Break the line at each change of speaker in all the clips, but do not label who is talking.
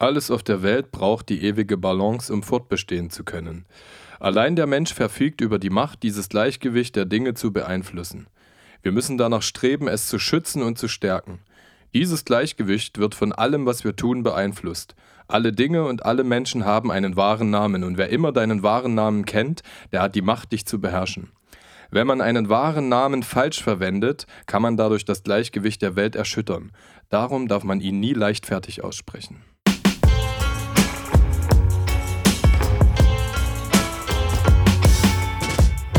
Alles auf der Welt braucht die ewige Balance, um fortbestehen zu können. Allein der Mensch verfügt über die Macht, dieses Gleichgewicht der Dinge zu beeinflussen. Wir müssen danach streben, es zu schützen und zu stärken. Dieses Gleichgewicht wird von allem, was wir tun, beeinflusst. Alle Dinge und alle Menschen haben einen wahren Namen, und wer immer deinen wahren Namen kennt, der hat die Macht, dich zu beherrschen. Wenn man einen wahren Namen falsch verwendet, kann man dadurch das Gleichgewicht der Welt erschüttern. Darum darf man ihn nie leichtfertig aussprechen.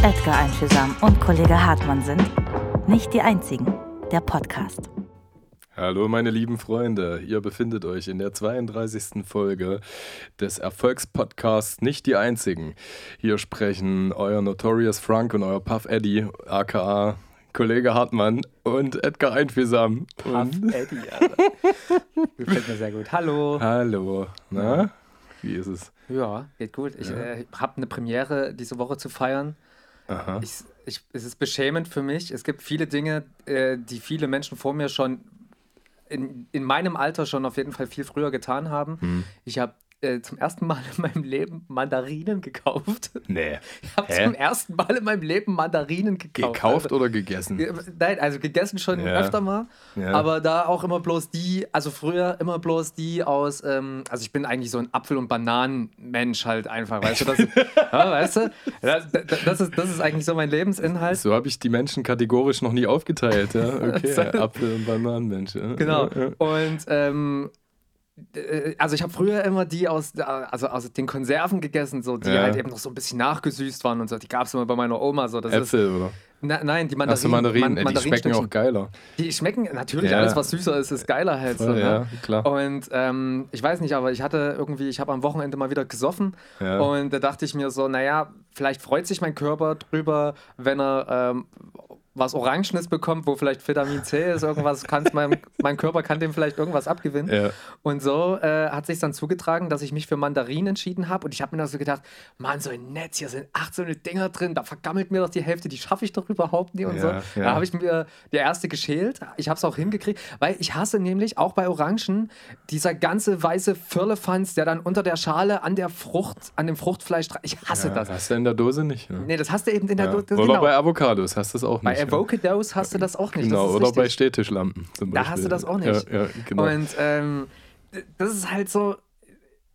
Edgar Einfühlsam und Kollege Hartmann sind nicht die einzigen. Der Podcast.
Hallo meine lieben Freunde, ihr befindet euch in der 32. Folge des Erfolgspodcasts Nicht die Einzigen. Hier sprechen euer Notorious Frank und euer Puff Eddie, aka Kollege Hartmann und Edgar Einfühlsam.
Puff Eddie, Alter. Gefällt mir sehr gut. Hallo.
Hallo. Na, wie ist es?
Ja, geht gut. Ich
Ja.
äh, habe eine Premiere diese Woche zu feiern.
Aha.
Ich, ich, es ist beschämend für mich. Es gibt viele Dinge, äh, die viele Menschen vor mir schon in, in meinem Alter schon auf jeden Fall viel früher getan haben.
Hm.
Ich habe äh, zum ersten Mal in meinem Leben Mandarinen gekauft.
Nee.
Ich habe zum ersten Mal in meinem Leben Mandarinen gekauft.
Gekauft
Alter.
oder gegessen?
Nein, also gegessen schon
Ja.
öfter mal,
Ja.
aber da auch immer bloß die, also früher immer bloß die aus, ähm, also ich bin eigentlich so ein Apfel- und Bananenmensch halt einfach, weißt du, das, ja, weißt du, das, das, ist, das ist eigentlich so mein Lebensinhalt.
So habe ich die Menschen kategorisch noch nie aufgeteilt. Ja? Okay, Apfel- und Bananenmensch. Ja?
Genau. Und ähm, äh, also ich habe früher immer die aus, äh, also aus den Konserven gegessen, so die
Ja.
halt eben noch so ein bisschen nachgesüßt waren und so. Die gab es immer bei meiner Oma so. Das ist,
Äpfel, oder?
na, nein, die Mandarinen.
Achso, Mandarinen,
Man-
ey, die schmecken auch geiler.
Die schmecken natürlich,
Ja.
alles was süßer ist, ist geiler halt. So,
Voll,
ne?
ja, klar.
Und ähm, ich weiß nicht, aber ich hatte irgendwie, ich habe am Wochenende mal wieder gesoffen
Ja.
und da dachte ich mir so, naja, vielleicht freut sich mein Körper drüber, wenn er ähm, was Orangenes bekommt, wo vielleicht Vitamin C ist, irgendwas kann mein, mein Körper kann dem vielleicht irgendwas abgewinnen.
Ja.
Und so äh, hat sich dann zugetragen, dass ich mich für Mandarinen entschieden habe. Und ich habe mir da so gedacht, Mann, so ein Netz, hier sind acht so eine Dinger drin, da vergammelt mir doch die Hälfte, die schaffe ich doch überhaupt nie und
Ja,
so.
ja.
Da habe ich mir die erste geschält. Ich habe es auch hingekriegt, weil ich hasse nämlich auch bei Orangen dieser ganze weiße Firlefanz, der dann unter der Schale an der Frucht, an dem Fruchtfleisch, ich hasse
Ja,
das.
Hast du in der Dose nicht. Ne?
Nee, das hast du eben in der
Ja.
Do- das-
Oder
genau.
bei Avocados hast du es auch
Bei
nicht. ja.
Avocados hast du das auch nicht.
Genau, oder bei
richtig.
Stehtischlampen zum
Da
Beispiel.
hast du das auch nicht.
Ja, ja, genau.
Und ähm, das ist halt so.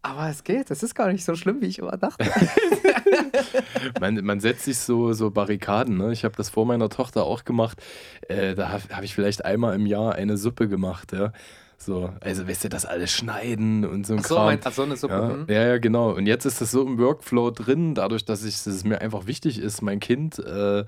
Aber es geht, es ist gar nicht so schlimm, wie ich immer dachte.
man, man setzt sich so, so Barrikaden. Ne? Ich habe das vor meiner Tochter auch gemacht. Äh, da habe hab ich vielleicht einmal im Jahr eine Suppe gemacht. Ja? So, also, weißt du, das alles schneiden und so ein
Ach so,
Kram.
mein, ach so eine Suppe.
Ja,
hm.
ja, ja, genau. Und jetzt ist das so im Workflow drin, dadurch, dass, ich, dass es mir einfach wichtig ist, mein Kind äh,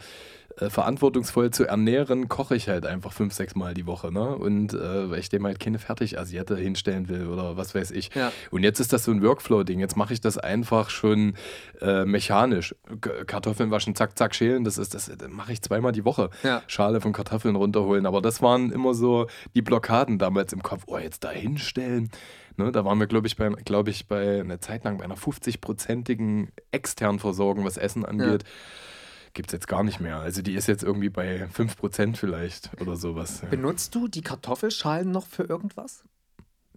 äh, verantwortungsvoll zu ernähren, koche ich halt einfach fünf, sechs Mal die Woche. Ne? Und äh, weil ich dem halt keine Fertigasiette hinstellen will oder was weiß ich.
Ja.
Und jetzt ist das so ein Workflow-Ding. Jetzt mache ich das einfach schon äh, mechanisch. K Kartoffeln waschen, zack, zack, schälen. Das ist das, das mache ich zweimal die Woche.
Ja.
Schale von Kartoffeln runterholen. Aber das waren immer so die Blockaden damals im Kopf. Oh, jetzt da hinstellen. Ne, da waren wir, glaube ich, bei, glaub ich, bei einer Zeit lang bei einer 50-prozentigen externen Versorgung, was Essen angeht. Gibt es jetzt gar nicht mehr. Also die ist jetzt irgendwie bei 5% vielleicht oder sowas. Ja.
Benutzt du die Kartoffelschalen noch für irgendwas?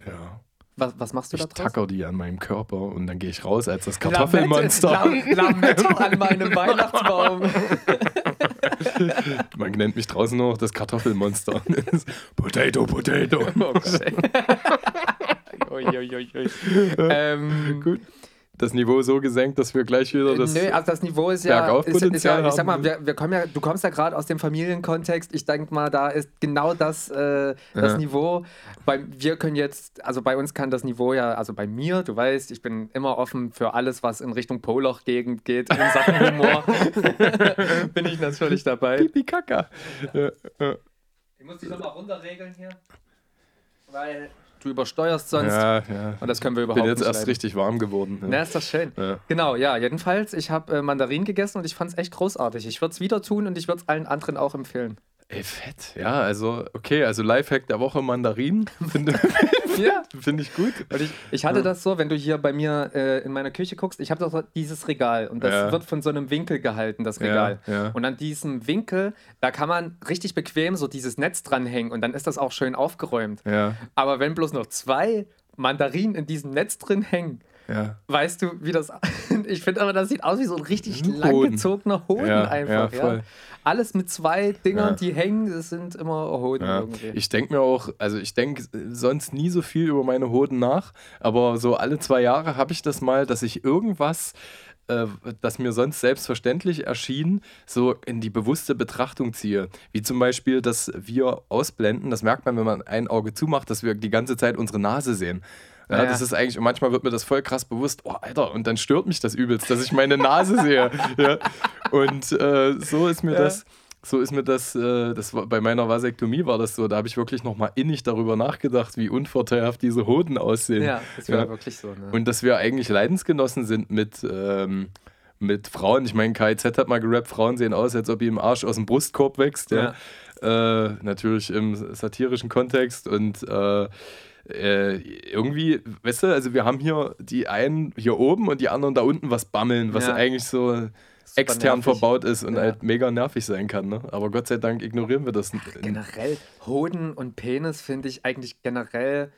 ja.
Was, was machst du
Ich
da draus?
tacker die an meinem Körper und dann gehe ich raus als das Kartoffelmonster.
Lamette, Lam Lamette an meinem Weihnachtsbaum.
Man nennt mich draußen noch das Kartoffelmonster. potato, Potato.
Okay. Ui, ui. ähm,
Gut. Das Niveau so gesenkt, dass wir gleich wieder das.
Nö, also das Niveau ist ja, ist, ist ja ich sag mal, wir, wir kommen ja, du kommst ja gerade aus dem Familienkontext. Ich denke mal, da ist genau das, äh, das
Ja.
Niveau. Bei, wir können jetzt, also bei uns kann das Niveau ja, also bei mir, du weißt, ich bin immer offen für alles, was in Richtung Poloch-Gegend geht, in Sachen Humor. bin ich natürlich dabei.
Pipi Kaka. Ja, ja.
Ich muss dich nochmal runterregeln hier, weil du übersteuerst sonst.
ja, ja.
Und das können wir
Ich
überhaupt
bin jetzt
nicht
erst
leiden.
richtig warm geworden.
Na,
Ja.
ist das schön.
Ja.
Genau, ja, jedenfalls, ich habe äh, Mandarinen gegessen und ich fand es echt großartig. Ich würde es wieder tun und ich würde es allen anderen auch empfehlen.
Ey, fett. Ja, also, okay, also Lifehack der Woche Mandarinen. Finde
Ja.
find ich gut.
Und ich, ich hatte das so, wenn du hier bei mir äh, in meiner Küche guckst, ich habe doch dieses Regal und das
Ja.
wird von so einem Winkel gehalten, das Regal.
Ja, ja.
Und an diesem Winkel, da kann man richtig bequem so dieses Netz dranhängen und dann ist das auch schön aufgeräumt.
Ja.
Aber wenn bloß noch zwei Mandarinen in diesem Netz drin hängen.
Ja.
Weißt du, wie das. Ich finde aber, das sieht aus wie so ein richtig langgezogener Hoden einfach.
ja,
Ja. Alles mit zwei Dingern,
Ja.
die hängen, das sind immer Hoden
Ja.
irgendwie.
Ich denke mir auch, also ich denke sonst nie so viel über meine Hoden nach, aber so alle zwei Jahre habe ich das mal, dass ich irgendwas, äh, das mir sonst selbstverständlich erschien, so in die bewusste Betrachtung ziehe. Wie zum Beispiel, dass wir ausblenden, das merkt man, wenn man ein Auge zumacht, dass wir die ganze Zeit unsere Nase sehen. Ja,
Ja,
das ist eigentlich, und manchmal wird mir das voll krass bewusst, oh Alter, und dann stört mich das übelst, dass ich meine Nase sehe. Ja. Und äh, so ist mir
Ja.
das, so ist mir das, äh, das war, bei meiner Vasektomie war das so, da habe ich wirklich nochmal innig darüber nachgedacht, wie unvorteilhaft diese Hoden aussehen.
Ja, das wäre
Ja.
wirklich so. Ne?
Und dass wir eigentlich Leidensgenossen sind mit, ähm, mit Frauen. Ich meine, KIZ hat mal gerappt, Frauen sehen aus, als ob ihr im Arsch aus dem Brustkorb wächst. Ja. Äh, natürlich im satirischen Kontext und äh, äh, irgendwie, weißt du, also wir haben hier die einen hier oben und die anderen da unten was bammeln, was
Ja.
eigentlich so extern
nervig.
verbaut ist und
Ja.
halt mega nervig sein kann. Ne? Aber Gott sei Dank ignorieren wir das.
generell, Hoden und Penis finde ich eigentlich generell.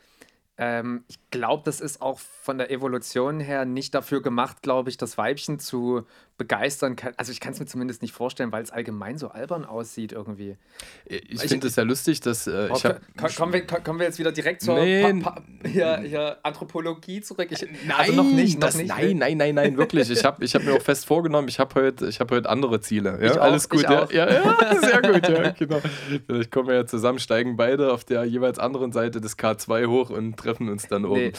Ähm, ich glaube, das ist auch von der Evolution her nicht dafür gemacht, glaube ich, das Weibchen zu begeistern. Kann. Also ich kann es mir zumindest nicht vorstellen, weil es allgemein so albern aussieht irgendwie.
Ich
Ich-
finde es ja lustig, dass äh,
Oh,
ich habe.
ko- kommen, wir, ko- kommen wir jetzt wieder direkt zur
Nee.
pa pa hier, hier Anthropologie zurück? Ich,
Nein,
also noch nicht, noch
das,
nicht.
nein, nein, nein, nein, wirklich. Ich habe ich hab mir auch fest vorgenommen, ich habe heute, ich hab heute andere Ziele. Ja,
auch,
alles gut.
ich
ja,
auch.
ja, ja, sehr gut, ja, genau. Vielleicht kommen wir ja zusammen, steigen beide auf der jeweils anderen Seite des K2 hoch und treffen uns dann oben.
Nee.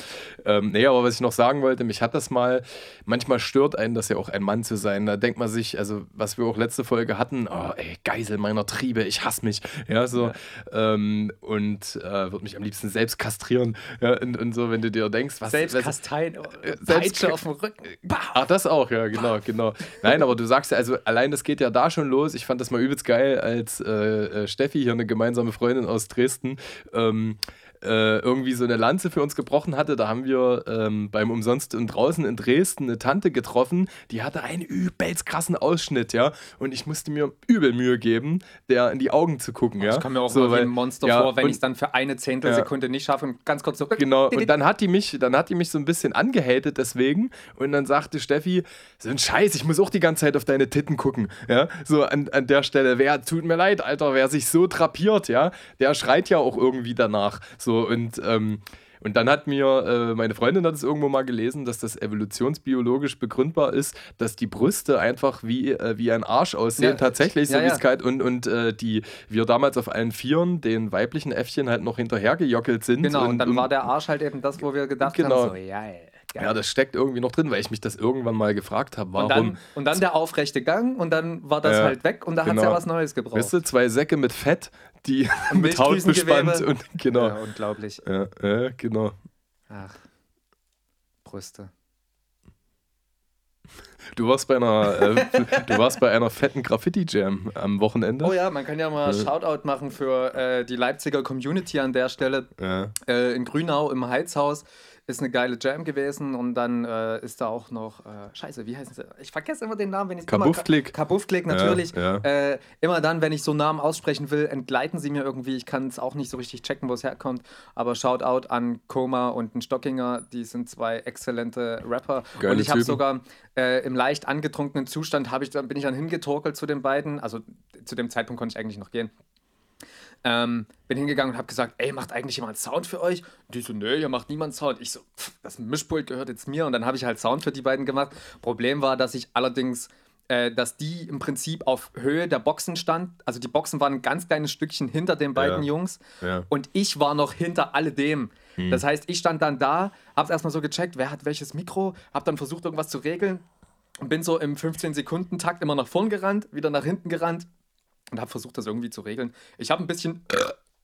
Ähm, nee, aber was ich noch sagen wollte, mich hat das mal, manchmal stört einen das ja auch, ein Mann zu sein. Da denkt man sich, also was wir auch letzte Folge hatten, oh, ey, Geisel meiner Triebe, ich hasse mich. Ja, so. Ähm, und äh, würde mich am liebsten selbst kastrieren. Ja, und, und so, wenn du dir denkst, was
Selbst
was-
Kastein,
selbst-
Peitsche auf dem Rücken. Bah!
Ach, das auch, ja, genau, genau. Nein, aber du sagst ja, also allein das geht ja da schon los. Ich fand das mal übelst geil, als äh, äh, Steffi, hier eine gemeinsame Freundin aus Dresden, ähm, äh, irgendwie so eine Lanze für uns gebrochen hatte. Da haben wir ähm, beim Umsonst und draußen in Dresden eine Tante getroffen, die hatte einen übelst krassen Ausschnitt, ja. Und ich musste mir übel Mühe geben, der in die Augen zu gucken, ja.
Ich komme mir auch
so,
wie
weil-
ein Monster
ja,
vor, wenn ich es dann für eine Zehntelsekunde nicht schaffe und ganz kurz so.
Genau, und dann hat die mich, dann hat die mich so ein bisschen angehatet deswegen und dann sagte Steffi, so ein Scheiß, ich muss auch die ganze Zeit auf deine Titten gucken, ja, so an, an der Stelle, wer, tut mir leid, Alter, wer sich so drapiert, ja, der schreit ja auch irgendwie danach, so und, ähm, und dann hat mir, äh, meine Freundin hat es irgendwo mal gelesen, dass das evolutionsbiologisch begründbar ist, dass die Brüste einfach wie, äh, wie ein Arsch aussehen,
Ja,
tatsächlich, so
ja,
wie
ja.
es kalt und, und äh, die, wir damals auf allen Vieren den weiblichen Äffchen halt noch hinterhergejockelt sind.
Genau, und dann
um-
war der Arsch halt eben das, wo wir gedacht
Genau.
haben, so, ja, geil.
Ja, das steckt irgendwie noch drin, weil ich mich das irgendwann mal gefragt habe, warum.
und, dann, und dann der aufrechte Gang und dann war das
Ja,
halt weg und da hat es
genau.
ja was Neues gebraucht.
Weißt du, zwei Säcke mit Fett, die mit Haut bespannt und genau.
Ja, unglaublich.
Ja, ja, genau.
Ach, Brüste.
Du warst bei einer, äh, du warst bei einer fetten Graffiti-Jam am Wochenende.
Oh ja, man kann ja mal
Ja.
Shoutout machen für äh, die Leipziger Community an der Stelle.
Ja.
Äh, in Grünau im Heizhaus ist eine geile Jam gewesen und dann äh, ist da auch noch, äh, scheiße, wie heißen sie? Ich vergesse immer den Namen, wenn ich
Kabuffklick.
Kabuffklick, natürlich.
Ja,
Äh, immer dann, wenn ich so Namen aussprechen will, entgleiten sie mir irgendwie. Ich kann es auch nicht so richtig checken, wo es herkommt. Aber Shoutout an Koma und den Stockinger, die sind zwei exzellente Rapper.
Geile
und ich habe sogar äh, im leicht angetrunkenen Zustand, ich, bin ich dann hingetorkelt zu den beiden. Also zu dem Zeitpunkt konnte ich eigentlich noch gehen. Ähm, bin hingegangen und habe gesagt, ey, macht eigentlich jemand Sound für euch? Und die so, nee, hier macht niemand Sound. Ich so, pff, das Mischpult gehört jetzt mir. Und dann habe ich halt Sound für die beiden gemacht. Problem war, dass ich allerdings, äh, dass die im Prinzip auf Höhe der Boxen stand. Also die Boxen waren ein ganz kleines Stückchen hinter den beiden
Ja.
Jungs.
Ja.
Und ich war noch hinter alledem. Das heißt, ich stand dann da, hab's erstmal so gecheckt, wer hat welches Mikro, hab dann versucht, irgendwas zu regeln und bin so im 15-Sekunden-Takt immer nach vorn gerannt, wieder nach hinten gerannt und habe versucht, das irgendwie zu regeln. Ich habe ein bisschen.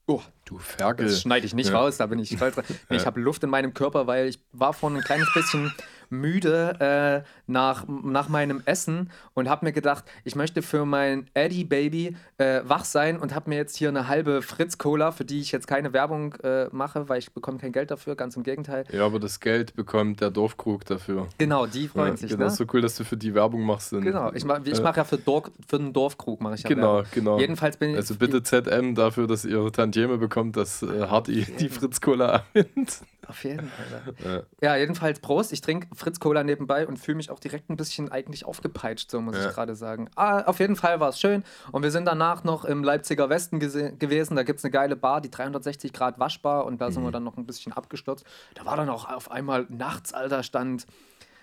Oh,
Du Ferkel.
das schneide ich nicht
Ja.
raus, da bin ich stolz. Nee, Ich habe Luft in meinem Körper, weil ich war vorhin ein kleines bisschen müde äh, nach, nach meinem Essen und habe mir gedacht, ich möchte für mein Eddie Baby äh, wach sein und habe mir jetzt hier eine halbe Fritz Cola, für die ich jetzt keine Werbung äh, mache, weil ich bekomme kein Geld dafür, ganz im Gegenteil.
Ja, aber das Geld bekommt der Dorfkrug dafür.
Genau, die freuen
Ja,
sich,
genau,
ne?
so cool, dass du für die Werbung machst.
Genau, ich mache ich mach ja für, Dorf, für den Dorfkrug mache ich ja
Genau,
Werbung.
genau.
Jedenfalls bin ich.
Also bitte ZM dafür, dass ihr Tantieme bekommt, dass äh, Hardy die Fritz-Cola annimmt.
Auf jeden Fall. Ja, ja jedenfalls Prost. Ich trinke Fritz Cola nebenbei und fühle mich auch direkt ein bisschen eigentlich aufgepeitscht, so muss ja. ich gerade sagen. Ah, auf jeden Fall war es schön. Und wir sind danach noch im Leipziger Westen gewesen. Da gibt es eine geile Bar, die 360 Grad Waschbar. Und da mhm. sind wir mhm. dann noch ein bisschen abgestürzt. Da war dann auch auf einmal nachts, Alter, stand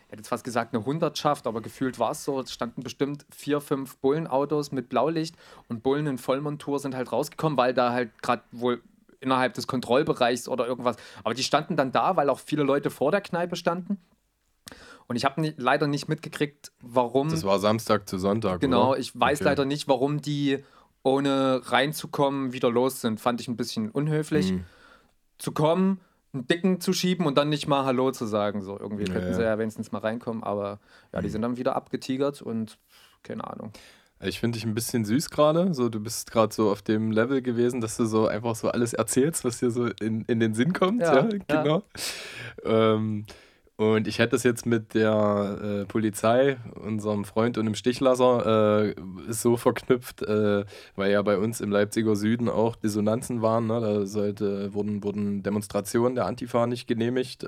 ich hätte jetzt fast gesagt eine Hundertschaft, aber gefühlt war es so. Es standen bestimmt vier, fünf Bullenautos mit Blaulicht und Bullen in Vollmontur sind halt rausgekommen, weil da halt gerade wohl innerhalb des Kontrollbereichs oder irgendwas. Aber die standen dann da, weil auch viele Leute vor der Kneipe standen. Und ich habe leider nicht mitgekriegt, warum.
Das war Samstag zu Sonntag.
Genau,
oder?
ich weiß okay. leider nicht, warum die ohne reinzukommen wieder los sind. Fand ich ein bisschen unhöflich. Mhm. Zu kommen, einen Dicken zu schieben und dann nicht mal Hallo zu sagen. So irgendwie ja, könnten sie ja wenigstens mal reinkommen, aber ja, die mhm. sind dann wieder abgetigert und keine Ahnung.
Ich finde dich ein bisschen süß gerade. So, du bist gerade so auf dem Level gewesen, dass du so einfach so alles erzählst, was dir so in, in den Sinn kommt. Ja, ja genau. Ja. Ähm, und ich hätte das jetzt mit der äh, Polizei, unserem Freund und dem Stichlasser, äh, so verknüpft, äh, weil ja bei uns im Leipziger Süden auch Dissonanzen waren. Ne? Da sollte, wurden, wurden Demonstrationen der Antifa nicht genehmigt.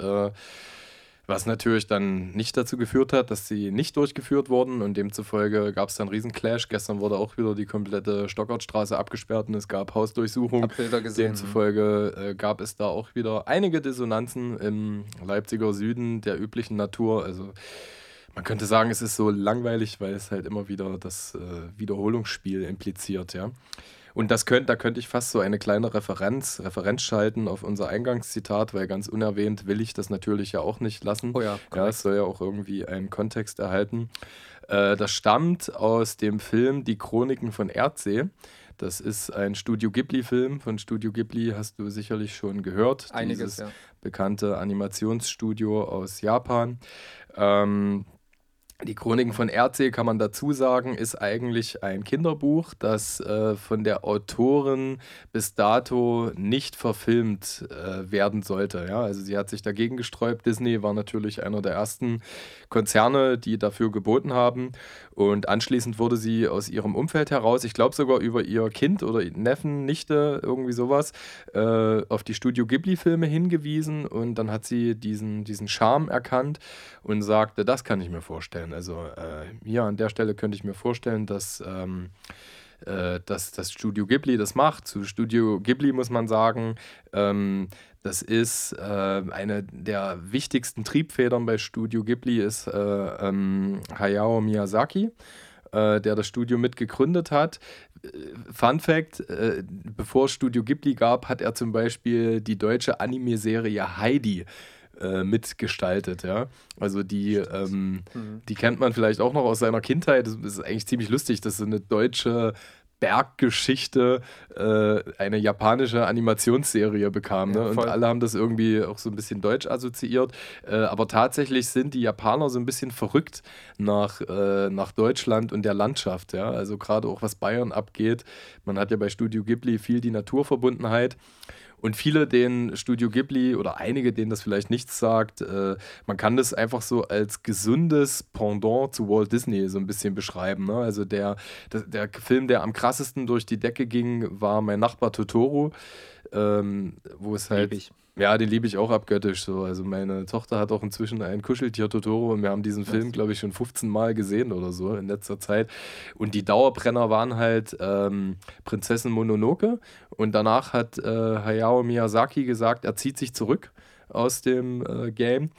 Was natürlich dann nicht dazu geführt hat, dass sie nicht durchgeführt wurden und demzufolge gab es dann einen Riesenclash. Gestern wurde auch wieder die komplette Stockertstraße abgesperrt und es gab Hausdurchsuchungen. Gesehen. Demzufolge äh, gab es da auch wieder einige Dissonanzen im Leipziger Süden der üblichen Natur. Also man könnte sagen, es ist so langweilig, weil es halt immer wieder das äh, Wiederholungsspiel impliziert, ja. Und das könnt, da könnte ich fast so eine kleine Referenz, Referenz schalten auf unser Eingangszitat, weil ganz unerwähnt will ich das natürlich ja auch nicht lassen.
Oh ja,
ja es soll ja auch irgendwie einen Kontext erhalten. Äh, das stammt aus dem Film Die Chroniken von Erdsee. Das ist ein Studio Ghibli-Film. Von Studio Ghibli hast du sicherlich schon gehört.
Einiges, Dieses ja.
bekannte Animationsstudio aus Japan. Ähm, die Chroniken von Erdsee, kann man dazu sagen, ist eigentlich ein Kinderbuch, das äh, von der Autorin bis dato nicht verfilmt äh, werden sollte. Ja? Also sie hat sich dagegen gesträubt. Disney war natürlich einer der ersten Konzerne, die dafür geboten haben. Und anschließend wurde sie aus ihrem Umfeld heraus, ich glaube sogar über ihr Kind oder Neffen, Nichte, irgendwie sowas, äh, auf die Studio Ghibli-Filme hingewiesen. Und dann hat sie diesen, diesen Charme erkannt und sagte, das kann ich mir vorstellen. Also äh, hier an der Stelle könnte ich mir vorstellen, dass... Ähm, äh, dass das Studio Ghibli das macht. Zu Studio Ghibli muss man sagen, ähm, das ist äh, eine der wichtigsten Triebfedern bei Studio Ghibli ist äh, ähm, Hayao Miyazaki, äh, der das Studio mitgegründet hat. Äh, Fun Fact: äh, Bevor Studio Ghibli gab, hat er zum Beispiel die deutsche Anime-Serie Heidi äh, mitgestaltet, ja. Also die, ähm, mhm. die kennt man vielleicht auch noch aus seiner Kindheit. Das ist eigentlich ziemlich lustig, dass so eine deutsche Berggeschichte äh, eine japanische Animationsserie bekam. Ne? Ja, und alle haben das irgendwie auch so ein bisschen deutsch assoziiert. Äh, aber tatsächlich sind die Japaner so ein bisschen verrückt nach, äh, nach Deutschland und der Landschaft. Ja? Also gerade auch was Bayern abgeht. Man hat ja bei Studio Ghibli viel die Naturverbundenheit. Und viele, denen Studio Ghibli oder einige, denen das vielleicht nichts sagt, äh, man kann das einfach so als gesundes Pendant zu Walt Disney so ein bisschen beschreiben. Ne? Also der, der, der, Film, der am krassesten durch die Decke ging, war Mein Nachbar Totoro, ähm, wo es halt. Lieb ich. Ja, den liebe ich auch abgöttisch so. Also meine Tochter hat auch inzwischen ein Kuscheltier Totoro und wir haben diesen Film, glaube ich, schon 15 Mal gesehen oder so in letzter Zeit. Und die Dauerbrenner waren halt ähm, Prinzessin Mononoke und danach hat äh, Hayao Miyazaki gesagt, er zieht sich zurück aus dem äh, Game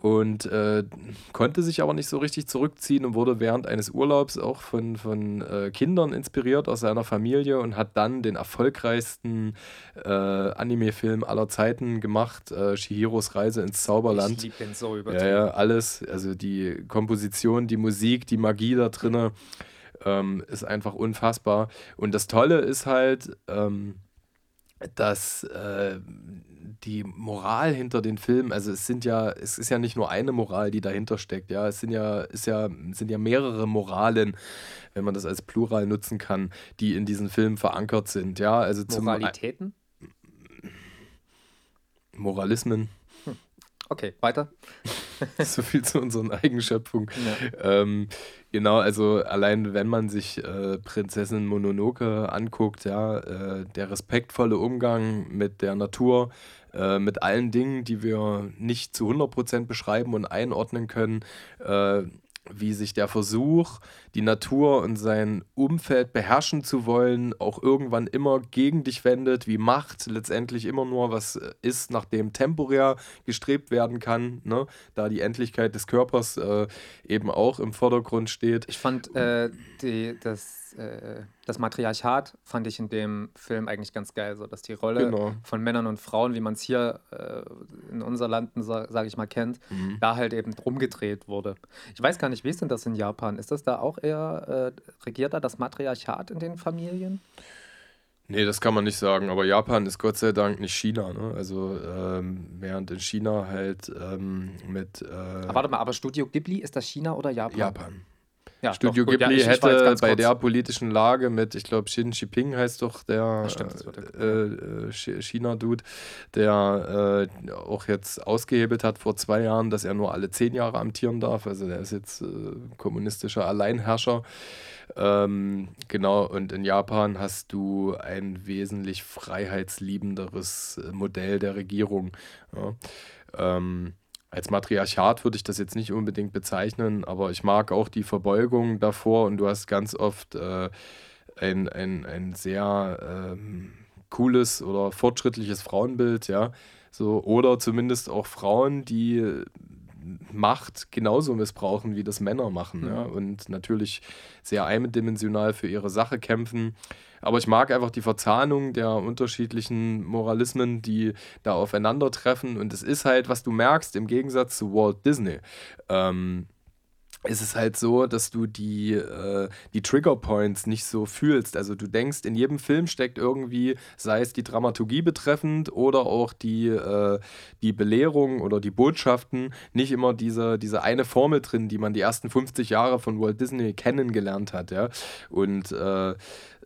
und äh, konnte sich aber nicht so richtig zurückziehen und wurde während eines Urlaubs auch von, von äh, Kindern inspiriert aus seiner Familie und hat dann den erfolgreichsten äh, Anime-Film aller Zeiten gemacht, äh, Shihiros Reise ins Zauberland. Ich
liebe den so
übertrieben. Ja, ja, alles, also die Komposition, die Musik, die Magie da drinne ähm, ist einfach unfassbar. Und das Tolle ist halt, ähm, dass äh, die Moral hinter den Filmen, also es sind ja, es ist ja nicht nur eine Moral, die dahinter steckt, ja, es sind ja, ist ja, sind ja mehrere Moralen, wenn man das als Plural nutzen kann, die in diesen Filmen verankert sind, ja, also
Moralitäten?
Moralismen.
Hm. Okay, weiter.
so viel zu unseren Eigenschöpfungen. Ja. Ähm, genau, also allein wenn man sich äh, Prinzessin Mononoke anguckt, ja, äh, der respektvolle Umgang mit der Natur, äh, mit allen Dingen, die wir nicht zu 100% beschreiben und einordnen können, äh, wie sich der Versuch, die Natur und sein Umfeld beherrschen zu wollen, auch irgendwann immer gegen dich wendet, wie Macht letztendlich immer nur was äh, ist, nach dem temporär gestrebt werden kann, ne? da die Endlichkeit des Körpers äh, eben auch im Vordergrund steht.
Ich fand äh, die, das äh, das Matriarchat fand ich in dem Film eigentlich ganz geil, so dass die Rolle genau. von Männern und Frauen, wie man es hier äh, in unseren Landen, sage sag ich mal, kennt, mhm. da halt eben rumgedreht wurde. Ich weiß gar nicht, wie ist denn das in Japan? Ist das da auch eher, äh, regiert da das Matriarchat in den Familien?
Nee, das kann man nicht sagen, aber Japan ist Gott sei Dank nicht China. Ne? Also ähm, während in China halt ähm, mit... Äh,
warte mal, aber Studio Ghibli, ist das China oder Japan?
Japan. Ja, Studio doch, Ghibli ja, hätte bei der politischen Lage mit, ich glaube, Xi Jinping heißt doch der äh, äh, China-Dude, der äh, auch jetzt ausgehebelt hat vor zwei Jahren, dass er nur alle zehn Jahre amtieren darf. Also der ist jetzt äh, kommunistischer Alleinherrscher. Ähm, genau, und in Japan hast du ein wesentlich freiheitsliebenderes äh, Modell der Regierung. Ja. Ähm, als Matriarchat würde ich das jetzt nicht unbedingt bezeichnen, aber ich mag auch die Verbeugung davor und du hast ganz oft äh, ein, ein, ein sehr ähm, cooles oder fortschrittliches Frauenbild, ja. So, oder zumindest auch Frauen, die Macht genauso missbrauchen, wie das Männer machen. Mhm. Ja? Und natürlich sehr eindimensional für ihre Sache kämpfen. Aber ich mag einfach die Verzahnung der unterschiedlichen Moralismen, die da aufeinandertreffen. Und es ist halt, was du merkst, im Gegensatz zu Walt Disney. Ähm, ist es halt so, dass du die, äh, die Trigger Points nicht so fühlst. Also du denkst, in jedem Film steckt irgendwie, sei es die Dramaturgie betreffend oder auch die, äh, die Belehrung oder die Botschaften, nicht immer diese, diese eine Formel drin, die man die ersten 50 Jahre von Walt Disney kennengelernt hat. Ja? Und äh,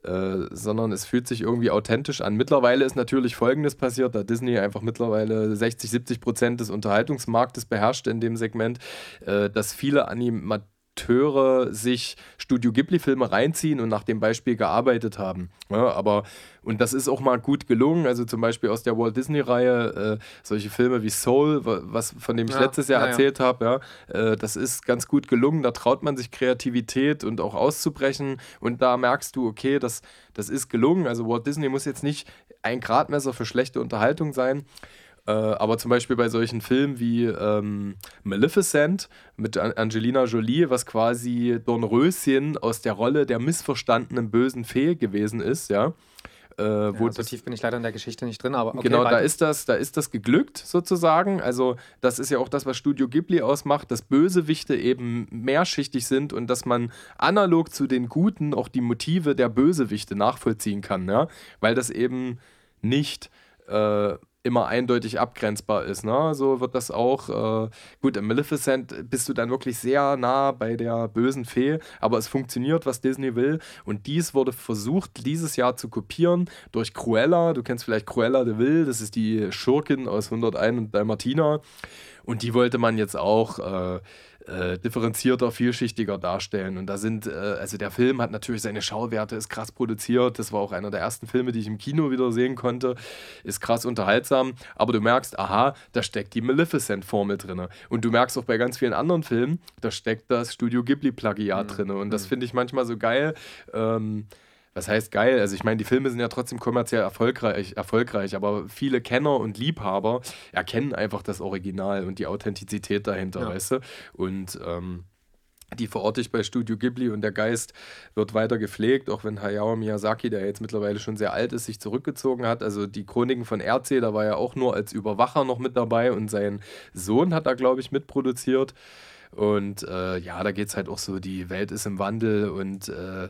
äh, sondern es fühlt sich irgendwie authentisch an. Mittlerweile ist natürlich Folgendes passiert, da Disney einfach mittlerweile 60, 70 Prozent des Unterhaltungsmarktes beherrscht in dem Segment, äh, dass viele Animatoren Akteure sich Studio Ghibli-Filme reinziehen und nach dem Beispiel gearbeitet haben. Ja, aber, und das ist auch mal gut gelungen. Also zum Beispiel aus der Walt Disney-Reihe, äh, solche Filme wie Soul, was, von dem ich ja, letztes Jahr ja, erzählt habe, ja, äh, das ist ganz gut gelungen. Da traut man sich Kreativität und auch auszubrechen. Und da merkst du, okay, das, das ist gelungen. Also Walt Disney muss jetzt nicht ein Gradmesser für schlechte Unterhaltung sein. Äh, aber zum Beispiel bei solchen Filmen wie ähm, Maleficent mit Angelina Jolie, was quasi Dornröschen aus der Rolle der missverstandenen bösen Fee gewesen ist, ja.
Äh, ja, so das, tief bin ich leider in der Geschichte nicht drin, aber
okay, genau, da ist das, da ist das geglückt sozusagen. Also das ist ja auch das, was Studio Ghibli ausmacht, dass Bösewichte eben mehrschichtig sind und dass man analog zu den Guten auch die Motive der Bösewichte nachvollziehen kann, ja, weil das eben nicht äh, immer eindeutig abgrenzbar ist. Ne? So wird das auch. Äh, gut, im Maleficent bist du dann wirklich sehr nah bei der bösen Fee, aber es funktioniert, was Disney will. Und dies wurde versucht, dieses Jahr zu kopieren durch Cruella. Du kennst vielleicht Cruella de Vil, das ist die Schurkin aus 101 und Dalmatina. Und die wollte man jetzt auch. Äh, äh, differenzierter, vielschichtiger darstellen. Und da sind, äh, also der Film hat natürlich seine Schauwerte, ist krass produziert. Das war auch einer der ersten Filme, die ich im Kino wieder sehen konnte. Ist krass unterhaltsam. Aber du merkst, aha, da steckt die Maleficent-Formel drin. Und du merkst auch bei ganz vielen anderen Filmen, da steckt das Studio Ghibli-Plagiat mhm. drin. Und das mhm. finde ich manchmal so geil. Ähm, was heißt geil? Also ich meine, die Filme sind ja trotzdem kommerziell erfolgreich, erfolgreich, aber viele Kenner und Liebhaber erkennen einfach das Original und die Authentizität dahinter, ja. weißt du? Und ähm, die verorte ich bei Studio Ghibli und der Geist wird weiter gepflegt, auch wenn Hayao Miyazaki, der jetzt mittlerweile schon sehr alt ist, sich zurückgezogen hat. Also die Chroniken von RC, da war er auch nur als Überwacher noch mit dabei und sein Sohn hat da, glaube ich, mitproduziert. Und äh, ja, da geht es halt auch so, die Welt ist im Wandel und äh,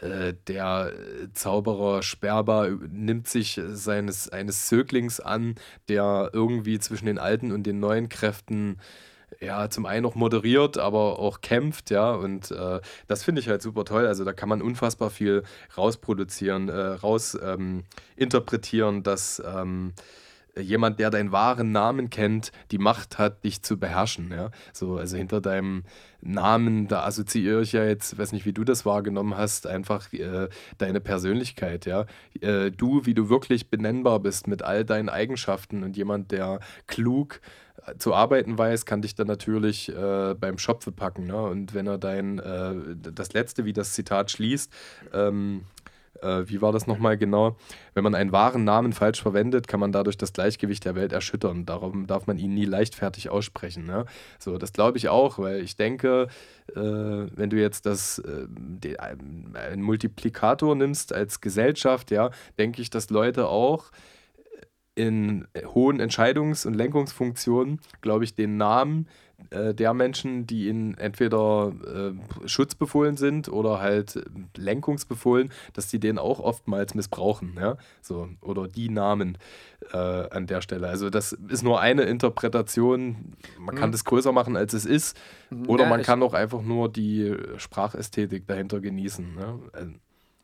äh, der Zauberer Sperber nimmt sich seines eines Zöglings an, der irgendwie zwischen den alten und den neuen Kräften ja, zum einen noch moderiert, aber auch kämpft, ja, und äh, das finde ich halt super toll. Also da kann man unfassbar viel rausproduzieren, äh, raus ähm, dass ähm, jemand, der deinen wahren Namen kennt, die Macht hat, dich zu beherrschen. Ja? So, also hinter deinem Namen, da assoziiere ich ja jetzt, weiß nicht, wie du das wahrgenommen hast, einfach äh, deine Persönlichkeit. Ja? Äh, du, wie du wirklich benennbar bist mit all deinen Eigenschaften und jemand, der klug äh, zu arbeiten weiß, kann dich dann natürlich äh, beim Schopfe packen. Ne? Und wenn er dein, äh, das letzte, wie das Zitat schließt, ähm, äh, wie war das nochmal genau? Wenn man einen wahren Namen falsch verwendet, kann man dadurch das Gleichgewicht der Welt erschüttern. Darum darf man ihn nie leichtfertig aussprechen. Ne? So, das glaube ich auch, weil ich denke, äh, wenn du jetzt das, äh, den, einen Multiplikator nimmst als Gesellschaft, ja, denke ich, dass Leute auch in hohen Entscheidungs- und Lenkungsfunktionen, glaube ich, den Namen äh, der Menschen, die ihnen entweder äh, schutzbefohlen sind oder halt lenkungsbefohlen, dass die den auch oftmals missbrauchen, ja, so, oder die Namen äh, an der Stelle. Also das ist nur eine Interpretation, man kann mhm. das größer machen, als es ist, mhm. oder ja, man kann auch einfach nur die Sprachästhetik dahinter genießen. Ne? Also,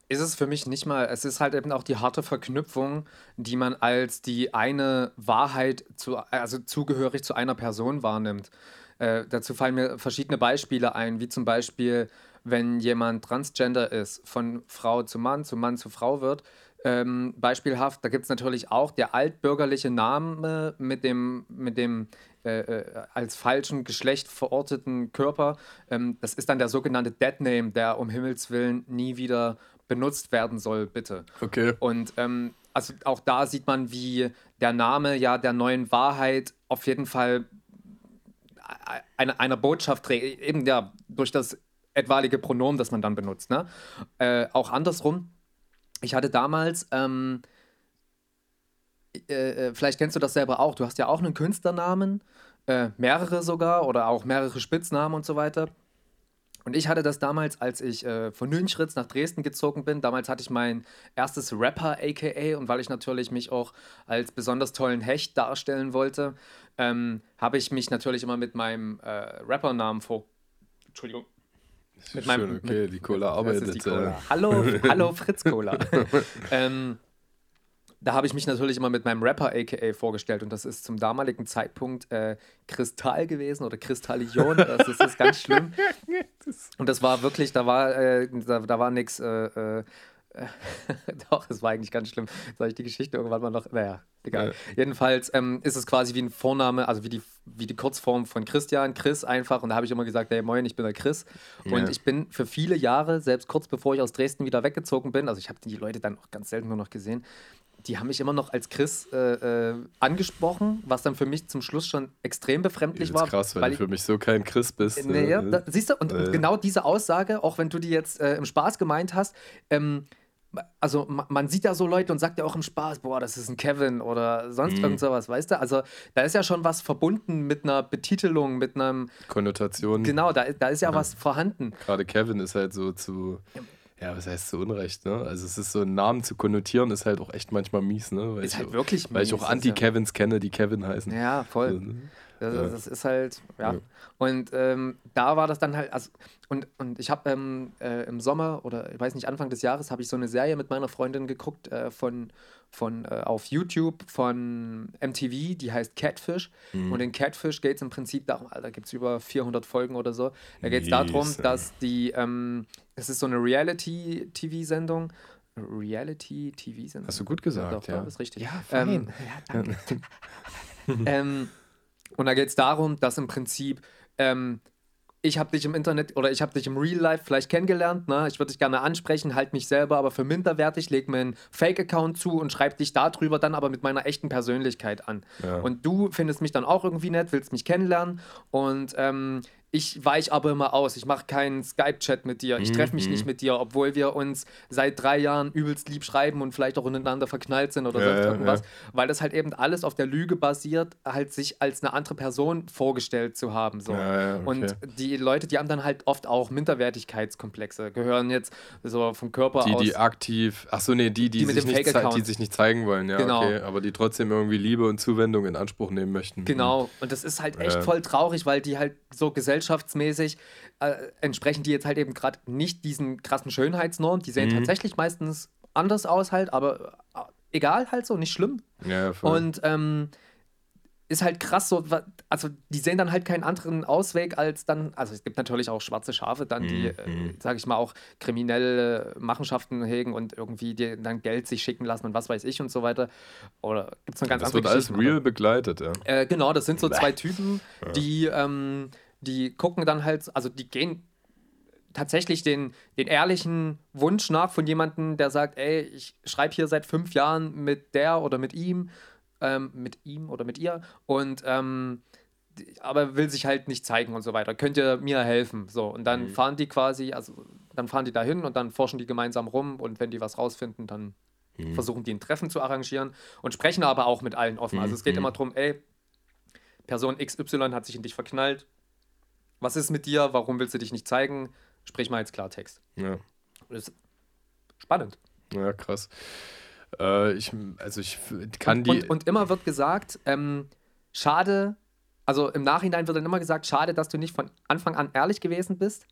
ist es für mich nicht mal, es ist halt eben auch die harte Verknüpfung, die man als die eine Wahrheit, zu, also zugehörig zu einer Person wahrnimmt. Äh, dazu fallen mir verschiedene Beispiele ein, wie zum Beispiel, wenn jemand transgender ist, von Frau zu Mann, zu Mann zu Frau wird. Ähm, beispielhaft, da gibt es natürlich auch der altbürgerliche Name mit dem, mit dem äh, äh, als falschen Geschlecht verorteten Körper. Ähm, das ist dann der sogenannte Dead Name, der um Himmels Willen nie wieder benutzt werden soll, bitte.
Okay.
Und ähm, also auch da sieht man, wie der Name ja der neuen Wahrheit auf jeden Fall eine, einer Botschaft trägt, eben ja durch das etwaige Pronomen, das man dann benutzt. Ne? Äh, auch andersrum. Ich hatte damals, ähm, äh, äh, vielleicht kennst du das selber auch, du hast ja auch einen Künstlernamen, äh, mehrere sogar oder auch mehrere Spitznamen und so weiter. Und ich hatte das damals, als ich äh, von Nünchritz nach Dresden gezogen bin. Damals hatte ich mein erstes Rapper, aka, und weil ich natürlich mich auch als besonders tollen Hecht darstellen wollte, ähm, habe ich mich natürlich immer mit meinem äh, Rappernamen vor. Entschuldigung.
Mit Schön, meinem, okay, die Cola arbeitet. Die Cola. Äh.
Hallo, hallo Fritz Cola. ähm, da habe ich mich natürlich immer mit meinem Rapper aka vorgestellt und das ist zum damaligen Zeitpunkt äh, Kristall gewesen oder Kristallion. Das ist, das ist ganz schlimm. Und das war wirklich, da war, äh, da, da war nichts. Äh, äh Doch, es war eigentlich ganz schlimm. Soll ich die Geschichte irgendwann mal noch. Naja, egal. Jedenfalls ähm, ist es quasi wie ein Vorname, also wie die, wie die Kurzform von Christian, Chris einfach. Und da habe ich immer gesagt: Hey, moin, ich bin der Chris. Und ja. ich bin für viele Jahre, selbst kurz bevor ich aus Dresden wieder weggezogen bin, also ich habe die Leute dann auch ganz selten nur noch gesehen, die haben mich immer noch als Chris äh, äh, angesprochen, was dann für mich zum Schluss schon extrem befremdlich war.
krass, weil, weil du für mich so kein Chris bist.
Nee, ja, da, siehst du, und, äh, und, genau diese Aussage, auch wenn du die jetzt äh, im Spaß gemeint hast, ähm, also man sieht ja so Leute und sagt ja auch im Spaß, boah, das ist ein Kevin oder sonst mhm. irgend sowas, weißt du? Also da ist ja schon was verbunden mit einer Betitelung, mit einem
Konnotation.
Genau, da, da ist ja, ja. was vorhanden.
Gerade Kevin ist halt so zu ja, was heißt zu Unrecht, ne? Also es ist so einen Namen zu konnotieren, ist halt auch echt manchmal mies, ne?
Weil ist halt wirklich
mies. Weil ich auch Anti-Kevins kenne, die Kevin heißen.
Ja, voll. So, ne? Das, ja. das, ist halt, ja. ja. Und ähm, da war das dann halt, also, und, und ich habe ähm, äh, im Sommer oder ich weiß nicht, Anfang des Jahres habe ich so eine Serie mit meiner Freundin geguckt äh, von, von äh, auf YouTube von MTV, die heißt Catfish. Mhm. Und in Catfish geht es im Prinzip darum, da gibt es über 400 Folgen oder so. Da geht es darum, dass die, ähm, es ist so eine Reality-TV-Sendung. Reality-TV-Sendung.
Hast du gut gesagt,
ja. Doch,
ja.
ist richtig.
Ja, ähm,
ja danke. ähm, und da geht es darum, dass im Prinzip ähm, ich habe dich im Internet oder ich habe dich im Real Life vielleicht kennengelernt, ne? ich würde dich gerne ansprechen, halt mich selber aber für minderwertig, leg mir einen Fake-Account zu und schreib dich darüber dann aber mit meiner echten Persönlichkeit an. Ja. Und du findest mich dann auch irgendwie nett, willst mich kennenlernen und ähm, ich weiche aber immer aus. Ich mache keinen Skype-Chat mit dir. Ich treffe mich mhm. nicht mit dir, obwohl wir uns seit drei Jahren übelst lieb schreiben und vielleicht auch ineinander verknallt sind oder ja, sonst irgendwas. Ja. Weil das halt eben alles auf der Lüge basiert, halt sich als eine andere Person vorgestellt zu haben. So.
Ja, okay.
Und die Leute, die haben dann halt oft auch Minderwertigkeitskomplexe, gehören jetzt so vom Körper
die,
aus.
Die, die aktiv, ach so, nee, die, die, die, sich nicht, die sich nicht zeigen wollen, ja, genau. okay. Aber die trotzdem irgendwie Liebe und Zuwendung in Anspruch nehmen möchten.
Genau. Und das ist halt echt voll traurig, weil die halt so gesellschaftsmäßig äh, entsprechen die jetzt halt eben gerade nicht diesen krassen Schönheitsnormen. Die sehen mhm. tatsächlich meistens anders aus halt, aber äh, egal halt so, nicht schlimm.
Ja, voll.
Und ähm, ist halt krass so, also die sehen dann halt keinen anderen Ausweg als dann, also es gibt natürlich auch schwarze Schafe dann, die,
Mhm.
äh, sag ich mal, auch kriminelle Machenschaften hegen und irgendwie dir dann Geld sich schicken lassen und was weiß ich und so weiter. Oder gibt es eine ganz
das
andere
wird alles real begleitet, ja.
äh, genau, das sind so zwei Typen, die, ähm, die gucken dann halt, also die gehen tatsächlich den, den ehrlichen Wunsch nach von jemandem, der sagt, ey, ich schreibe hier seit fünf Jahren mit der oder mit ihm, ähm, mit ihm oder mit ihr und ähm, aber will sich halt nicht zeigen und so weiter. Könnt ihr mir helfen? So, und dann fahren die quasi, also dann fahren die dahin und dann forschen die gemeinsam rum und wenn die was rausfinden, dann versuchen die ein Treffen zu arrangieren und sprechen aber auch mit allen offen. Also es geht immer darum, ey, Person XY hat sich in dich verknallt. Was ist mit dir? Warum willst du dich nicht zeigen? Sprich mal jetzt Klartext.
ja.
Das ist spannend.
Ja, krass. Äh, ich, also ich kann
und,
die.
und, und immer wird gesagt, ähm, schade, also im Nachhinein wird dann immer gesagt, schade, dass du nicht von Anfang an ehrlich gewesen bist.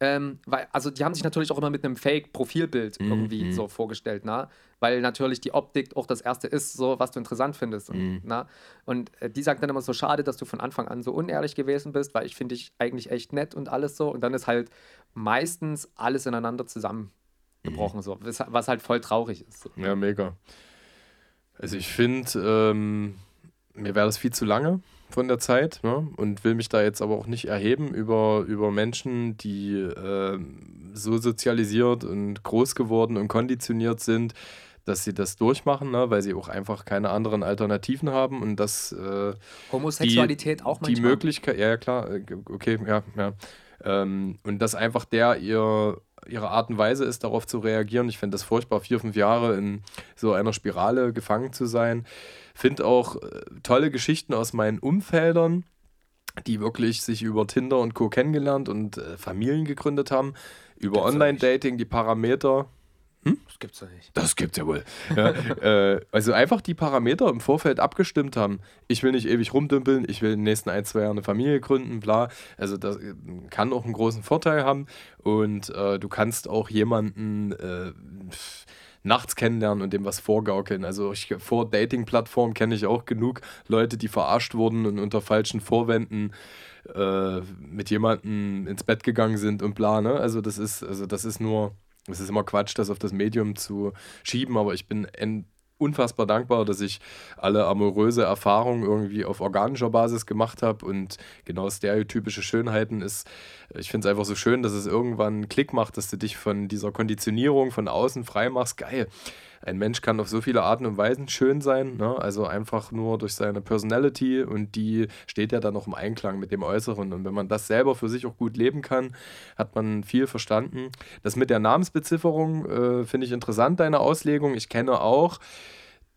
Ähm, weil, also die haben sich natürlich auch immer mit einem Fake-Profilbild
Mhm,
irgendwie so vorgestellt, na? Weil natürlich die Optik auch das erste ist, so was du interessant findest.
Mhm.
Und, na? und äh, die sagt dann immer so, schade, dass du von Anfang an so unehrlich gewesen bist, weil ich finde dich eigentlich echt nett und alles so. Und dann ist halt meistens alles ineinander zusammengebrochen, so, was, was halt voll traurig ist. So.
Ja, mega. Also ich finde, ähm, mir wäre das viel zu lange von der Zeit ne? und will mich da jetzt aber auch nicht erheben über, über Menschen, die ähm, so sozialisiert und groß geworden und konditioniert sind, dass sie das durchmachen, ne? weil sie auch einfach keine anderen Alternativen haben und das äh,
Homosexualität auch
die
manchmal.
Möglichkeit, ja, ja, klar, äh, okay, ja, ja. Ähm, und dass einfach der ihr, ihre Art und Weise ist, darauf zu reagieren. Ich finde das furchtbar, vier, fünf Jahre in so einer Spirale gefangen zu sein. Finde auch äh, tolle Geschichten aus meinen Umfeldern, die wirklich sich über Tinder und Co. kennengelernt und äh, Familien gegründet haben. Über Online-Dating, die Parameter.
Das gibt's doch nicht.
Das gibt's ja wohl. Ja, äh, also einfach die Parameter im Vorfeld abgestimmt haben. Ich will nicht ewig rumdümpeln, ich will in den nächsten ein, zwei Jahren eine Familie gründen, bla. Also das äh, kann auch einen großen Vorteil haben. Und äh, du kannst auch jemanden äh, nachts kennenlernen und dem was vorgaukeln. Also ich, vor Dating-Plattformen kenne ich auch genug Leute, die verarscht wurden und unter falschen Vorwänden äh, mit jemandem ins Bett gegangen sind und bla. Ne? Also das ist, also das ist nur, es ist immer Quatsch, das auf das Medium zu schieben, aber ich bin unfassbar dankbar, dass ich alle amoröse Erfahrungen irgendwie auf organischer Basis gemacht habe und genau stereotypische Schönheiten ist, ich finde es einfach so schön, dass es irgendwann einen Klick macht, dass du dich von dieser Konditionierung von außen frei machst. Geil. Ein Mensch kann auf so viele Arten und Weisen schön sein, ne? also einfach nur durch seine Personality und die steht ja dann noch im Einklang mit dem Äußeren. Und wenn man das selber für sich auch gut leben kann, hat man viel verstanden. Das mit der Namensbezifferung äh, finde ich interessant, deine Auslegung. Ich kenne auch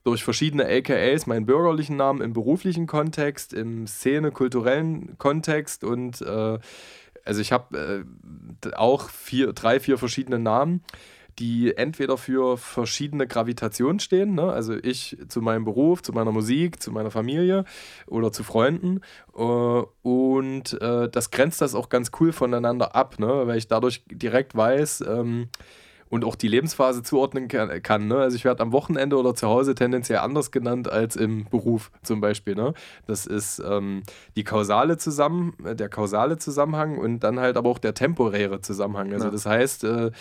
durch verschiedene AKAs meinen bürgerlichen Namen im beruflichen Kontext, im szene-kulturellen Kontext und äh, also ich habe äh, auch vier, drei, vier verschiedene Namen, die entweder für verschiedene Gravitationen stehen, ne? also ich zu meinem Beruf, zu meiner Musik, zu meiner Familie oder zu Freunden äh, und äh, das grenzt das auch ganz cool voneinander ab, ne? weil ich dadurch direkt weiß, ähm, und auch die Lebensphase zuordnen kann. kann ne? Also ich werde am Wochenende oder zu Hause tendenziell anders genannt als im Beruf zum Beispiel. Ne? Das ist ähm, die kausale Zusammen, äh, der kausale Zusammenhang und dann halt aber auch der temporäre Zusammenhang. Also
Ja.
das heißt, äh,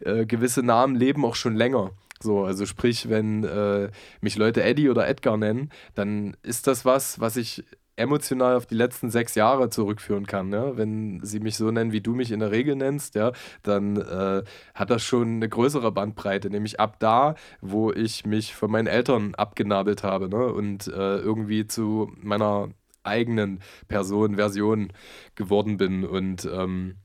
äh, gewisse Namen leben auch schon länger. So, also sprich, wenn äh, mich Leute Eddie oder Edgar nennen, dann ist das was, was ich emotional auf die letzten sechs Jahre zurückführen kann. Ne? Wenn sie mich so nennen, wie du mich in der Regel nennst, ja, dann äh, hat das schon eine größere Bandbreite, nämlich ab da, wo ich mich von meinen Eltern abgenabelt habe ne? und äh, irgendwie zu meiner eigenen Person, Version geworden bin. Und ähm,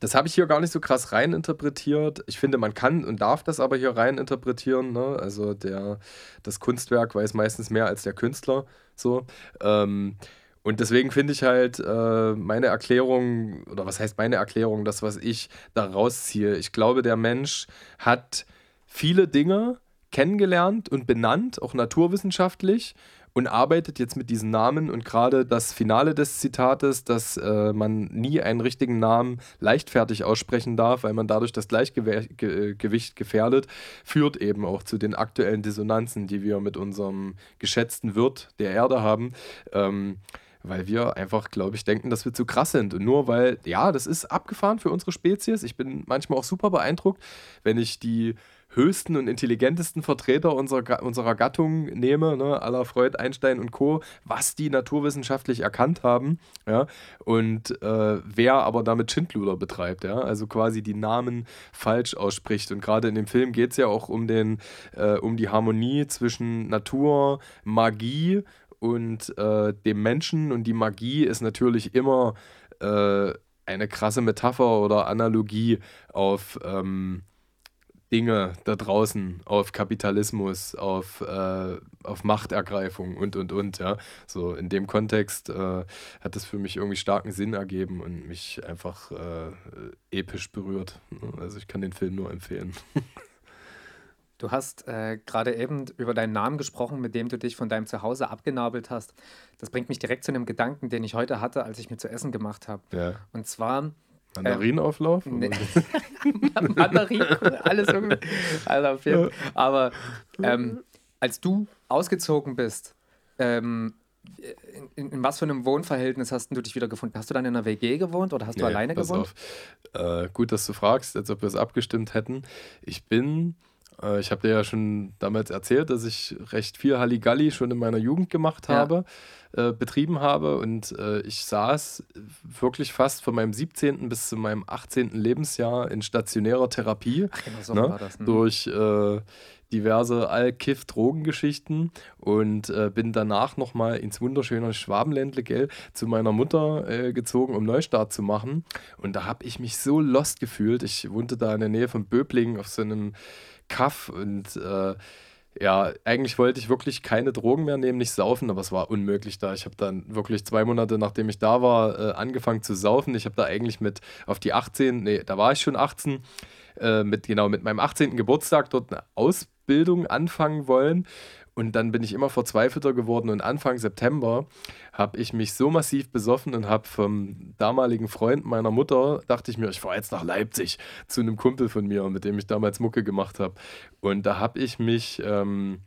das habe ich hier gar nicht so krass reininterpretiert. Ich finde, man kann und darf das aber hier reininterpretieren. Ne? Also der, das Kunstwerk weiß meistens mehr als der Künstler. So. Ähm, und deswegen finde ich halt äh, meine Erklärung, oder was heißt meine Erklärung, das, was ich da rausziehe. Ich glaube, der Mensch hat viele Dinge kennengelernt und benannt, auch naturwissenschaftlich. Und arbeitet jetzt mit diesen Namen und gerade das Finale des Zitates, dass äh, man nie einen richtigen Namen leichtfertig aussprechen darf, weil man dadurch das Gleichgewicht gefährdet, führt eben auch zu den aktuellen Dissonanzen, die wir mit unserem geschätzten Wirt der Erde haben. Ähm, weil wir einfach, glaube ich, denken, dass wir zu krass sind. Und nur weil, ja, das ist abgefahren für unsere Spezies. Ich bin manchmal auch super beeindruckt, wenn ich die höchsten und intelligentesten Vertreter unserer, unserer Gattung nehme, ne, aller Freud, Einstein und Co., was die naturwissenschaftlich erkannt haben, ja, und äh, wer aber damit Schindluder betreibt, ja, also quasi die Namen falsch ausspricht. Und gerade in dem Film geht es ja auch um, den, äh, um die Harmonie zwischen Natur, Magie und äh, dem Menschen. Und die Magie ist natürlich immer äh, eine krasse Metapher oder Analogie auf ähm, Dinge da draußen, auf Kapitalismus, auf, äh, auf Machtergreifung und, und, und. Ja. So in dem Kontext äh, hat das für mich irgendwie starken Sinn ergeben und mich einfach äh, episch berührt. Also ich kann den Film nur empfehlen.
Du hast äh, gerade eben über deinen Namen gesprochen, mit dem du dich von deinem Zuhause abgenabelt hast. Das bringt mich direkt zu einem Gedanken, den ich heute hatte, als ich mir zu essen gemacht habe.
Ja.
Und zwar.
Mandarinauflauf?
Ähm, Mandarin, alles irgendwie. Also. Aber ähm, als du ausgezogen bist, ähm, in, in, was für einem Wohnverhältnis hast du dich wieder gefunden? Hast du dann in einer WG gewohnt oder hast du alleine gewohnt?
Äh, gut, dass du fragst, als ob wir es abgestimmt hätten. Ich bin äh, ich habe dir ja schon damals erzählt, dass ich recht viel Halligalli schon in meiner Jugend gemacht habe, ja. äh, betrieben habe und äh, ich saß wirklich fast von meinem 17. bis zu meinem 18. Lebensjahr in stationärer Therapie.
Ach, genau so ne? war das.
Ne? Durch äh, diverse All-Kiff-Drogengeschichten und äh, bin danach nochmal ins wunderschöne Schwabenländle, gell, zu meiner Mutter äh, gezogen, um Neustart zu machen. Und da habe ich mich so lost gefühlt. Ich wohnte da in der Nähe von Böblingen auf so einem Kaff und äh, ja, eigentlich wollte ich wirklich keine Drogen mehr nehmen, nicht saufen, aber es war unmöglich da. Ich habe dann wirklich zwei Monate, nachdem ich da war, äh, angefangen zu saufen. Ich habe da eigentlich mit auf die 18, nee, da war ich schon 18, äh, mit genau mit meinem 18. Geburtstag dort eine Ausbildung anfangen wollen und dann bin ich immer verzweifelter geworden und Anfang September habe ich mich so massiv besoffen und habe vom damaligen Freund meiner Mutter, dachte ich mir, ich fahre jetzt nach Leipzig zu einem Kumpel von mir, mit dem ich damals Mucke gemacht habe. Und da habe ich mich ähm,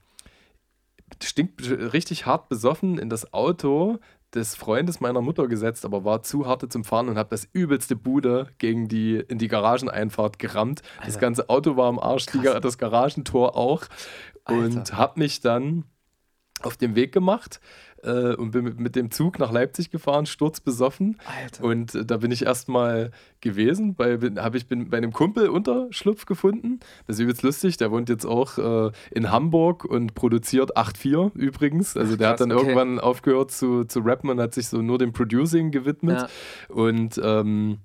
stinkt richtig hart besoffen in das Auto des Freundes meiner Mutter gesetzt, aber war zu harte zum Fahren und habe das übelste Bude gegen die, in die Garageneinfahrt gerammt. Alter. Das ganze Auto war am Arsch, die, das Garagentor auch. Und habe mich dann auf den Weg gemacht äh, und bin mit, mit, dem Zug nach Leipzig gefahren, sturzbesoffen. Alter. Und äh, da bin ich erstmal gewesen, habe ich bin bei einem Kumpel Unterschlupf gefunden. Das ist übelst lustig, der wohnt jetzt auch äh, in Hamburg und produziert 8-4 übrigens. Also der krass, hat dann okay. irgendwann aufgehört zu, zu rappen und hat sich so nur dem Producing gewidmet. Ja. Und ähm,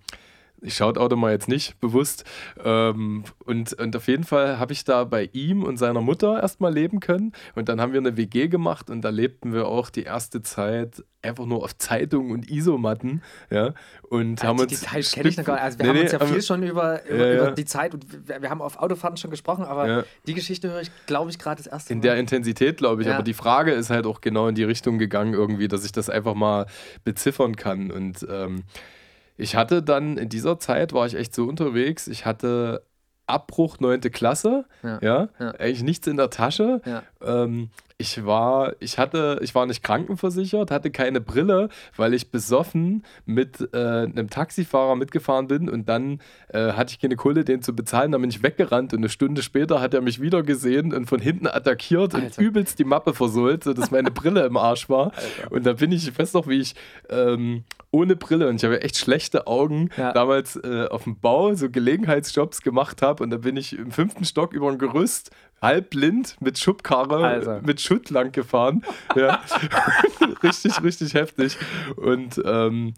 ich schaut Auto mal jetzt nicht bewusst. Ähm, und, und auf jeden Fall habe ich da bei ihm und seiner Mutter erstmal leben können. Und dann haben wir eine WG gemacht und da lebten wir auch die erste Zeit einfach nur auf Zeitungen und Isomatten. Ja, und
ja,
haben
die
uns.
Details kenne ich noch gar nicht. Also wir nee, haben uns ja viel schon über, über, ja, über, die Zeit und wir, wir, haben auf Autofahrten schon gesprochen, aber die Geschichte höre ich, glaube ich, gerade das erste
Mal. In der Intensität, glaube ich. Aber die Frage ist halt auch genau in die Richtung gegangen, irgendwie, dass ich das einfach mal beziffern kann. Und ähm, ich hatte dann in dieser Zeit, war ich echt so unterwegs, ich hatte Abbruch 9. Klasse, ja, ja, ja. eigentlich nichts in der Tasche. Ähm, ich war, ich hatte, ich war nicht krankenversichert, hatte keine Brille, weil ich besoffen mit äh, einem Taxifahrer mitgefahren bin und dann äh, hatte ich keine Kohle, den zu bezahlen. Dann bin ich weggerannt und eine Stunde später hat er mich wieder gesehen und von hinten attackiert Alter. und übelst die Mappe versohlt, sodass meine Brille im Arsch war. Alter. Und da bin ich, ich weiß noch, wie ich ähm, ohne Brille und ich habe echt schlechte Augen ja. damals äh, auf dem Bau so Gelegenheitsjobs gemacht habe und da bin ich im fünften Stock über ein Gerüst halbblind mit Schubkarre, also. mit Schutt lang gefahren. Ja. richtig, richtig heftig. Und ähm,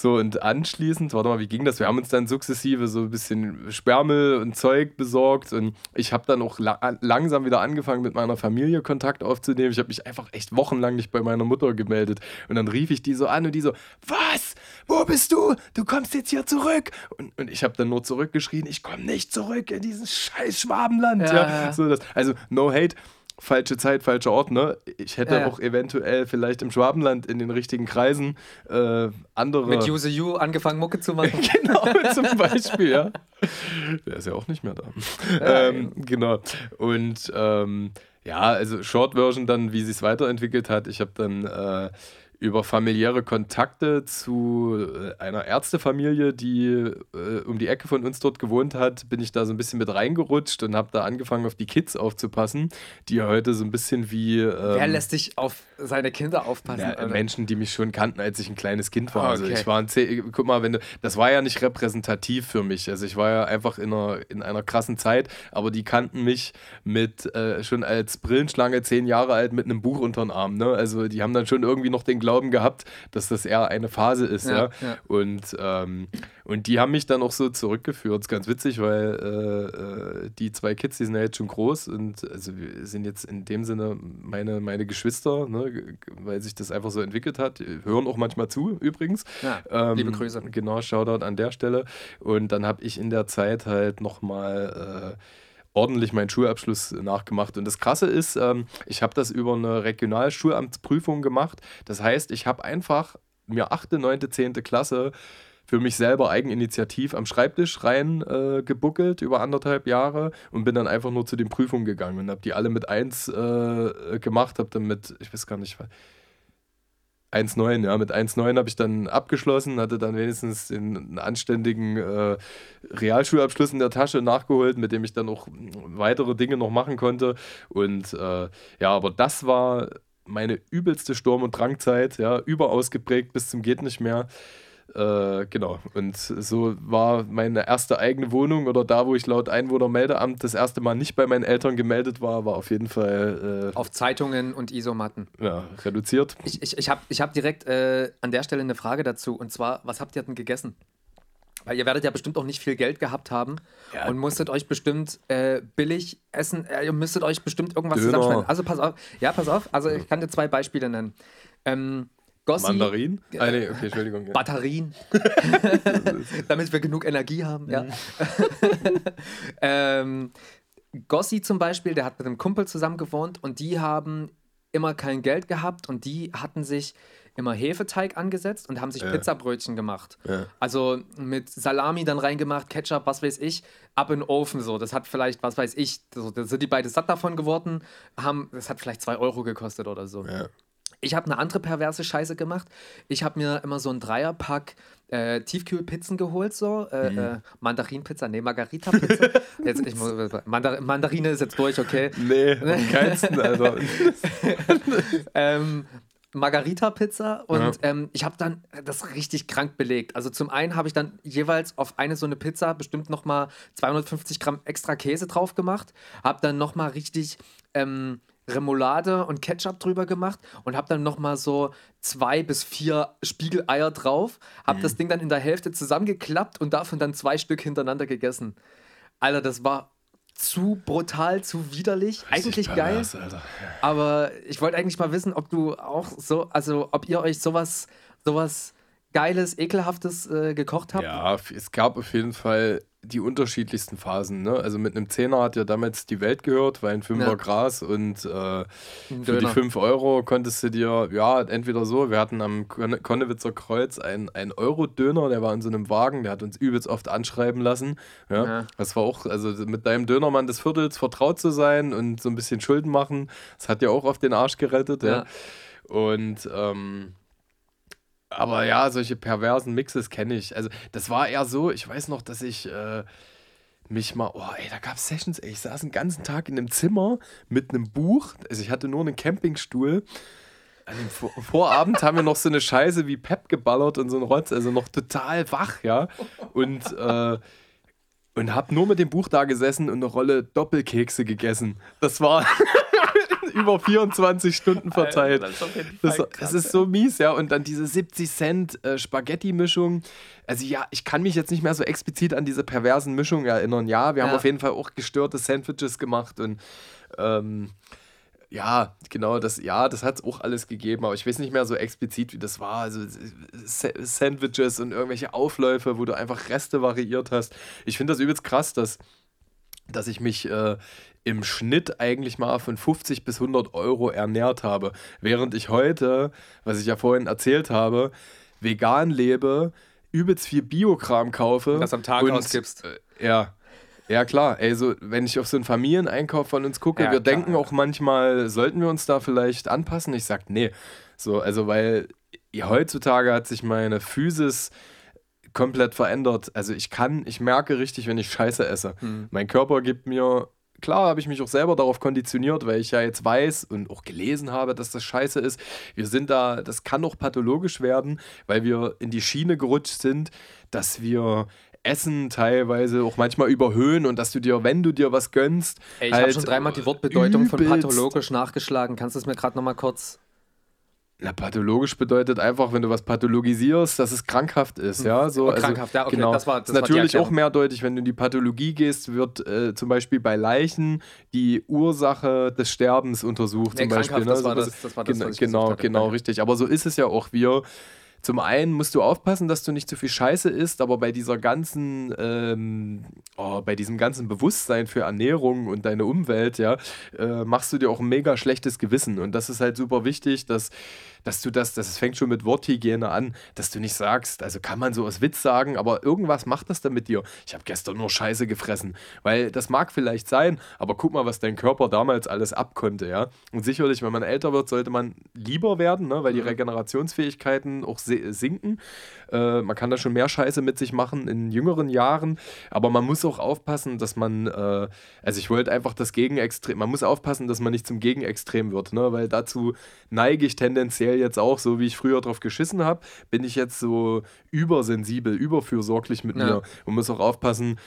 so, und anschließend, warte mal, wie ging das? Wir haben uns dann sukzessive so ein bisschen Sperrmüll und Zeug besorgt und ich habe dann auch la langsam wieder angefangen, mit meiner Familie Kontakt aufzunehmen. Ich habe mich einfach echt wochenlang nicht bei meiner Mutter gemeldet. Und dann rief ich die so an und die so, was? Wo bist du? Du kommst jetzt hier zurück. Und, und ich habe dann nur zurückgeschrien, ich komme nicht zurück in dieses scheiß Schwabenland. Ja, ja. So das, also, no hate falsche Zeit, falscher Ort, ne? Ich hätte
Ja, ja.
auch eventuell vielleicht im Schwabenland in den richtigen Kreisen äh, andere.
Mit Use You angefangen, Mucke zu machen.
genau, zum Beispiel, ja. Der ist ja auch nicht mehr da. ähm, genau. Und ähm, ja, also Short Version dann, wie sie es weiterentwickelt hat. Ich habe dann äh, über familiäre Kontakte zu äh, einer Ärztefamilie, die äh, um die Ecke von uns dort gewohnt hat, bin ich da so ein bisschen mit reingerutscht und habe da angefangen, auf die Kids aufzupassen, die heute so ein bisschen wie. Ähm,
Wer lässt sich auf seine Kinder aufpassen? Alter?
Menschen, die mich schon kannten, als ich ein kleines Kind war.
Ah,
Also
okay.
ich war ein Zeh guck mal, wenn du, das war ja nicht repräsentativ für mich. Also ich war ja einfach in einer, in einer krassen Zeit, aber die kannten mich mit äh, schon als Brillenschlange zehn Jahre alt mit einem Buch unter den Arm. Ne? Also die haben dann schon irgendwie noch den Glauben gehabt, dass das eher eine Phase ist. Ja,
Ja.
Und, ähm, und die haben mich dann auch so zurückgeführt. Ist ganz witzig, weil äh, äh, die zwei Kids, die sind ja jetzt schon groß und also sind jetzt in dem Sinne meine, meine Geschwister, ne, weil sich das einfach so entwickelt hat. Hören auch manchmal zu, übrigens.
Ja,
Ähm,
liebe Grüße.
Genau, Shoutout an der Stelle. Und dann habe ich in der Zeit halt nochmal äh, ordentlich meinen Schulabschluss nachgemacht. Und das Krasse ist, ähm, ich habe das über eine Regionalschulamtsprüfung gemacht. Das heißt, ich habe einfach mir 8., 9., 10. Klasse für mich selber eigeninitiativ am Schreibtisch rein äh, gebuckelt über anderthalb Jahre und bin dann einfach nur zu den Prüfungen gegangen und habe die alle mit 1 äh, gemacht, habe dann mit, ich weiß gar nicht, 1,9, ja, mit 1,9 habe ich dann abgeschlossen, hatte dann wenigstens den, anständigen äh, Realschulabschluss in der Tasche nachgeholt, mit dem ich dann auch weitere Dinge noch machen konnte. Und äh, ja, aber das war meine übelste Sturm- und Drangzeit, ja, überausgeprägt bis zum geht nicht mehr. Äh, genau. Und so war meine erste eigene Wohnung oder da, wo ich laut Einwohnermeldeamt das erste Mal nicht bei meinen Eltern gemeldet war, war auf jeden Fall
Auf Zeitungen und Isomatten.
äh, ja, reduziert.
Ich, ich, ich habe ich hab direkt äh, an der Stelle eine Frage dazu. Und zwar, was habt ihr denn gegessen? Weil ihr werdet ja bestimmt auch nicht viel Geld gehabt haben
Ja.
und musstet euch bestimmt äh, billig essen. Äh, ihr müsstet euch bestimmt irgendwas
Döner.
zusammenschneiden. Also pass auf. Ja, pass auf. Also ich kann dir zwei Beispiele nennen. Ähm, Gossi,
Mandarin? Ah, nee, okay, Entschuldigung. Ja.
Batterien, damit wir genug Energie haben. Ja.
Mhm.
ähm, Gossi zum Beispiel, der hat mit einem Kumpel zusammen gewohnt und die haben immer kein Geld gehabt und die hatten sich immer Hefeteig angesetzt und haben sich Pizzabrötchen gemacht.
Ja.
Also mit Salami dann reingemacht, Ketchup, was weiß ich, ab in den Ofen so. Das hat vielleicht, was weiß ich, so, da sind die beide satt davon geworden, haben, das hat vielleicht zwei Euro gekostet oder so.
Ja.
Ich habe eine andere perverse Scheiße gemacht. Ich habe mir immer so ein Dreierpack äh, Tiefkühlpizzen geholt, so. Äh, äh, Mandarinpizza, nee, Margarita-Pizza. jetzt, ich muss, Mandar Mandarine ist jetzt durch, okay.
Nee, am geilsten, Alter.
ähm, Margarita-Pizza und
Ja.
ähm, ich habe dann das richtig krank belegt. Also zum einen habe ich dann jeweils auf eine so eine Pizza bestimmt nochmal 250 Gramm extra Käse drauf gemacht, habe dann nochmal richtig ähm, Remoulade und Ketchup drüber gemacht und habe dann nochmal so zwei bis vier Spiegeleier drauf, habe das Ding dann in der Hälfte zusammengeklappt und davon dann zwei Stück hintereinander gegessen. Alter, das war zu brutal, zu widerlich. Eigentlich geil.
Alter.
Aber ich wollte eigentlich mal wissen, ob du auch so, also ob ihr euch sowas, sowas Geiles, Ekelhaftes äh, gekocht habt.
Ja, es gab auf jeden Fall die unterschiedlichsten Phasen. Ne? Also mit einem Zehner hat ja damals die Welt gehört, weil ein Fünfer
Ja.
Gras und äh, für die
Döner.
5 Euro konntest du dir, ja, entweder so, wir hatten am Konne- Konnewitzer Kreuz einen 1-Euro-Döner, der war in so einem Wagen, der hat uns übelst oft anschreiben lassen. Ja?
Ja.
Das war auch, also mit deinem Dönermann des Viertels vertraut zu sein und so ein bisschen Schulden machen, das hat ja auch auf den Arsch gerettet. Ja.
Ja.
Und ähm, aber ja, solche perversen Mixes kenne ich. Also, das war eher so, ich weiß noch, dass ich äh, mich mal, oh, ey, da gab es Sessions, ey, ich saß den ganzen Tag in einem Zimmer mit einem Buch. Also, ich hatte nur einen Campingstuhl. An dem Vor Vorabend haben wir noch so eine Scheiße wie Pep geballert und so ein Rotz, also noch total wach, ja. Und, äh, und hab nur mit dem Buch da gesessen und eine Rolle Doppelkekse gegessen. Das war über 24 Stunden verteilt.
das
Das, ist so mies, ja. Und dann diese 70 Cent äh, Spaghetti-Mischung. Also ja, ich kann mich jetzt nicht mehr so explizit an diese perversen Mischungen erinnern. Ja, wir haben
Ja.
auf jeden Fall auch gestörte Sandwiches gemacht und ähm, ja, genau, das, ja, das hat es auch alles gegeben, aber ich weiß nicht mehr so explizit, wie das war. Also Sa- Sandwiches und irgendwelche Aufläufe, wo du einfach Reste variiert hast. Ich finde das übelst krass, dass dass ich mich äh, im Schnitt eigentlich mal von 50 bis 100 Euro ernährt habe. Während ich heute, was ich ja vorhin erzählt habe, vegan lebe, übelst viel Biokram kaufe.
Und das am Tag
und,
ausgibst.
Äh, ja. Ja, klar. Ey, so, wenn ich auf so einen Familieneinkauf von uns gucke,
Ja,
wir
klar.
denken auch manchmal, sollten wir uns da vielleicht anpassen? Ich sag, nee. So, also, weil heutzutage hat sich meine Physis komplett verändert. Also, ich kann, ich merke richtig, wenn ich Scheiße esse.
Hm.
Mein Körper gibt mir, klar habe ich mich auch selber darauf konditioniert, weil ich ja jetzt weiß und auch gelesen habe, dass das scheiße ist. Wir sind da, das kann auch pathologisch werden, weil wir in die Schiene gerutscht sind, dass wir Essen teilweise auch manchmal überhöhen und dass du dir, wenn du dir was gönnst,
Ey, ich habe
halt
schon dreimal die Wortbedeutung von pathologisch nachgeschlagen. Kannst du es mir gerade nochmal kurz.
Na, pathologisch bedeutet einfach, wenn du was pathologisierst, dass es krankhaft ist, ja. So,
Oh, krankhaft, ja, okay,
genau.
das war- das
ist
war
natürlich auch mehrdeutig, wenn du in die Pathologie gehst, wird äh, zum Beispiel bei Leichen die Ursache des Sterbens untersucht.
Nee,
zum Beispiel,
krankhaft, das
ne?
war
So,
das- das war das,
genau,
was
genau,
gesucht hatte.
genau, richtig. Aber so ist es ja auch. Wir zum einen musst du aufpassen, dass du nicht zu viel Scheiße isst, aber bei dieser ganzen, ähm, oh, bei diesem ganzen Bewusstsein für Ernährung und deine Umwelt, ja, äh, machst du dir auch ein mega schlechtes Gewissen. Und das ist halt super wichtig, dass, dass du das, das fängt schon mit Worthygiene an, dass du nicht sagst, also kann man so aus Witz sagen, aber irgendwas macht das dann mit dir. Ich habe gestern nur Scheiße gefressen, weil das mag vielleicht sein, aber guck mal, was dein Körper damals alles abkonnte, ja. Und sicherlich, wenn man älter wird, sollte man lieber werden, ne, weil die Regenerationsfähigkeiten auch sinken. Äh, man kann da schon mehr Scheiße mit sich machen in jüngeren Jahren, aber man muss auch aufpassen, dass man, äh, also ich wollte einfach das Gegenextrem, man muss aufpassen, dass man nicht zum Gegenextrem wird, ne, weil dazu neige ich tendenziell jetzt auch, so wie ich früher drauf geschissen habe, bin ich jetzt so übersensibel, überfürsorglich mit
Ja.
mir und muss auch aufpassen,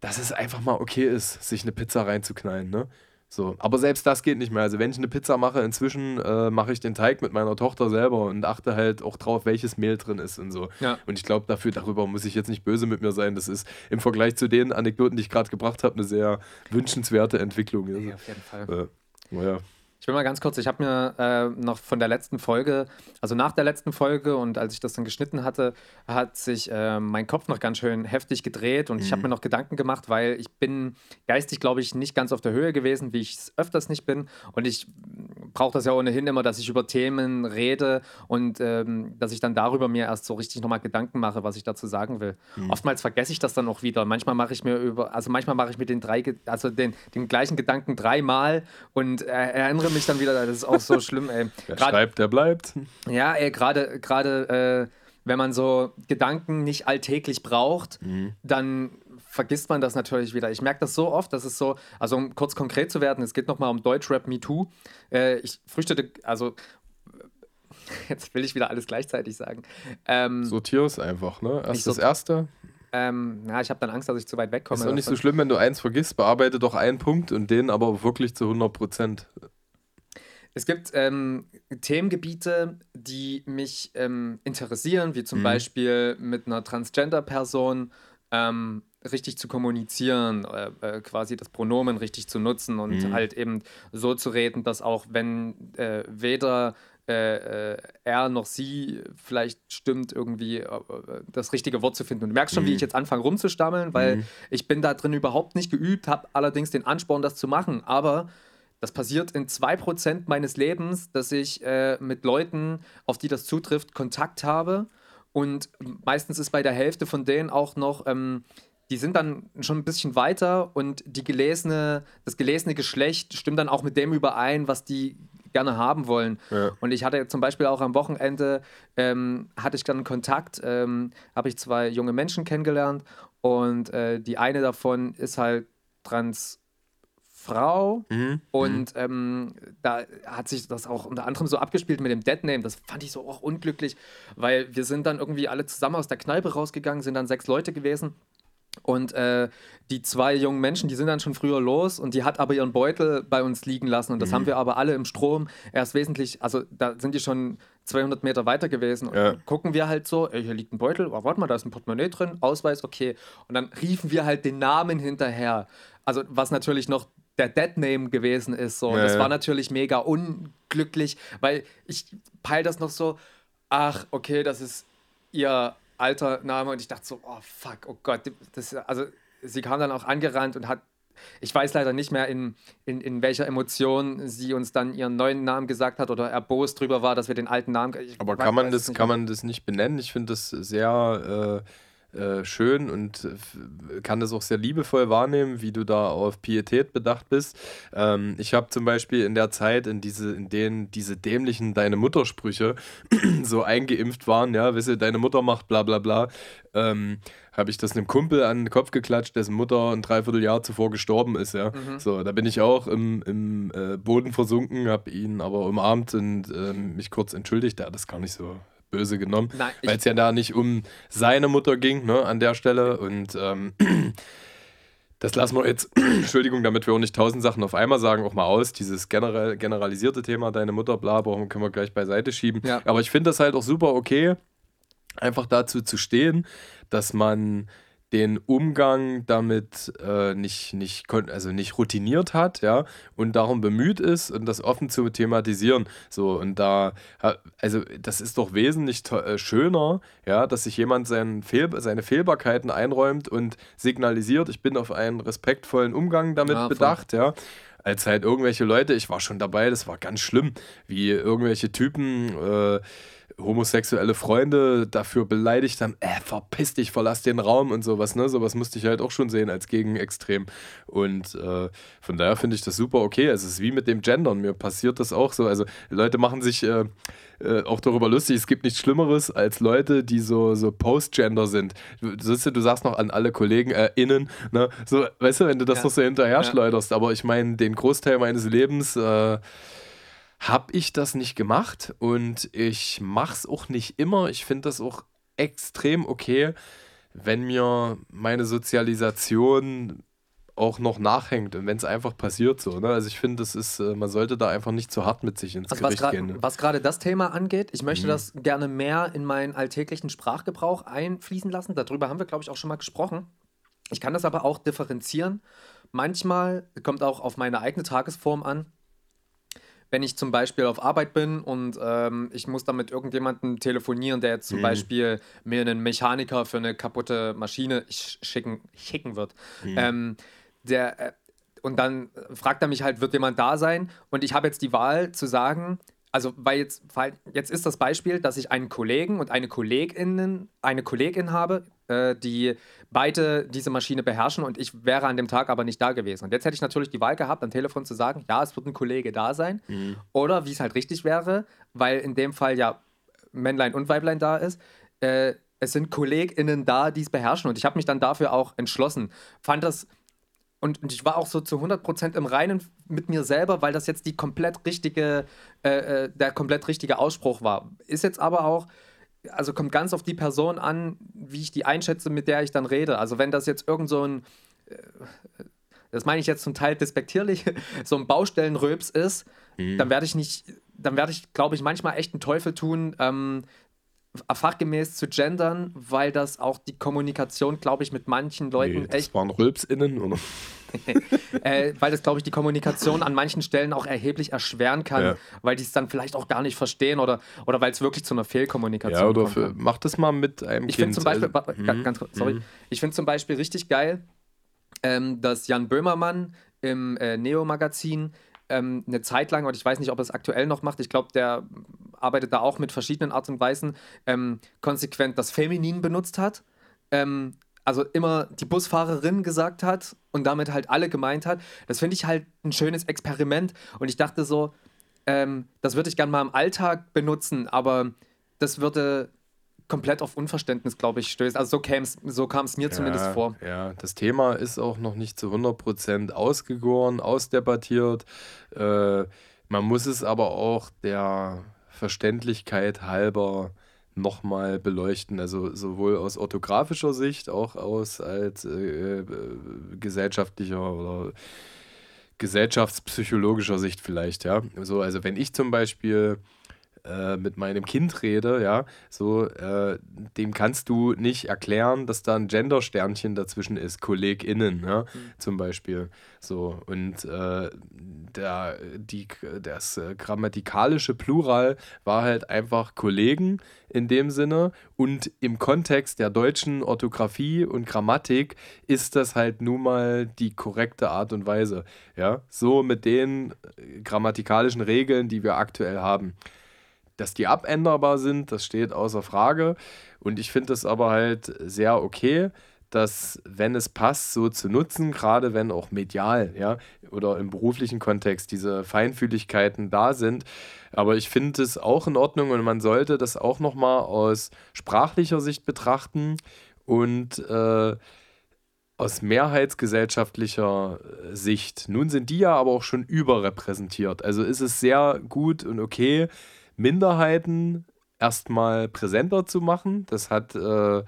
dass es einfach mal okay ist, sich eine Pizza reinzuknallen, ne? So, aber selbst das geht nicht mehr. Also wenn ich eine Pizza mache, inzwischen äh, mache ich den Teig mit meiner Tochter selber und achte halt auch drauf, welches Mehl drin ist und so.
Ja.
Und ich glaube, dafür, darüber muss ich jetzt nicht böse mit mir sein. Das ist im Vergleich zu den Anekdoten, die ich gerade gebracht habe, eine sehr wünschenswerte Entwicklung. Also,
Nee, auf jeden Fall.
äh, naja.
Ich will mal ganz kurz, ich habe mir äh, noch von der letzten Folge, also nach der letzten Folge und als ich das dann geschnitten hatte, hat sich äh, mein Kopf noch ganz schön heftig gedreht und ich habe mir noch Gedanken gemacht, weil ich bin geistig, glaube ich, nicht ganz auf der Höhe gewesen, wie ich es öfters nicht bin und ich brauche das ja ohnehin immer, dass ich über Themen rede und ähm, dass ich dann darüber mir erst so richtig nochmal Gedanken mache, was ich dazu sagen will. Oftmals vergesse ich das dann auch wieder. Manchmal mache ich mir über, also manchmal mache ich mir den drei, also den, den gleichen Gedanken dreimal und äh, erinnere mich dann wieder, das ist auch so schlimm, ey.
Wer
Grad-
schreibt, der bleibt.
ja, ey, gerade, gerade, äh, wenn man so Gedanken nicht alltäglich braucht, dann vergisst man das natürlich wieder. Ich merke das so oft, dass es so, also um kurz konkret zu werden, es geht nochmal um Deutschrap Me Too. Äh, ich frühstückte, also jetzt will ich wieder alles gleichzeitig sagen. Ähm,
Sortier es einfach, ne? Erst das erste.
ähm, ja, ich habe dann Angst, dass ich zu weit wegkomme.
Ist auch nicht so schlimm, wenn du eins vergisst. Bearbeite doch einen Punkt und den aber wirklich zu 100 Prozent.
Es gibt ähm, Themengebiete, die mich ähm, interessieren, wie zum Beispiel mit einer Transgender-Person ähm, richtig zu kommunizieren, äh, äh, quasi das Pronomen richtig zu nutzen und halt eben so zu reden, dass auch wenn äh, weder äh, äh, er noch sie vielleicht stimmt, irgendwie äh, das richtige Wort zu finden. Und du merkst schon, wie ich jetzt anfange rumzustammeln, weil ich bin da drin überhaupt nicht geübt, habe allerdings den Ansporn, das zu machen. Aber das passiert in 2% meines Lebens, dass ich äh, mit Leuten, auf die das zutrifft, Kontakt habe. Und meistens ist bei der Hälfte von denen auch noch, ähm, die sind dann schon ein bisschen weiter und die gelesene, das gelesene Geschlecht stimmt dann auch mit dem überein, was die gerne haben wollen.
Ja.
Und ich hatte zum Beispiel auch am Wochenende, ähm, hatte ich dann Kontakt, ähm, habe ich zwei junge Menschen kennengelernt und äh, die eine davon ist halt Transfrau und ähm, da hat sich das auch unter anderem so abgespielt mit dem Deadname. Das fand ich so auch unglücklich, weil wir sind dann irgendwie alle zusammen aus der Kneipe rausgegangen, sind dann sechs Leute gewesen. Und äh, die zwei jungen Menschen, die sind dann schon früher los und die hat aber ihren Beutel bei uns liegen lassen. Und das haben wir aber alle im Strom erst wesentlich, also da sind die schon 200 Meter weiter gewesen. Und
Ja.
gucken wir halt so, ey, hier liegt ein Beutel, oh, warte mal, da ist ein Portemonnaie drin, Ausweis, okay. Und dann riefen wir halt den Namen hinterher. Also was natürlich noch der Deadname gewesen ist. So.
Ja,
das war natürlich mega unglücklich, weil ich peil das noch so, ach, okay, das ist ihr alter Name und ich dachte so, oh fuck, oh Gott, das, also sie kam dann auch angerannt und hat ich weiß leider nicht mehr, in, in, in welcher Emotion sie uns dann ihren neuen Namen gesagt hat oder erbost drüber war, dass wir den alten Namen.
Aber kann man, das, kann man das nicht benennen? Ich finde das sehr. Äh äh, schön und äh, kann das auch sehr liebevoll wahrnehmen, wie du da auf Pietät bedacht bist. Ähm, ich habe zum Beispiel in der Zeit, in, diese, in denen diese dämlichen Deine Muttersprüche so eingeimpft waren, ja, wisse, deine Mutter macht bla bla bla, ähm, habe ich das einem Kumpel an den Kopf geklatscht, dessen Mutter ein Dreivierteljahr zuvor gestorben ist, ja. Mhm. So, da bin ich auch im, im äh, Boden versunken, habe ihn aber umarmt und äh, mich kurz entschuldigt. Er hat das gar nicht so böse genommen, weil es ja da nicht um seine Mutter ging, ne, an der Stelle. Und ähm, das lassen wir jetzt, Entschuldigung, damit wir auch nicht tausend Sachen auf einmal sagen, auch mal aus. Dieses generell, generalisierte Thema, deine Mutter, bla, brauchen, können wir gleich beiseite schieben. Ja. Aber ich finde das halt auch super okay, einfach dazu zu stehen, dass man den Umgang damit äh, nicht, nicht, also nicht routiniert hat, ja, und darum bemüht ist und das offen zu thematisieren. So, und da, also das ist doch wesentlich äh, schöner, ja, dass sich jemand seinen Fehl, seine Fehlbarkeiten einräumt und signalisiert, ich bin auf einen respektvollen Umgang damit ja, bedacht, ja als halt irgendwelche Leute, ich war schon dabei, das war ganz schlimm, wie irgendwelche Typen äh, homosexuelle Freunde dafür beleidigt haben, äh, verpiss dich, verlass den Raum und sowas, ne? Sowas musste ich halt auch schon sehen als Gegenextrem. Und äh, von daher finde ich das super okay. Es ist wie mit dem Gendern, mir passiert das auch so. Also Leute machen sich äh, äh, auch darüber lustig, es gibt nichts Schlimmeres als Leute, die so, so Post-Gender sind. Du, du sagst noch an alle Kollegen, äh, innen, ne? So, weißt du, wenn du das ja. noch so hinterher schleuderst, aber ich meine, den Großteil meines Lebens äh, habe ich das nicht gemacht und ich mache es auch nicht immer. Ich finde das auch extrem okay, wenn mir meine Sozialisation auch noch nachhängt und wenn es einfach passiert so. Ne? Also ich finde, das ist, äh, man sollte da einfach nicht zu hart mit sich ins also Gericht
was
gehen. Ne?
Was gerade das Thema angeht, ich möchte mhm. das gerne mehr in meinen alltäglichen Sprachgebrauch einfließen lassen. Darüber haben wir, glaube ich, auch schon mal gesprochen. Ich kann das aber auch differenzieren. Manchmal kommt auch auf meine eigene Tagesform an wenn ich zum Beispiel auf Arbeit bin und ähm, ich muss dann mit irgendjemandem telefonieren, der jetzt zum mhm. Beispiel mir einen Mechaniker für eine kaputte Maschine schicken, schicken wird, mhm. ähm, der, äh, und dann fragt er mich halt, wird jemand da sein? Und ich habe jetzt die Wahl zu sagen, also weil jetzt, jetzt ist das Beispiel, dass ich einen Kollegen und eine Kollegin, eine Kollegin habe, äh, die beide diese Maschine beherrschen und ich wäre an dem Tag aber nicht da gewesen. Und jetzt hätte ich natürlich die Wahl gehabt, am Telefon zu sagen, ja, es wird ein Kollege da sein. Mhm. Oder wie es halt richtig wäre, weil in dem Fall ja Männlein und Weiblein da ist, äh, es sind KollegInnen da, die es beherrschen. Und ich habe mich dann dafür auch entschlossen. Fand das und, und, ich war auch so zu 100% im Reinen mit mir selber, weil das jetzt die komplett richtige, äh, äh, der komplett richtige Ausspruch war. Ist jetzt aber auch, also kommt ganz auf die Person an, wie ich die einschätze, mit der ich dann rede. Also wenn das jetzt irgend so ein, äh, das meine ich jetzt zum Teil despektierlich, so ein Baustellenröps ist, mhm. dann werde ich nicht, dann werde ich, glaube ich, manchmal echt einen Teufel tun, ähm, fachgemäß zu gendern, weil das auch die Kommunikation, glaube ich, mit manchen Leuten
nee, das echt. waren RülpsInnen, oder?
äh, weil das, glaube ich, die Kommunikation an manchen Stellen auch erheblich erschweren kann, ja. weil die es dann vielleicht auch gar nicht verstehen oder, oder weil es wirklich zu einer Fehlkommunikation
ja, oder kommt. Für, mach das mal mit einem
ich
Kind.
Zum Beispiel, also, ganz, ganz kurz, sorry. Mhm. Ich finde zum Beispiel richtig geil, ähm, dass Jan Böhmermann im äh, Neo-Magazin ähm, eine Zeit lang, und ich weiß nicht, ob er es aktuell noch macht, ich glaube, der arbeitet da auch mit verschiedenen Art und Weisen, ähm, konsequent das Feminin benutzt hat. Ähm, also immer die Busfahrerin gesagt hat und damit halt alle gemeint hat. Das finde ich halt ein schönes Experiment. Und ich dachte so, ähm, das würde ich gerne mal im Alltag benutzen, aber das würde komplett auf Unverständnis, glaube ich, stößt. Also so, so kam es mir ja, zumindest vor.
Ja, das Thema ist auch noch nicht zu 100% ausgegoren, ausdebattiert. Äh, man muss es aber auch der Verständlichkeit halber nochmal beleuchten. Also sowohl aus orthografischer Sicht, auch aus als äh, äh, gesellschaftlicher oder gesellschaftspsychologischer Sicht vielleicht, ja. So, also wenn ich zum Beispiel äh, mit meinem Kind rede, ja, so, äh, dem kannst du nicht erklären, dass da ein Gender-Sternchen dazwischen ist, KollegInnen, ja, mhm. zum Beispiel. So, und äh, der, die, das äh, grammatikalische Plural war halt einfach Kollegen in dem Sinne und im Kontext der deutschen Orthographie und Grammatik ist das halt nun mal die korrekte Art und Weise, ja, so mit den äh, grammatikalischen Regeln, die wir aktuell haben. Dass die abänderbar sind, das steht außer Frage. Und ich finde es aber halt sehr okay, dass, wenn es passt, so zu nutzen, gerade wenn auch medial, ja, oder im beruflichen Kontext diese Feinfühligkeiten da sind. Aber ich finde es auch in Ordnung und man sollte das auch nochmal aus sprachlicher Sicht betrachten und äh, aus mehrheitsgesellschaftlicher äh, Sicht. Nun sind die ja aber auch schon überrepräsentiert. Also ist es sehr gut und okay, Minderheiten erstmal präsenter zu machen. Das hat, äh,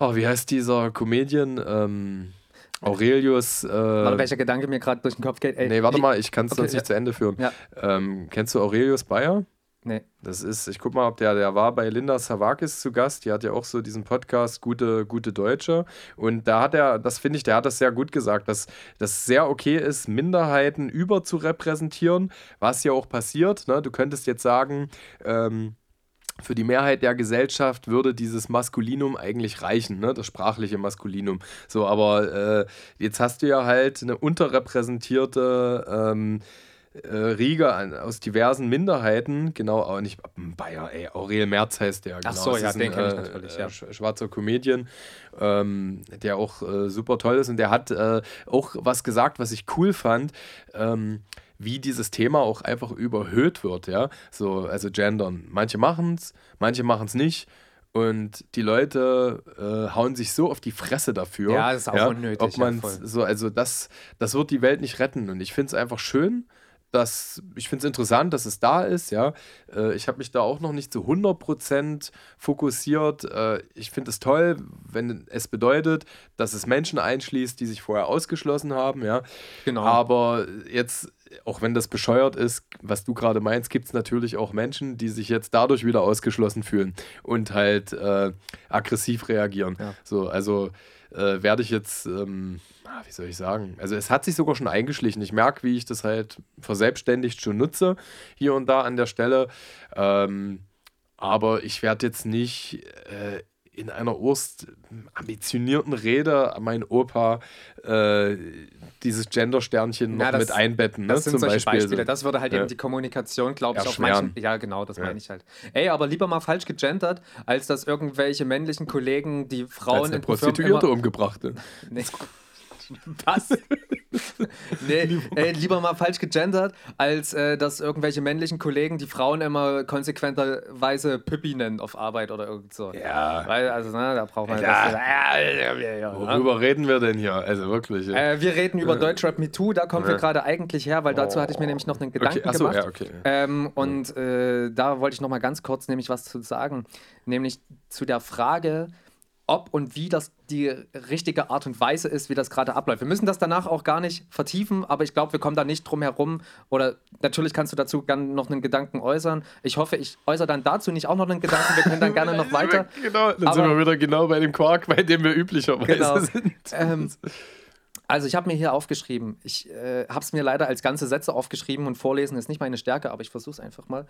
oh, wie heißt dieser Comedian? Ähm, Aurelius. Äh,
warte, welcher Gedanke mir gerade durch den Kopf geht?
Ey, nee, warte mal, ich kann es okay, sonst ja. nicht zu Ende führen. Ja. Ähm, kennst du Aurelius Bayer?
Nee.
Das ist, ich guck mal, ob der, der war bei Linda Savakis zu Gast. Die hat ja auch so diesen Podcast Gute, Gute Deutsche. Und da hat er, das finde ich, der hat das sehr gut gesagt, dass das sehr okay ist, Minderheiten über zu repräsentieren, was ja auch passiert. Ne? Du könntest jetzt sagen, ähm, für die Mehrheit der Gesellschaft würde dieses Maskulinum eigentlich reichen, ne? das sprachliche Maskulinum. So, aber äh, jetzt hast du ja halt eine unterrepräsentierte ähm, äh, Riege aus diversen Minderheiten, genau, auch nicht Bayer, ey, Aurel Merz heißt der.
Genau. Ach so, ja, den kenne ich natürlich, ja.
Äh, schwarzer Comedian, ähm, der auch äh, super toll ist und der hat äh, auch was gesagt, was ich cool fand. Ähm, wie dieses Thema auch einfach überhöht wird, ja. So, also gendern. Manche machen es, manche machen es nicht. Und die Leute äh, hauen sich so auf die Fresse dafür.
Ja, das ist auch ja, unnötig.
Ob man ja, so, also das, das wird die Welt nicht retten. Und ich finde es einfach schön, dass ich finde es interessant, dass es da ist, ja. Äh, ich habe mich da auch noch nicht zu 100% fokussiert. Äh, ich finde es toll, wenn es bedeutet, dass es Menschen einschließt, die sich vorher ausgeschlossen haben, ja.
Genau.
Aber jetzt, auch wenn das bescheuert ist, was du gerade meinst, gibt es natürlich auch Menschen, die sich jetzt dadurch wieder ausgeschlossen fühlen und halt äh, aggressiv reagieren. Ja. So, also äh, werde ich jetzt, ähm, ah, wie soll ich sagen, also es hat sich sogar schon eingeschlichen. Ich merke, wie ich das halt verselbstständigt schon nutze, hier und da an der Stelle. Ähm, aber ich werde jetzt nicht äh, in einer Urst ambitionierten Rede mein Opa äh, dieses Gender-Sternchen noch ja, das, mit einbetten.
Ne, das sind
zum
solche
Beispiel.
Beispiele. Das würde halt ja. eben die Kommunikation, glaube ich, auf manchen. Ja, genau, das ja. meine ich halt. Ey, aber lieber mal falsch gegendert, als dass irgendwelche männlichen Kollegen die Frauen als
eine in Prostituierte umgebrachte.
Nee. Was? nee, ey, lieber mal falsch gegendert, als äh, dass irgendwelche männlichen Kollegen die Frauen immer konsequenterweise Püppi nennen auf Arbeit oder irgend so.
Ja.
Weil, also, ne, da braucht man.
Ja. Das, ja, ja, ja, Worüber reden wir denn hier? Also wirklich.
Äh, wir reden über Deutschrap Me Too, da kommen wir gerade eigentlich her, weil dazu hatte ich mir nämlich noch einen Gedanken
okay. Achso,
gemacht.
Ja, okay.
Ähm, und äh, da wollte ich noch mal ganz kurz nämlich was zu sagen, nämlich zu der Frage, ob und wie das die richtige Art und Weise ist, wie das gerade abläuft. Wir müssen das danach auch gar nicht vertiefen, aber ich glaube, wir kommen da nicht drum herum. Oder natürlich kannst du dazu gerne noch einen Gedanken äußern. Ich hoffe, ich äußere dann dazu nicht auch noch einen Gedanken. Wir können dann gerne noch weiter.
Genau, dann aber, sind wir wieder genau bei dem Quark, bei dem wir üblicherweise genau. sind.
Ähm, also ich habe mir hier aufgeschrieben, ich äh, habe es mir leider als ganze Sätze aufgeschrieben und vorlesen ist nicht meine Stärke, aber ich versuche es einfach mal.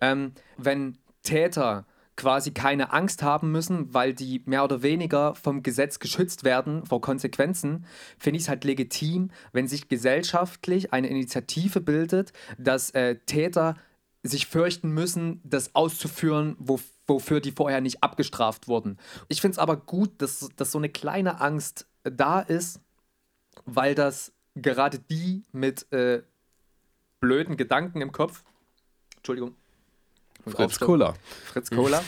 Ähm, wenn Täter quasi keine Angst haben müssen, weil die mehr oder weniger vom Gesetz geschützt werden vor Konsequenzen, finde ich es halt legitim, wenn sich gesellschaftlich eine Initiative bildet, dass äh, Täter sich fürchten müssen, das auszuführen, wo, wofür die vorher nicht abgestraft wurden. Ich finde es aber gut, dass, dass so eine kleine Angst da ist, weil das gerade die mit äh, blöden Gedanken im Kopf, Entschuldigung,
Fritz Cola.
Fritz Cola.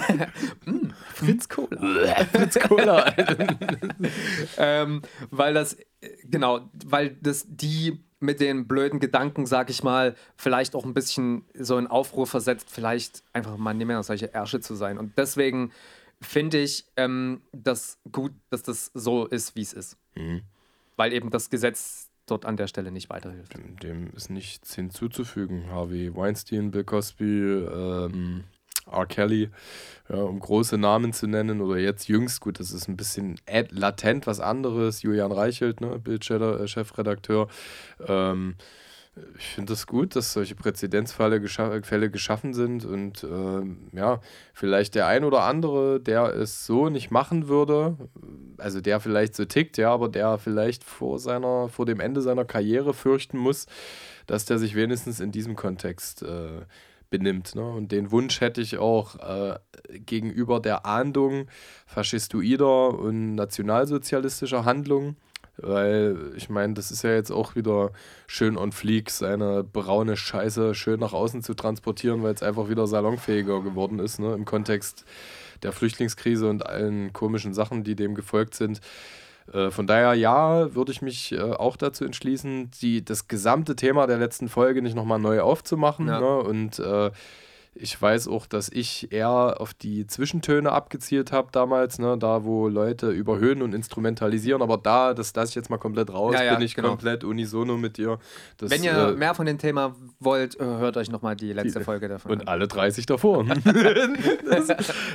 mm, Fritz Cola.
Fritz Cola.
ähm, weil das, genau, weil das die mit den blöden Gedanken, sag ich mal, vielleicht auch ein bisschen so in Aufruhr versetzt, vielleicht einfach mal nicht mehr solche Ärsche zu sein. Und deswegen finde ich ähm, das gut, dass das so ist, wie es ist. Mhm. Weil eben das Gesetz dort an der Stelle nicht weiterhilft.
Dem, dem ist nichts hinzuzufügen. Harvey Weinstein, Bill Cosby, ähm, R. Kelly, ja, um große Namen zu nennen. Oder jetzt jüngst, gut, das ist ein bisschen latent was anderes. Julian Reichelt, ne, Bild-Chefredakteur. Ähm, ich finde es das gut, dass solche Präzedenzfälle gescha geschaffen sind und äh, ja, vielleicht der ein oder andere, der es so nicht machen würde, also der vielleicht so tickt, ja, aber der vielleicht vor seiner, vor dem Ende seiner Karriere fürchten muss, dass der sich wenigstens in diesem Kontext äh, benimmt. Ne? Und den Wunsch hätte ich auch äh, gegenüber der Ahndung faschistoider und nationalsozialistischer Handlungen weil ich meine, das ist ja jetzt auch wieder schön on fleek, seine braune Scheiße schön nach außen zu transportieren, weil es einfach wieder salonfähiger geworden ist, ne? im Kontext der Flüchtlingskrise und allen komischen Sachen, die dem gefolgt sind. Äh, von daher, ja, würde ich mich äh, auch dazu entschließen, die, das gesamte Thema der letzten Folge nicht nochmal neu aufzumachen. Ja. Ne? Und äh, ich weiß auch, dass ich eher auf die Zwischentöne abgezielt habe damals, ne? da wo Leute überhöhen und instrumentalisieren, aber da, das lasse ich jetzt mal komplett raus, ja, ja, bin ich genau. komplett unisono mit dir.
Das, Wenn ihr äh, mehr von dem Thema wollt, äh, hört euch nochmal die letzte die, Folge davon
Und an. alle 30 davor. das,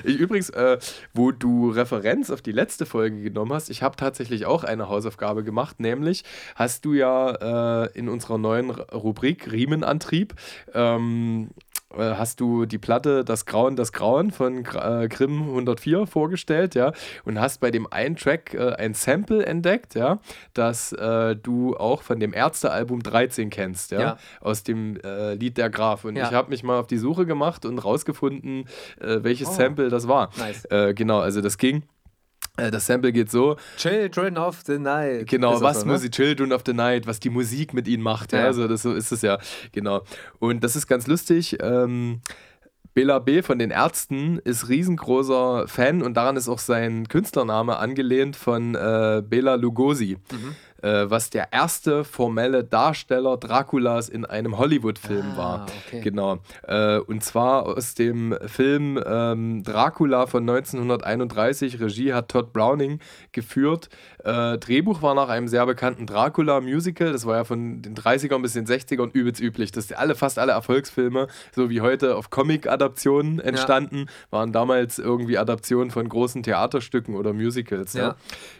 ich, übrigens, äh, wo du Referenz auf die letzte Folge genommen hast, ich habe tatsächlich auch eine Hausaufgabe gemacht, nämlich hast du ja äh, in unserer neuen Rubrik Riemenantrieb ähm, äh, hast du die Platte Das Grauen, das Grauen von äh, Grimm 104 vorgestellt, ja, und hast bei dem einen Track äh, ein Sample entdeckt, ja, das äh, du auch von dem Ärzte-Album 13 kennst, ja, ja. aus dem äh, Lied Der Graf. Und ja. ich habe mich mal auf die Suche gemacht und rausgefunden, äh, welches oh. Sample das war. Nice. genau, also das ging äh, das Sample geht so.
Children of the Night.
Genau, was so, ne? Musik, Children of the Night, was die Musik mit ihnen macht. Ja, ja. also das, so ist es ja. Genau. Und das ist ganz lustig. Ähm, Bela B. von den Ärzten ist riesengroßer Fan und daran ist auch sein Künstlername angelehnt von äh, Bela Lugosi. Mhm äh, was der erste formelle Darsteller Draculas in einem Hollywood-Film ah, war. Okay. Genau. Äh, und zwar aus dem Film ähm, Dracula von 1931. Regie hat Todd Browning geführt. Äh, Drehbuch war nach einem sehr bekannten Dracula-Musical. Das war ja von den 30ern bis den 60ern übelst üblich. Das alle, fast alle Erfolgsfilme, so wie heute auf Comic-Adaptionen entstanden, ja. waren damals irgendwie Adaptionen von großen Theaterstücken oder Musicals. Ja. ja.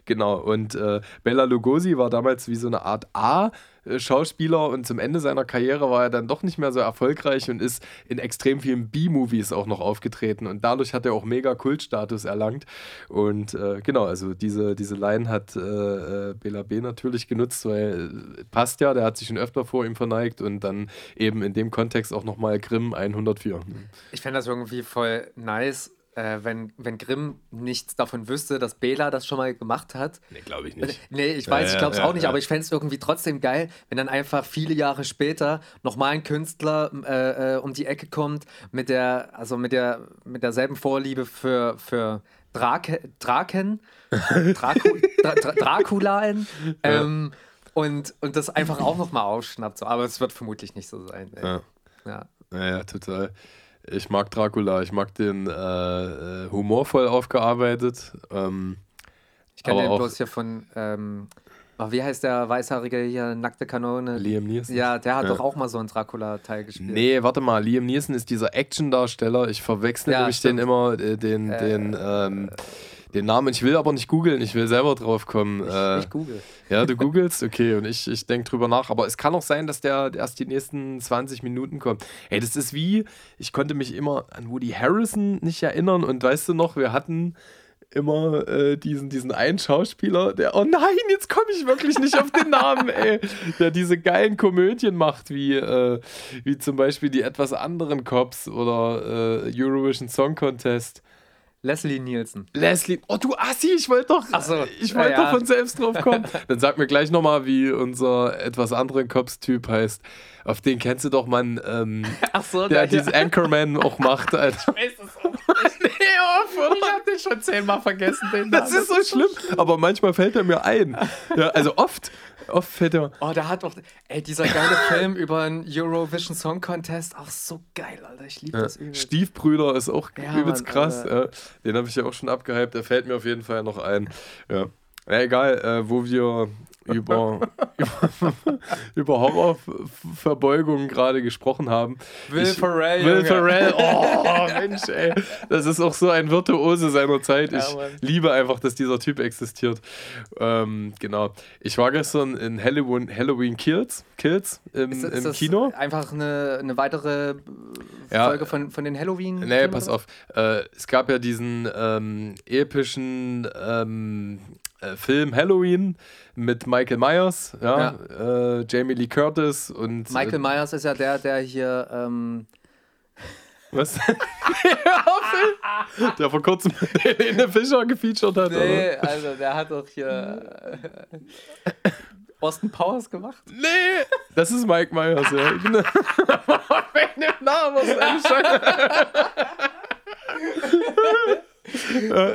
Genau. Und äh, Bella Lugosi war war damals wie so eine Art A. Schauspieler und zum Ende seiner Karriere war er dann doch nicht mehr so erfolgreich und ist in extrem vielen B-Movies auch noch aufgetreten und dadurch hat er auch mega Kultstatus erlangt und äh, genau, also diese, diese Line hat äh, äh Bela B natürlich genutzt, weil äh, passt ja, der hat sich schon öfter vor ihm verneigt und dann eben in dem Kontext auch nochmal Grimm 104.
Ich fände das irgendwie voll nice, äh, wenn, wenn Grimm nichts davon wüsste, dass Bela das schon mal gemacht hat.
Nee, glaube ich nicht.
Nee, ich weiß, ja, ich glaube es ja, auch nicht, ja. aber ich fände es irgendwie trotzdem geil, wenn dann einfach viele Jahre später nochmal ein Künstler äh, äh, um die Ecke kommt mit der, also mit der, mit derselben Vorliebe für, für Drake, Draken, Dracu, Dra Dra Draculaen. Ähm, und, und das einfach auch nochmal aufschnappt. So. Aber es wird vermutlich nicht so sein.
Ja. Ja. ja, total. Ich mag Dracula, ich mag den äh, äh humorvoll aufgearbeitet. Ähm,
ich kenne den bloß hier von, ähm, oh, wie heißt der Weißhaarige hier, Nackte Kanone?
Liam Neeson.
Ja, der hat ja. doch auch mal so einen Dracula-Teil gespielt.
Nee, warte mal, Liam Neeson ist dieser Action-Darsteller. Ich verwechsel ja, nämlich stimmt. den immer, äh, den, äh, den, ähm, den Namen. Ich will aber nicht googeln, ich will selber drauf kommen.
Ich, äh, ich google.
Ja, du googelst, okay, und ich, ich denke drüber nach. Aber es kann auch sein, dass der erst die nächsten 20 Minuten kommt. Ey, das ist wie, ich konnte mich immer an Woody Harrison nicht erinnern und weißt du noch, wir hatten immer äh, diesen, diesen einen Schauspieler, der, oh nein, jetzt komme ich wirklich nicht auf den Namen, ey, der diese geilen Komödien macht, wie, äh, wie zum Beispiel die etwas anderen Cops oder äh, Eurovision Song Contest.
Leslie Nielsen.
Leslie, oh du Assi, ich wollte doch, so, ich wollte ja, doch von selbst drauf kommen. Dann sag mir gleich nochmal, wie unser etwas anderen Cops-Typ heißt. Auf den kennst du doch, man, ähm, Ach so, der diesen Anchorman auch macht. Alter. Ich weiß es auch
nee, oh, ich hab den schon zehnmal vergessen. Den
das ist so schlimm, aber manchmal fällt er mir ein. Ja, also oft. Oft fällt er.
Oh, da hat doch. Ey, dieser geile Film über einen Eurovision Song Contest. Ach, so geil, Alter. Ich liebe ja. das übelst.
Stiefbrüder ist auch ja, übelst Mann, krass. Ja. Den habe ich ja auch schon abgehypt. Der fällt mir auf jeden Fall noch ein. Ja. Ja, egal, äh, wo wir über, über, über Horrorverbeugungen gerade gesprochen haben.
Will
Ich-
Ferrell,
Will
Junge.
Ferrell, oh Mensch, ey. Das ist auch so ein Virtuose seiner Zeit.
Ja,
Ich
Mann.
liebe einfach, dass dieser Typ existiert. Ähm, genau. Ich war gestern in Halloween, Halloween Kills, Kills im,
Ist, ist
im
das
Kino.
einfach eine, eine weitere
Ja.
Folge von, von den Halloween?
Nee, pass auf. Äh, es gab ja diesen ähm, epischen ähm, äh, Film Halloween mit Michael Myers, ja, Äh, Jamie Lee Curtis und
Michael Myers ist ja der, der hier. Ähm,
Was? Der vor kurzem Helene Fischer gefeatured hat, oder?
nee, also der hat doch hier äh, Austin Powers gemacht.
Nee, das ist Mike Myers, ja. Genau. Wegen dem Namen, was Ja,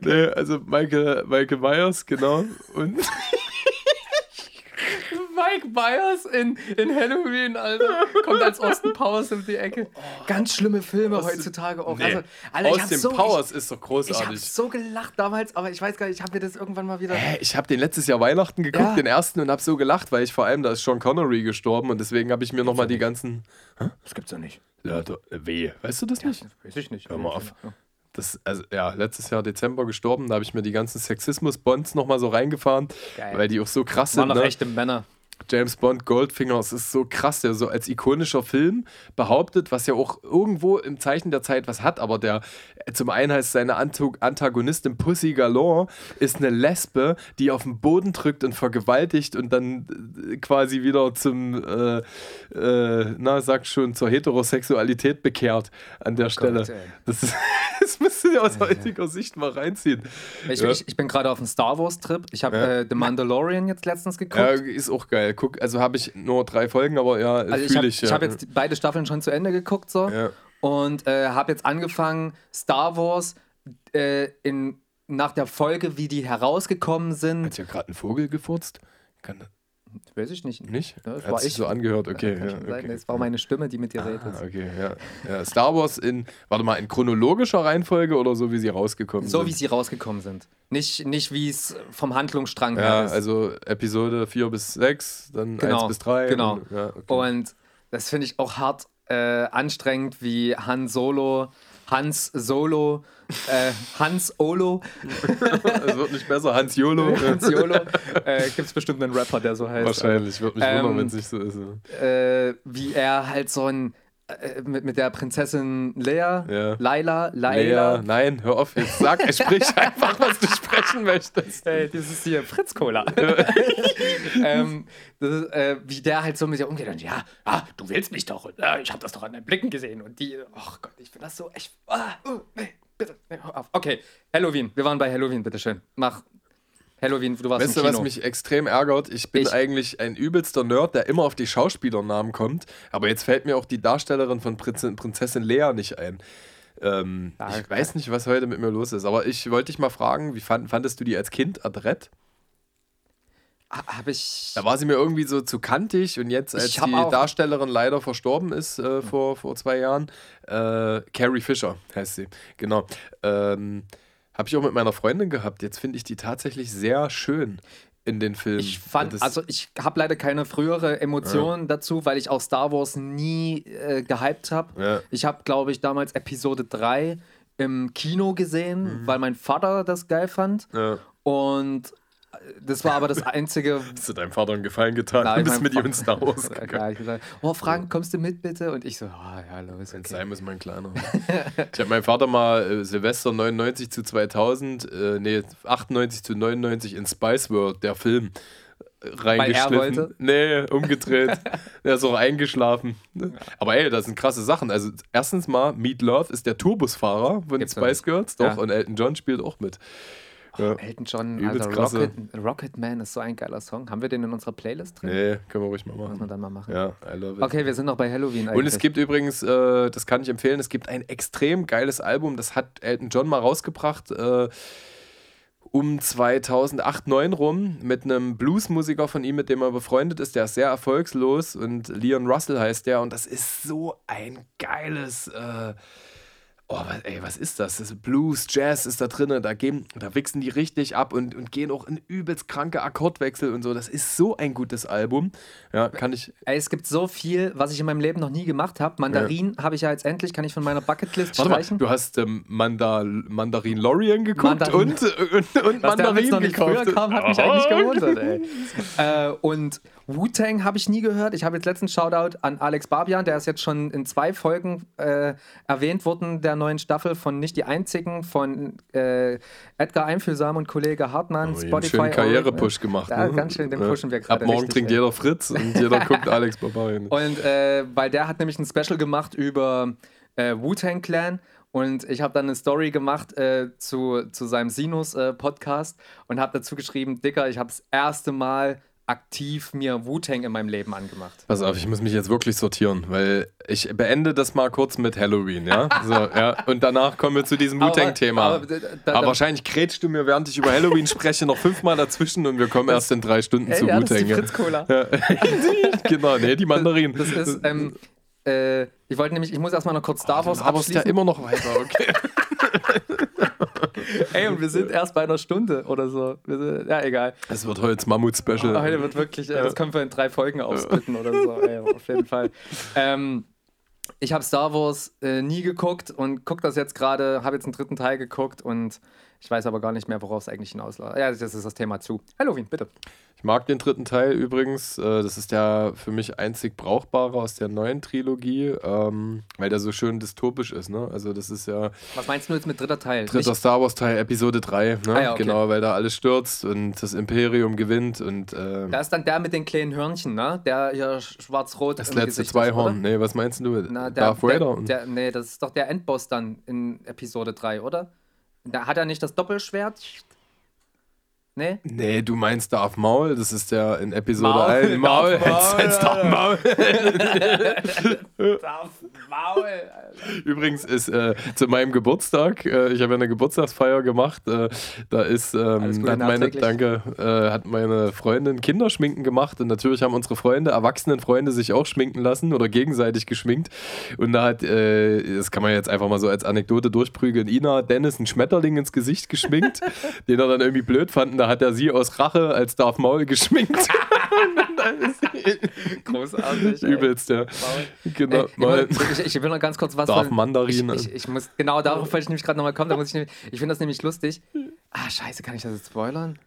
nee, also Michael, Michael Myers, genau. Und
Mike Myers in, in Halloween, Alter. Kommt als Austin Powers um die Ecke. Ganz schlimme Filme heutzutage auch.
Nee.
Also, Alter, ich
aus
hab
dem
so,
Powers ist doch
Ich, ich
großartig.
habe so gelacht damals, aber ich weiß gar nicht, ich habe mir das irgendwann mal wieder.
Hä, ich habe den letztes Jahr Weihnachten geguckt,
Ja.
den ersten, und habe so gelacht, weil ich vor allem, da ist Sean Connery gestorben und deswegen habe ich mir nochmal die ganzen.
Das gibt's ja nicht.
Ja, da, weh. Weißt du das nicht?
Weiß ich nicht.
Hör mal auf. Das, also, ja, letztes Jahr Dezember gestorben, da habe ich mir die ganzen Sexismus-Bonds nochmal so reingefahren,
Geil.
weil die auch so krass
Waren
sind.
noch
Ne?
echte Männer.
James Bond, Goldfinger, es ist so krass, der so als ikonischer Film behauptet, was ja auch irgendwo im Zeichen der Zeit was hat, aber der zum einen heißt seine Antagonistin Pussy Galore ist eine Lesbe, die auf den Boden drückt und vergewaltigt und dann äh, quasi wieder zum, äh, äh, na, sag schon, zur Heterosexualität bekehrt an der Stelle.
ey.
das, ist, das müsst ihr aus heutiger Sicht mal reinziehen.
Ich,
Ja.
ich, ich bin gerade auf einem Star Wars-Trip. Ich habe
Ja.
äh, The Mandalorian jetzt letztens geguckt.
Ja, ist auch geil. Guck, also habe ich nur drei Folgen, aber ja,
also ich
fühle
habe
ich.
ich
ja.
hab jetzt die- beide Staffeln schon zu Ende geguckt so
Ja.
und äh, habe jetzt angefangen Star Wars äh, in, nach der Folge, wie die herausgekommen sind.
Hat ja gerade ein Vogel gefurzt? Kann das
Weiß ich nicht.
nicht?
Ja, das
Hat
war ich.
so angehört, okay. Ja, okay.
Das war meine Stimme, die mit dir redet.
Ah, okay, ja. ja. Star Wars in, warte mal, in chronologischer Reihenfolge oder so, wie sie rausgekommen
So
sind?
wie sie rausgekommen sind. Nicht, nicht wie es vom Handlungsstrang
Ja,
her ist.
also Episode 4 bis 6, dann
Genau,
1 bis 3.
genau.
Und, ja, okay.
Und das finde ich auch hart äh, anstrengend, wie Han Solo, Hans Solo, äh, Hans Olo,
Es wird nicht besser, Hans Jolo.
Hans Yolo. äh, Gibt es bestimmt einen Rapper, der so heißt.
Wahrscheinlich, wird mich
Ähm,
wundern, wenn es nicht so ist.
Äh, wie er halt so ein mit, mit der Prinzessin Lea,
Ja.
Laila,
Lea,
Laila.
nein, hör auf, jetzt sag, sprich einfach, was du sprechen möchtest.
Hey, das ist hier Fritz Cola. ähm, das ist, äh, wie der halt so mit ihr umgeht und ja, ah, du willst mich doch. Und, ah, ich habe das doch an deinen Blicken gesehen. Und die, oh Gott, ich finde das so echt. Ah, uh, nee, bitte, nee, hör auf. Okay, Halloween. Wir waren bei Halloween, bitteschön. Mach Halloween, du warst
Weißt du, was mich extrem ärgert? Ich bin
Ich-
eigentlich ein übelster Nerd, der immer auf die Schauspielernamen kommt. Aber jetzt fällt mir auch die Darstellerin von Prinzessin, Prinzessin Lea nicht ein. Ähm,
Ja,
ich weiß nicht, was heute mit mir los ist. Aber ich wollte dich mal fragen, wie fand, fandest du die als Kind adrett?
Habe ich.
Da war sie mir irgendwie so zu kantig und jetzt, als die Darstellerin leider verstorben ist äh, vor, vor zwei Jahren, äh, Carrie Fisher heißt sie, genau. Ähm, Habe ich auch mit meiner Freundin gehabt. Jetzt finde ich die tatsächlich sehr schön in den Filmen.
Ich fand,
Das-
also ich habe leider keine frühere Emotion dazu, weil ich auch Star Wars nie äh, gehypt habe.
Ja.
Ich habe, glaube ich, damals Episode 3 im Kino gesehen, weil mein Vater das geil fand.
ja.
Und das war aber das Einzige.
Hast du deinem Vater einen Gefallen getan?
Nein,
du bist mit
Vater-
Star Wars
Ja,
gegangen.
ich gesagt, oh, Frank, kommst du mit bitte? Und ich so, ah, ja, los. Okay.
sein muss, mein Kleiner. ich habe meinen Vater mal äh, Silvester 99 zu 2000, äh, nee, 98 zu 99 in Spice World, der Film, äh, reingeschliffen. Nee, umgedreht. er ist auch eingeschlafen. Aber ey, das sind krasse Sachen. Also, erstens mal, Meat Love ist der Tourbusfahrer von
Gibt's
Spice. Girls, doch,
Ja.
und Elton John spielt auch mit. Ja.
Elton John,
Übelst
Alter,
krasse-
Rocket, Rocket Man ist so ein geiler Song. Haben wir den in unserer Playlist drin?
Nee, können wir ruhig mal
Muss man
machen.
dann mal machen.
Ja, I love it.
Okay, wir sind noch bei Halloween eigentlich.
Und es gibt übrigens, äh, das kann ich empfehlen, es gibt ein extrem geiles Album, das hat Elton John mal rausgebracht, äh, um 2008, 2009 rum, mit einem Bluesmusiker von ihm, mit dem er befreundet ist, der ist sehr erfolgslos und Leon Russell heißt der und das ist so ein geiles, äh, Oh, was, ey, was ist das? das ist Blues, Jazz ist da drin, da, gehen, da wichsen die richtig ab und, und gehen auch in übelst kranke Akkordwechsel und so. Das ist so ein gutes Album. Ja, kann ich.
Ey, es gibt so viel, was ich in meinem Leben noch nie gemacht habe. Mandarin ja. habe ich ja jetzt endlich, kann ich von meiner Bucketlist
Warte streichen. Mal, du hast ähm, Manda, Mandarin Lorien geguckt Mandarin. und, und, und
was Mandarin der noch nicht gekauft. früher kam, hat mich oh. eigentlich gewundert, ey. äh, und Wu-Tang habe ich nie gehört. Ich habe jetzt letzten Shoutout an Alex Barbian, der ist jetzt schon in zwei Folgen äh, erwähnt worden, der neuen Staffel von Nicht die Einzigen, von äh, Edgar Einfühlsam und Kollege Hartmann.
Oh, Spotify. Schönen Karrierepush gemacht.
Ja, ne? ganz schön, den pushen wir gerade.
Ab morgen trinkt jeder Fritz und jeder guckt Alex Barbian.
Und äh, weil der hat nämlich ein Special gemacht über äh, Wu-Tang Clan und ich habe dann eine Story gemacht äh, zu, zu seinem Sinus-Podcast äh, und habe dazu geschrieben, Dicker, ich habe das erste Mal aktiv mir Wu-Tang in meinem Leben angemacht.
Pass auf, ich muss mich jetzt wirklich sortieren, weil ich beende das mal kurz mit Halloween, ja? So, ja? Und danach kommen wir zu diesem Wu-Tang-Thema. Aber, aber, da, aber, wahrscheinlich krätst du mir, während ich über Halloween spreche, noch fünfmal dazwischen und wir kommen das, erst in drei Stunden ey, zu ja, Wu-Tang. Das ist die
Fritz-Cola. Ja.
genau, nee, die Mandarinen.
Das, das ist, ähm, äh, ich wollte nämlich, ich muss erstmal noch kurz Star Wars oh,
abschließen. ja immer noch weiter, okay.
Ey, und wir sind erst bei einer Stunde oder so. Sind, ja, egal.
Es wird heute Mammut-Special.
Oh, heute wird wirklich, äh, das können wir in drei Folgen aufsplitten oder so. Ey, auf jeden Fall. Ähm, ich habe Star Wars äh, nie geguckt und gucke das jetzt gerade, habe jetzt einen dritten Teil geguckt und ich weiß aber gar nicht mehr, worauf es eigentlich hinausläuft. Ja, das ist das Thema zu. Halloween, bitte.
Ich mag den dritten Teil übrigens. Äh, das ist der für mich einzig brauchbare aus der neuen Trilogie, ähm, weil der so schön dystopisch ist. Ne? Also das ist ja.
Was meinst du jetzt mit dritter Teil?
Dritter Nicht? Star Wars Teil, Episode 3. Ne? Ah, ja, okay. Genau, weil da alles stürzt und das Imperium gewinnt. Und, ähm,
da ist dann der mit den kleinen Hörnchen, ne? Der hier schwarz-rot
Das letzte Zweihorn. Nee, was meinst du?
Na, der, Darth Vader? Der, der, nee, das ist doch der Endboss dann in Episode 3, oder? Da hat er nicht das Doppelschwert? Nee?
Nee, du meinst Darth Maul, das ist der in Episode Maul, 1. Maul, Darth Maul. Darth Maul. Übrigens ist äh, zu meinem Geburtstag, äh, ich habe eine Geburtstagsfeier gemacht, äh, da ist, ähm, hat meine, danke, äh, hat meine Freundin Kinderschminken gemacht und natürlich haben unsere Freunde, erwachsenen Freunde sich auch schminken lassen oder gegenseitig geschminkt und da hat, äh, das kann man jetzt einfach mal so als Anekdote durchprügeln, Ina Dennis einen Schmetterling ins Gesicht geschminkt, den er dann irgendwie blöd fand da hat er sie aus Rache als Darth Maul geschminkt.
Großartig.
Übelst, ja.
Genau. Ey, ich, ich, will noch ganz kurz was.
Darth Mandarin.
Ich, ich, ich, muss, genau darauf wollte ich nämlich gerade nochmal kommen. Da muss ich, ich finde das nämlich lustig. Ah, scheiße, kann ich das jetzt spoilern?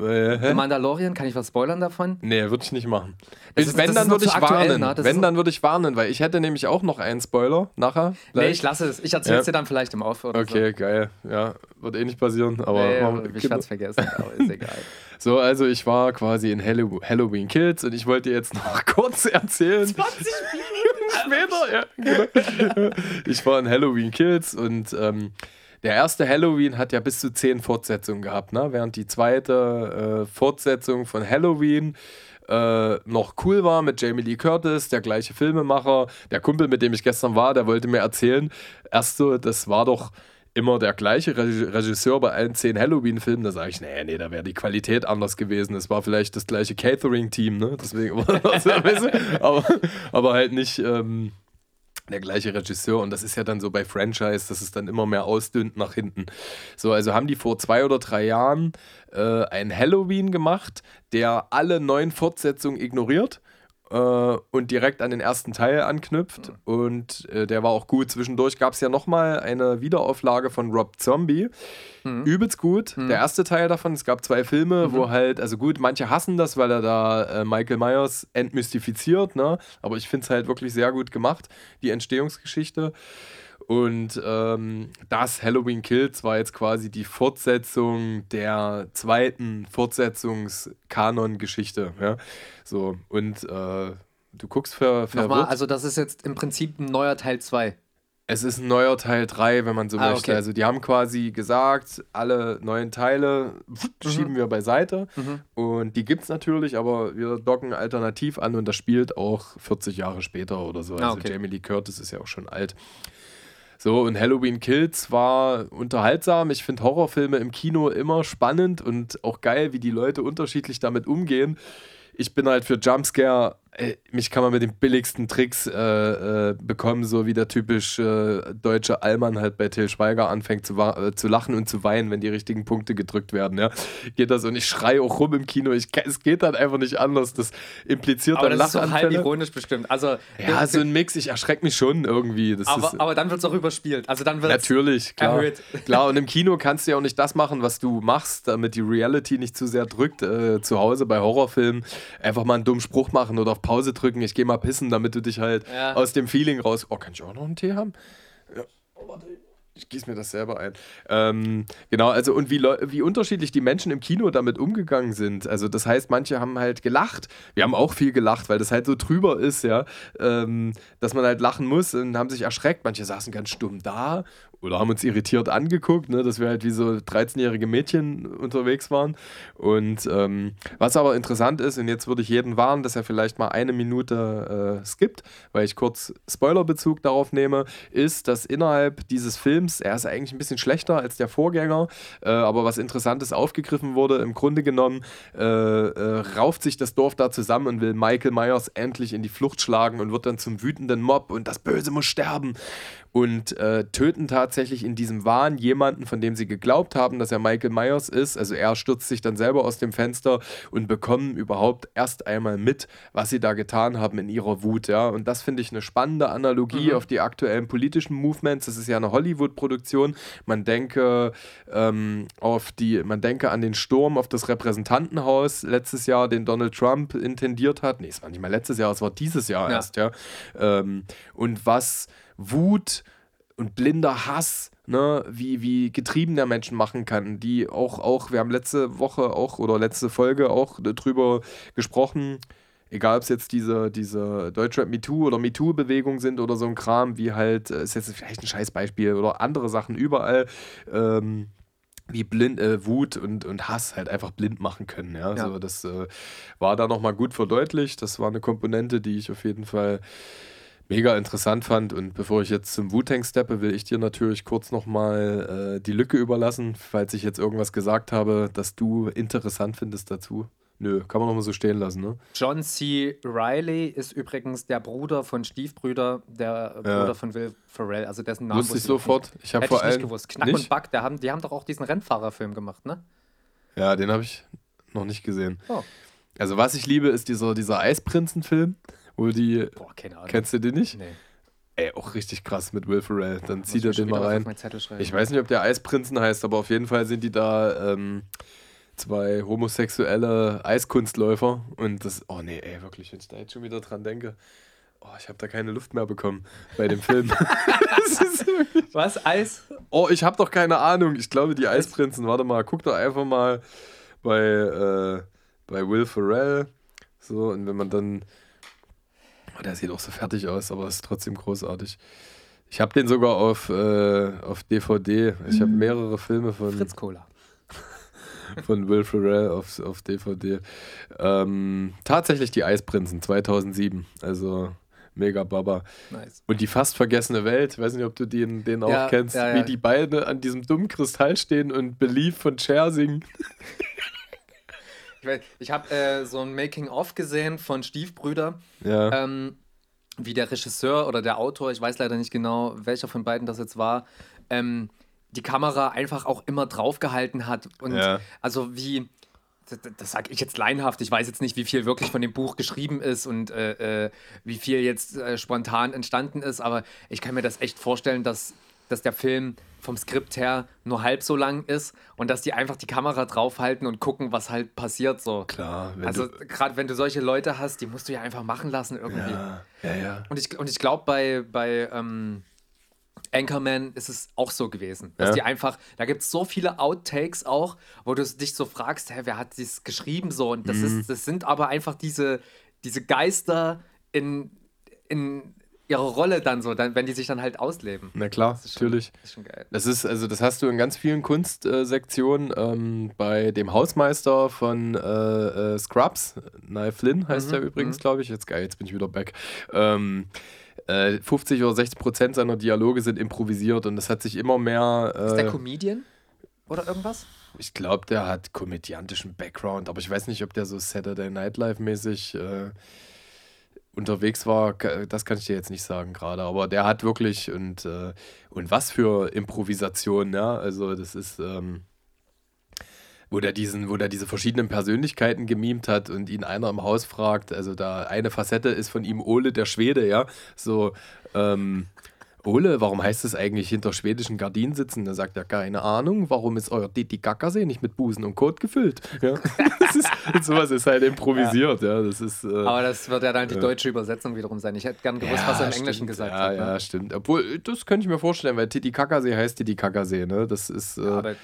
Äh, Mandalorian, kann ich was spoilern davon?
Nee, würde ich nicht machen. Ist, wenn, dann würde ich warnen. Ne? Wenn, dann würde ich warnen, weil ich hätte nämlich auch noch einen Spoiler nachher.
Gleich. Nee, ich lasse es. Ich erzähle es ja. dir dann vielleicht im Aufhör.
Okay, so. geil. Ja, wird eh nicht passieren. Aber
nee, man, ich werde es vergessen, aber ist egal.
So, also ich war quasi in Halloween Kills und ich wollte jetzt noch kurz erzählen.
20 Minuten
später, ja. Genau. Ich war in Halloween Kills und ähm, der erste Halloween hat ja bis zu zehn Fortsetzungen gehabt, ne? während die zweite äh, Fortsetzung von Halloween äh, noch cool war mit Jamie Lee Curtis, der gleiche Filmemacher. Der Kumpel, mit dem ich gestern war, der wollte mir erzählen, erst so, das war doch immer der gleiche Regisseur bei allen zehn Halloween-Filmen. Da sage ich, nee, nee, da wäre die Qualität anders gewesen. Es war vielleicht das gleiche Catering-Team, ne? Deswegen, aber, aber halt nicht. Ähm, der gleiche Regisseur und das ist ja dann so bei Franchise, dass es dann immer mehr ausdünnt nach hinten. So, also haben die vor zwei oder drei Jahren äh, ein Halloween gemacht, der alle neuen Fortsetzungen ignoriert äh, und direkt an den ersten Teil anknüpft. Mhm. Und äh, der war auch gut. Zwischendurch gab es ja nochmal eine Wiederauflage von Rob Zombie. Mhm. Übelst gut. Mhm. Der erste Teil davon. Es gab zwei Filme, mhm. wo halt, also gut, manche hassen das, weil er da äh, Michael Myers entmystifiziert, ne? Aber ich finde es halt wirklich sehr gut gemacht, die Entstehungsgeschichte. Und ähm, das Halloween Kills war jetzt quasi die Fortsetzung der zweiten Fortsetzungskanon-Geschichte. Ja? So, und äh, du guckst ver verwirrt. Nochmal,
also das ist jetzt im Prinzip ein neuer Teil 2.
Es ist ein neuer Teil 3, wenn man so ah, möchte. Okay. Also die haben quasi gesagt, alle neuen Teile mhm. schieben wir beiseite. Mhm. Und die gibt es natürlich, aber wir docken alternativ an und das spielt auch 40 Jahre später oder so. Ah, also okay. Jamie Lee Curtis ist ja auch schon alt. So, und Halloween Kills war unterhaltsam. Ich finde Horrorfilme im Kino immer spannend und auch geil, wie die Leute unterschiedlich damit umgehen. Ich bin halt für Jumpscare äh, mich kann man mit den billigsten Tricks äh, äh, bekommen, so wie der typisch äh, deutsche Allmann halt bei Till Schweiger anfängt zu, äh, zu lachen und zu weinen, wenn die richtigen Punkte gedrückt werden. Ja? Geht das und ich schreie auch rum im Kino. Ich, es geht dann einfach nicht anders. Das impliziert
aber
dann
das ist so halb ironisch bestimmt. Also,
ja, so ein Mix. Ich erschrecke mich schon irgendwie.
Aber,
ist,
aber dann wird es auch überspielt. Also dann wird
Natürlich, klar. Erhöht. Klar, und im Kino kannst du ja auch nicht das machen, was du machst, damit die Reality nicht zu sehr drückt. Äh, zu Hause bei Horrorfilmen einfach mal einen dummen Spruch machen oder auf Pause drücken, ich gehe mal pissen, damit du dich halt ja. aus dem Feeling raus. Oh, kann ich auch noch einen Tee haben? Ja. Oh, warte. Ich gieße mir das selber ein. Ähm, genau, also und wie, wie unterschiedlich die Menschen im Kino damit umgegangen sind. Also das heißt, manche haben halt gelacht. Wir haben auch viel gelacht, weil das halt so drüber ist, ja, ähm, dass man halt lachen muss und haben sich erschreckt. Manche saßen ganz stumm da oder haben uns irritiert angeguckt, ne, dass wir halt wie so 13-jährige Mädchen unterwegs waren. Und ähm, was aber interessant ist, und jetzt würde ich jeden warnen, dass er vielleicht mal eine Minute äh, skippt, weil ich kurz Spoilerbezug darauf nehme, ist, dass innerhalb dieses Films, er ist eigentlich ein bisschen schlechter als der Vorgänger, äh, aber was Interessantes aufgegriffen wurde, im Grunde genommen äh, äh rauft sich das Dorf da zusammen und will Michael Myers endlich in die Flucht schlagen und wird dann zum wütenden Mob und das Böse muss sterben und äh, töten tatsächlich in diesem Wahn jemanden, von dem sie geglaubt haben, dass er Michael Myers ist. Also er stürzt sich dann selber aus dem Fenster und bekommen überhaupt erst einmal mit, was sie da getan haben in ihrer Wut. Ja? Und das finde ich eine spannende Analogie mhm. auf die aktuellen politischen Movements. Das ist ja eine Hollywood-Produktion. Man denke ähm, auf die, man denke an den Sturm auf das Repräsentantenhaus letztes Jahr, den Donald Trump intendiert hat. Nee, es war nicht mal letztes Jahr, es war dieses Jahr ja. erst, ja. Ähm, und was Wut und blinder Hass, ne, wie, wie getrieben der Menschen machen kann, die auch, auch, wir haben letzte Woche auch oder letzte Folge auch drüber gesprochen, egal ob es jetzt diese, diese Deutschrap MeToo oder MeToo-Bewegung sind oder so ein Kram, wie halt, äh, ist jetzt vielleicht ein Scheißbeispiel oder andere Sachen überall, ähm, wie blind, äh, Wut und, und Hass halt einfach blind machen können. Ja? ja. Also das äh, war da nochmal gut verdeutlicht. Das war eine Komponente, die ich auf jeden Fall mega interessant fand. Und bevor ich jetzt zum Wu-Tang steppe, will ich dir natürlich kurz nochmal äh, die Lücke überlassen, falls ich jetzt irgendwas gesagt habe, das du interessant findest dazu. Nö, kann man nochmal so stehen lassen, ne?
John C. Riley ist übrigens der Bruder von Stiefbrüder, der ja. Bruder von Will Ferrell, also dessen Namen
wusste ich sofort. Ich habe vor allem nicht gewusst.
Knack nicht? und Back, der haben, die haben doch auch diesen Rennfahrerfilm gemacht, ne?
Ja, den habe ich noch nicht gesehen. Oh. Also was ich liebe, ist dieser, dieser Eisprinzen-Film. Wo die. Boah, keine Ahnung. Kennst du den nicht? Nee. Ey, auch richtig krass mit Will Ferrell. Dann zieht er den mal rein. Ich weiß nicht, ob der Eisprinzen heißt, aber auf jeden Fall sind die da ähm, zwei homosexuelle Eiskunstläufer. Und das, oh nee, ey, wirklich, wenn ich da jetzt schon wieder dran denke. Oh, ich habe da keine Luft mehr bekommen bei dem Film.
Was? Eis?
Oh, ich habe doch keine Ahnung. Ich glaube, die Eisprinzen. Warte mal, guck doch einfach mal bei, äh, bei Will Ferrell. So, und wenn man dann der sieht auch so fertig aus, aber ist trotzdem großartig. Ich habe den sogar auf, äh, auf DVD. Ich habe mhm. mehrere Filme von.
Fritz Cola.
von Will Ferrell auf, auf DVD. Ähm, tatsächlich die Eisprinzen 2007. Also mega Baba. Nice. Und die fast vergessene Welt, weiß nicht, ob du den, den auch ja, kennst, ja, ja. wie die beiden an diesem dummen Kristall stehen und Belief von Cher singen.
Ich, ich habe äh, so ein Making-of gesehen von Stiefbrüder. Ja. Ähm, wie der Regisseur oder der Autor, ich weiß leider nicht genau, welcher von beiden das jetzt war, ähm, die Kamera einfach auch immer draufgehalten hat. Und ja. also wie, das, das sage ich jetzt leinhaft, ich weiß jetzt nicht, wie viel wirklich von dem Buch geschrieben ist und äh, äh, wie viel jetzt äh, spontan entstanden ist, aber ich kann mir das echt vorstellen, dass, dass der Film vom Skript her nur halb so lang ist und dass die einfach die Kamera draufhalten und gucken, was halt passiert so.
Klar.
Also gerade wenn du solche Leute hast, die musst du ja einfach machen lassen irgendwie.
Ja, ja, ja.
Und ich, und ich glaube bei, bei ähm, Anchorman ist es auch so gewesen, dass ja. die einfach, da gibt es so viele Outtakes auch, wo du dich so fragst, hä, wer hat dies geschrieben so und das mhm. ist, das sind aber einfach diese, diese Geister in, in ihre Rolle dann so, dann, wenn die sich dann halt ausleben.
Na klar, das schon, natürlich. Das ist schon geil. Das ist, also das hast du in ganz vielen Kunstsektionen. Ähm, bei dem Hausmeister von äh, äh, Scrubs, Niall Flynn heißt mhm, der übrigens, mhm. glaube ich. Jetzt geil, jetzt bin ich wieder back. Ähm, 50 äh, oder 60 Prozent seiner Dialoge sind improvisiert und das hat sich immer mehr.
Äh, ist der Comedian oder irgendwas?
Ich glaube, der hat komödiantischen Background, aber ich weiß nicht, ob der so Saturday Night Live mäßig. Unterwegs war, das kann ich dir jetzt nicht sagen gerade, aber der hat wirklich und, äh, und was für Improvisation, ja, also das ist, ähm, wo der diesen, wo der diese verschiedenen Persönlichkeiten gemimt hat und ihn einer im Haus fragt, also da eine Facette ist von ihm Ole der Schwede, ja, so, ähm, Ole, warum heißt es eigentlich hinter schwedischen Gardinen sitzen? Da sagt er, keine Ahnung, warum ist euer Didi Gackersee nicht mit Busen und Kot gefüllt? Ja. das ist, sowas ist halt improvisiert, ja. ja das ist, äh,
Aber das wird ja dann die deutsche Übersetzung wiederum sein. Ich hätte gern gewusst, ja, was er im Englischen gesagt
ja,
hat.
Ja, ne? stimmt. Obwohl, das könnte ich mir vorstellen, weil Titi Kackersee heißt Titi Kackersee, ne? Das ist. Äh,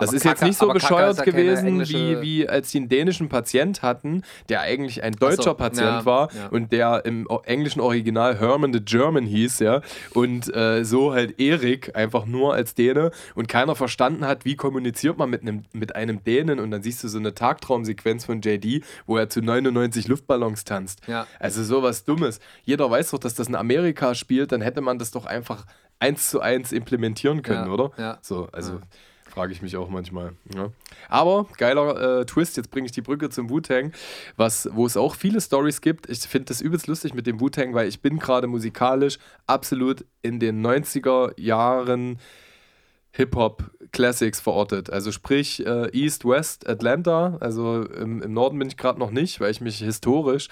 das aber ist Kaka, jetzt nicht so bescheuert ja gewesen, wie, wie als sie einen dänischen Patient hatten, der eigentlich ein deutscher so, Patient ja, war ja. und der im englischen Original Herman the German hieß, ja. Und äh, so halt Erik einfach nur als Däne und keiner verstanden hat, wie kommuniziert man mit einem, mit einem Dänen und dann siehst du so eine Tagtraumsequenz von JD, wo er zu 99 Luftballons tanzt. Also sowas Dummes. Jeder weiß doch, dass das in Amerika spielt, dann hätte man das doch einfach eins zu eins implementieren können, oder?
Ja.
So, also. Frage ich mich auch manchmal. Ja. Aber geiler äh, Twist, jetzt bringe ich die Brücke zum Wu-Tang, wo es auch viele Stories gibt. Ich finde das übelst lustig mit dem Wu-Tang, weil ich bin gerade musikalisch absolut in den 90er Jahren Hip-Hop Classics verortet. Also sprich äh, East, West, Atlanta. Also im, im Norden bin ich gerade noch nicht, weil ich mich historisch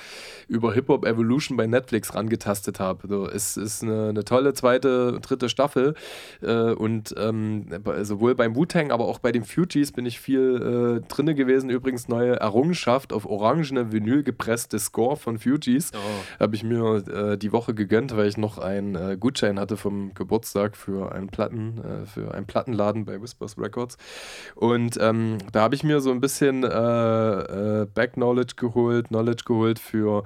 über Hip-Hop Evolution bei Netflix rangetastet habe. Also es ist eine, eine tolle zweite, dritte Staffel. Äh, und ähm, sowohl beim Wu-Tang, aber auch bei den Fugees bin ich viel äh, drinne gewesen. Übrigens neue Errungenschaft auf orangene Vinyl gepresste Score von Fugees. Oh. Habe ich mir äh, die Woche gegönnt, weil ich noch einen äh, Gutschein hatte vom Geburtstag für einen Platten, äh, für einen Plattenladen bei Whispers Records. Und ähm, da habe ich mir so ein bisschen äh, äh, Back-Knowledge geholt, Knowledge geholt für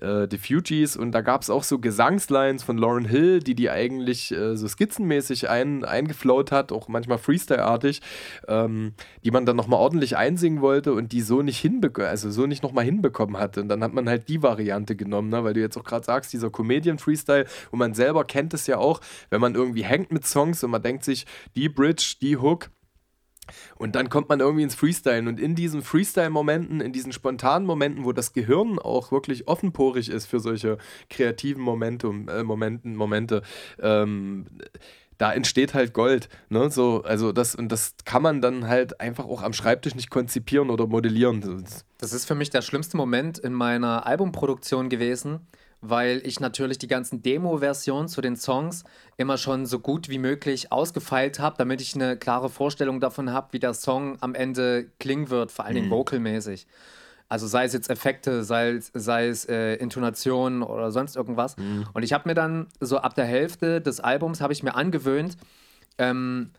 äh, The Fugees. Und da gab es auch so Gesangslines von Lauren Hill, die die eigentlich äh, so skizzenmäßig ein, eingeflowt hat, auch manchmal Freestyle-artig, ähm, die man dann nochmal ordentlich einsingen wollte und die so nicht hinbekommen, also so nicht nochmal hinbekommen hatte. Und dann hat man halt die Variante genommen, ne? weil du jetzt auch gerade sagst, dieser Comedian-Freestyle, und man selber kennt es ja auch, wenn man irgendwie hängt mit Songs und man denkt sich, die Bridge, die Hook, und dann kommt man irgendwie ins Freestyle und in diesen Freestyle-Momenten, in diesen spontanen Momenten, wo das Gehirn auch wirklich offenporig ist für solche kreativen Momentum, äh, Momenten, Momente, ähm, da entsteht halt Gold. Ne? So, also das, und das kann man dann halt einfach auch am Schreibtisch nicht konzipieren oder modellieren.
Das ist für mich der schlimmste Moment in meiner Albumproduktion gewesen, weil ich natürlich die ganzen Demo-Versionen zu den Songs immer schon so gut wie möglich ausgefeilt habe, damit ich eine klare Vorstellung davon habe, wie der Song am Ende klingen wird, vor allen Dingen mhm. vocalmäßig. Also sei es jetzt Effekte, sei, es, sei es äh, Intonationen oder sonst irgendwas. Mhm. Und ich habe mir dann so ab der Hälfte des Albums habe ich mir angewöhnt, ähm,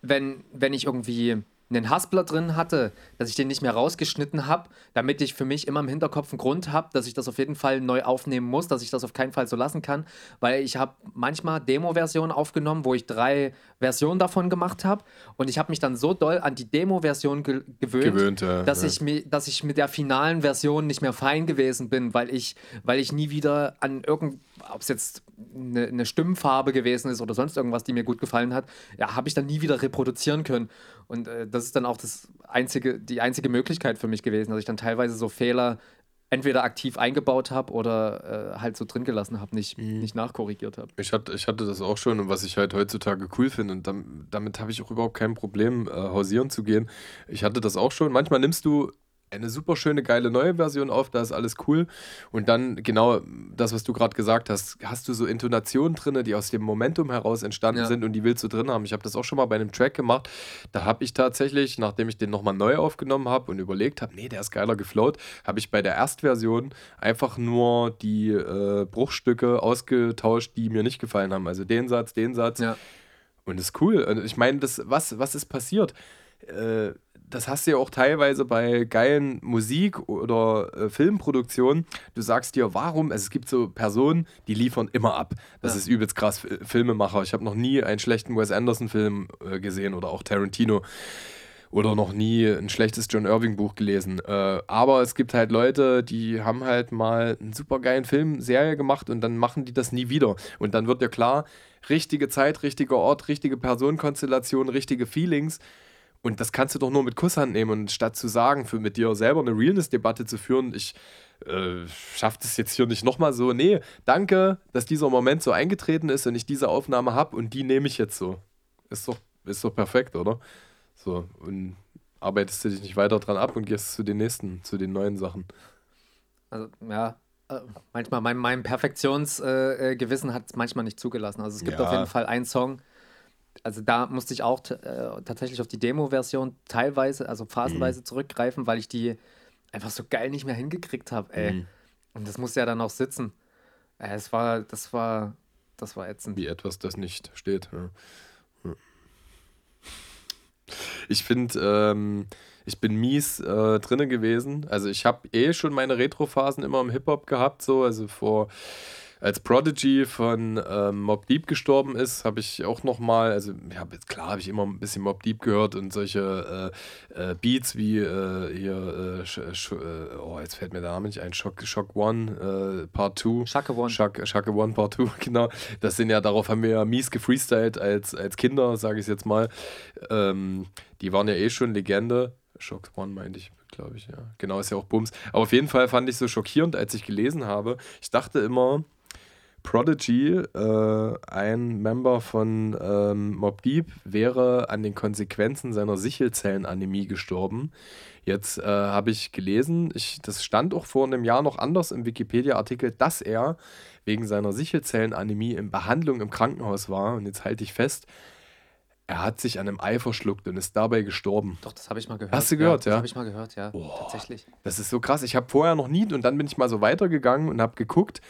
wenn, wenn ich irgendwie einen Haspler drin hatte, dass ich den nicht mehr rausgeschnitten habe, damit ich für mich immer im Hinterkopf einen Grund habe, dass ich das auf jeden Fall neu aufnehmen muss, dass ich das auf keinen Fall so lassen kann, weil ich habe manchmal Demo-Versionen aufgenommen, wo ich drei Versionen davon gemacht habe und ich habe mich dann so doll an die Demo-Version ge gewöhnt, gewöhnt ja, dass, ja. Ich mi dass ich mit der finalen Version nicht mehr fein gewesen bin, weil ich, weil ich nie wieder an irgend, ob es jetzt eine, eine Stimmfarbe gewesen ist oder sonst irgendwas, die mir gut gefallen hat, ja, habe ich dann nie wieder reproduzieren können. Und äh, das ist dann auch das einzige, die einzige Möglichkeit für mich gewesen, dass ich dann teilweise so Fehler entweder aktiv eingebaut habe oder äh, halt so drin gelassen habe, nicht, mhm. nicht nachkorrigiert habe.
Ich hatte, ich hatte das auch schon und was ich halt heutzutage cool finde und damit, damit habe ich auch überhaupt kein Problem, äh, hausieren zu gehen. Ich hatte das auch schon. Manchmal nimmst du eine super schöne, geile neue Version auf, da ist alles cool. Und dann genau das, was du gerade gesagt hast, hast du so Intonationen drin, die aus dem Momentum heraus entstanden ja. sind und die willst du drin haben. Ich habe das auch schon mal bei einem Track gemacht. Da habe ich tatsächlich, nachdem ich den nochmal neu aufgenommen habe und überlegt habe, nee, der ist geiler geflowt, habe ich bei der Erstversion einfach nur die äh, Bruchstücke ausgetauscht, die mir nicht gefallen haben. Also den Satz, den Satz.
Ja.
Und das ist cool. Und ich meine, was, was ist passiert? Äh, das hast du ja auch teilweise bei geilen Musik- oder äh, Filmproduktionen. Du sagst dir, warum? Also es gibt so Personen, die liefern immer ab. Das ja. ist übelst krass. Filmemacher. Ich habe noch nie einen schlechten Wes Anderson-Film äh, gesehen oder auch Tarantino. Oder noch nie ein schlechtes John Irving-Buch gelesen. Äh, aber es gibt halt Leute, die haben halt mal einen super geilen Film, Serie gemacht und dann machen die das nie wieder. Und dann wird dir klar, richtige Zeit, richtiger Ort, richtige Personenkonstellation, richtige Feelings Und das kannst du doch nur mit Kusshand nehmen. Und statt zu sagen, für mit dir selber eine Realness-Debatte zu führen, ich äh, schaffe das jetzt hier nicht nochmal so. Nee, danke, dass dieser Moment so eingetreten ist und ich diese Aufnahme habe und die nehme ich jetzt so. Ist doch, ist doch perfekt, oder? So, und arbeitest du dich nicht weiter dran ab und gehst zu den nächsten, zu den neuen Sachen.
Also, ja, äh, manchmal, mein, mein Perfektionsgewissen äh, hat es manchmal nicht zugelassen. Also es gibt ja. auf jeden Fall einen Song, also da musste ich auch äh, tatsächlich auf die Demo-Version teilweise, also phasenweise mhm. zurückgreifen, weil ich die einfach so geil nicht mehr hingekriegt habe, ey. Mhm. Und das musste ja dann auch sitzen. Äh, es war, das war, das war ätzend.
Wie etwas, das nicht steht. Ja. Ich finde, ähm, ich bin mies äh, drinne gewesen. Also ich habe eh schon meine Retro-Phasen immer im Hip-Hop gehabt, so. Also vor als Prodigy von ähm, Mob Deep gestorben ist, habe ich auch nochmal, also ja, klar habe ich immer ein bisschen Mob Deep gehört und solche äh, äh, Beats wie äh, hier, äh, äh, oh, jetzt fällt mir der Name nicht ein, Shock, Shock One äh, Part 2.
Shaka One.
Shaka, Shaka One Part 2, genau. Das sind ja, darauf haben wir ja mies gefreestylt als, als Kinder, sage ich jetzt mal. Ähm, die waren ja eh schon Legende. Shock One meinte ich, glaube ich, ja. Genau, ist ja auch Bums. Aber auf jeden Fall fand ich so schockierend, als ich gelesen habe. Ich dachte immer, Prodigy, äh, ein Member von ähm, Mob Deep, wäre an den Konsequenzen seiner Sichelzellenanämie gestorben. Jetzt äh, habe ich gelesen, ich, das stand auch vor einem Jahr noch anders im Wikipedia-Artikel, dass er wegen seiner Sichelzellenanämie in Behandlung im Krankenhaus war. Und jetzt halte ich fest, er hat sich an einem Ei verschluckt und ist dabei gestorben.
Doch, das habe ich mal gehört.
Hast du gehört, ja?
Das habe ich mal gehört, ja. Boah, Tatsächlich.
Das ist so krass. Ich habe vorher noch nie und dann bin ich mal so weitergegangen und habe geguckt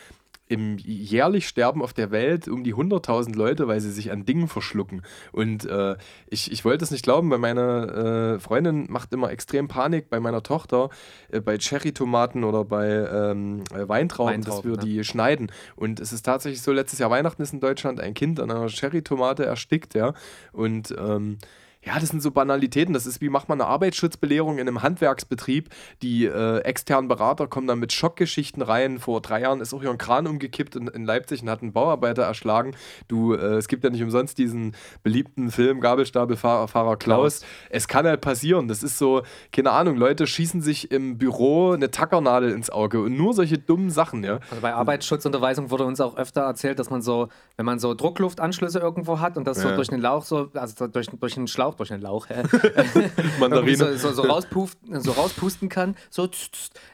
im jährlich sterben auf der Welt um die 100.000 Leute, weil sie sich an Dingen verschlucken. Und äh, ich, ich wollte es nicht glauben, weil meine äh, Freundin macht immer extrem Panik bei meiner Tochter, äh, bei Cherry-Tomaten oder bei ähm, äh, Weintrauben, Weintrauben, dass wir ne? die schneiden. Und es ist tatsächlich so, letztes Jahr Weihnachten ist in Deutschland ein Kind an einer Cherry-Tomate erstickt, ja. Und ähm, ja, das sind so Banalitäten. Das ist wie macht man eine Arbeitsschutzbelehrung in einem Handwerksbetrieb. Die äh, externen Berater kommen dann mit Schockgeschichten rein. Vor drei Jahren ist auch hier ein Kran umgekippt in, in Leipzig und hat einen Bauarbeiter erschlagen. Du, äh, es gibt ja nicht umsonst diesen beliebten Film Gabelstapelfahrer Klaus. Klaus. Es kann halt passieren. Das ist so, keine Ahnung, Leute schießen sich im Büro eine Tackernadel ins Auge und nur solche dummen Sachen, ja.
Also bei Arbeitsschutzunterweisung wurde uns auch öfter erzählt, dass man so, wenn man so Druckluftanschlüsse irgendwo hat und das ja. so durch den Lauch so, also durch, durch den Schlauch Durch einen Lauch, hä? Mandarine. so, so, so, rauspusten, so rauspusten kann, so,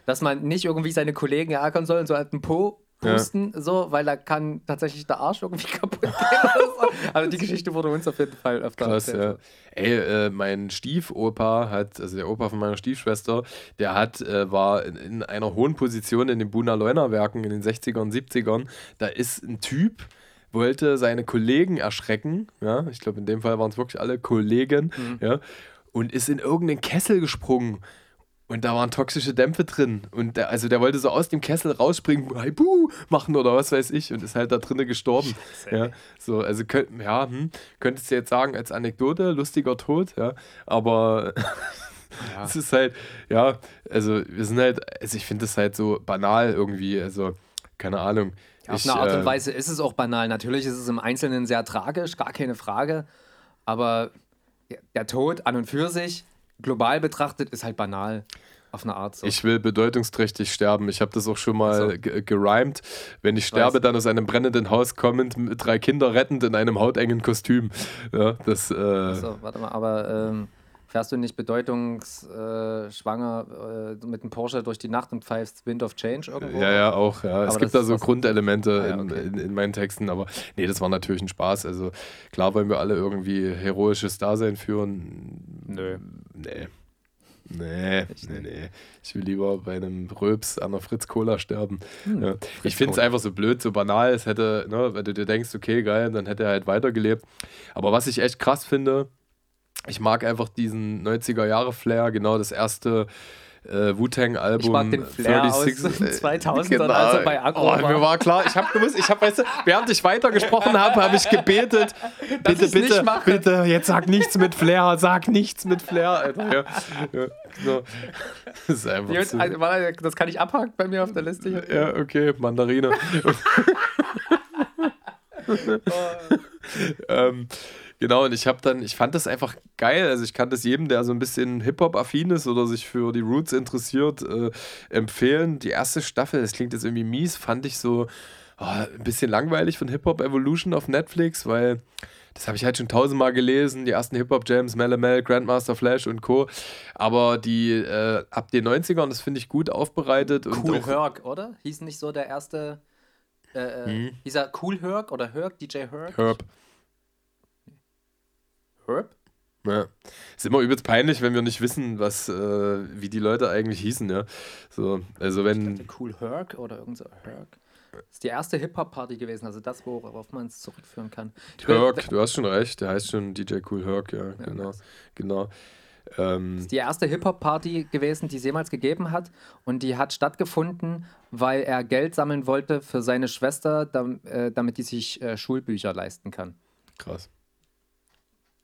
dass man nicht irgendwie seine Kollegen ärgern soll und so halt einen Po pusten, ja. so, weil da kann tatsächlich der Arsch irgendwie kaputt gehen. also die Geschichte wurde uns auf jeden Fall öfter
Krass, erzählt. Ja. Ey, äh, mein Stiefopa hat, also der Opa von meiner Stiefschwester, der hat, äh, war in, in, einer hohen Position in den Buna Leuner Werken in den 60ern und 70ern. Da ist ein Typ, wollte seine Kollegen erschrecken. Ja, ich glaube, in dem Fall waren es wirklich alle Kollegen. Mhm. Ja, und ist in irgendeinen Kessel gesprungen. Und da waren toxische Dämpfe drin. Und der, also der wollte so aus dem Kessel rausspringen, Buh, machen oder was weiß ich, und ist halt da drinnen gestorben. Scheiße, ja, so, also könnt, ja, hm, könntest du jetzt sagen, als Anekdote, lustiger Tod, ja. Aber ja. es ist halt, ja, also wir sind halt, also ich finde es halt so banal irgendwie, also keine Ahnung.
Auf ich, eine Art und äh, Weise ist es auch banal. Natürlich ist es im Einzelnen sehr tragisch, gar keine Frage. Aber der Tod an und für sich, global betrachtet, ist halt banal. Auf eine Art so.
Ich will bedeutungsträchtig sterben. Ich habe das auch schon mal so. gerimt. Wenn ich sterbe, Weiß. dann aus einem brennenden Haus kommend, mit drei Kinder rettend in einem hautengen Kostüm. Ja, das. Äh
also, warte mal, aber ähm, fährst du nicht bedeutungsschwanger äh, mit einem Porsche durch die Nacht und pfeifst Wind of Change irgendwo?
Ja, ja, auch. Ja. es gibt da so Grundelemente ah, ja, okay. in, in, in, meinen Texten, aber nee, das war natürlich ein Spaß. Also klar wollen wir alle irgendwie heroisches Dasein führen.
Nö.
Nee. Nee, nee, nee. Ich will lieber bei einem Röps an der Fritz Cola sterben. Hm, ja. Ich finde es einfach so blöd, so banal. Es hätte, ne, wenn du dir denkst, okay, geil, dann hätte er halt weitergelebt. Aber was ich echt krass finde, ich mag einfach diesen 90er-Jahre-Flair, genau das erste äh, Wu-Tang-Album. Ich
mag den Flair 36, aus 2000 genau. als er bei Akku
oh, war. Mir war klar, ich habe gewusst, ich habe, weißt du, während ich weitergesprochen habe, habe ich gebetet, bitte, bitte, bitte, jetzt sag nichts mit Flair, sag nichts mit Flair. Alter. Ja, ja, genau.
Das ist einfach Jetzt, so. Also, das kann ich abhaken bei mir auf der Liste.
Ja, okay, Mandarine. oh. ähm, Genau, und ich habe dann, ich fand das einfach geil. Also ich kann das jedem, der so ein bisschen Hip-Hop-affin ist oder sich für die Roots interessiert, äh, empfehlen. Die erste Staffel, das klingt jetzt irgendwie mies, fand ich so oh, ein bisschen langweilig von Hip-Hop Evolution auf Netflix, weil das habe ich halt schon tausendmal gelesen, die ersten Hip-Hop-Jams, Mel Grandmaster Flash und Co. Aber die äh, ab den 90ern, das finde ich gut aufbereitet.
Cool
und
Herc, oder? Hieß nicht so der erste, äh, äh hm. hieß er Cool Herc oder Herc, DJ Herc?
Herb.
Herb?
Ja. Ist immer übelst peinlich, wenn wir nicht wissen, was, äh, wie die Leute eigentlich hießen, ja. So, also wenn.
Cool Herc oder irgend so Herc. Das ist die erste Hip-Hop-Party gewesen, also das, worauf man es zurückführen kann.
Herc, du hast schon recht, der heißt schon DJ Cool Herc, ja, ja genau. genau.
Ähm, das ist die erste Hip-Hop-Party gewesen, die es jemals gegeben hat. Und die hat stattgefunden, weil er Geld sammeln wollte für seine Schwester, äh, damit die sich äh, Schulbücher leisten kann.
Krass.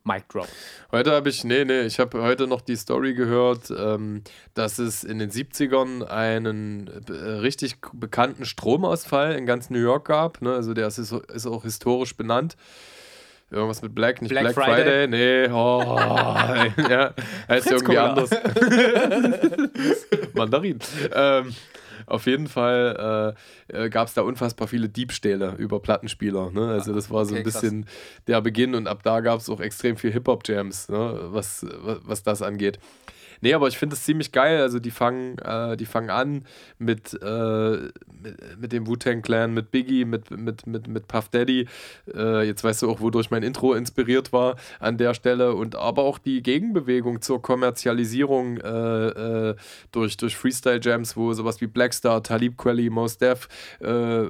Mic Drop.
Heute habe ich, nee, nee, ich habe heute noch die Story gehört, ähm, dass es in den 70ern einen äh, richtig bekannten Stromausfall in ganz New York gab. Ne? Also der ist, ist auch historisch benannt. Irgendwas mit Black, nicht Black, Black Friday. Friday. Nee, oh, ja, heißt irgendwie anders. Mandarin. Ähm, auf jeden Fall äh, äh gab es da unfassbar viele Diebstähle über Plattenspieler. Ne? Also das war so okay, ein bisschen krass. der Beginn und ab da gab es auch extrem viel Hip-Hop-Jams, ne? was, was, was das angeht. Nee, aber ich finde es ziemlich geil. Also die fangen, äh, die fangen an mit, äh, mit, mit, dem Wu-Tang Clan, mit Biggie, mit, mit, mit, mit Puff Daddy. Äh, jetzt weißt du auch, wodurch mein Intro inspiriert war an der Stelle. Und aber auch die Gegenbewegung zur Kommerzialisierung äh, äh, durch, durch Freestyle-Jams, wo sowas wie Blackstar, Talib Kweli, Mos Def äh,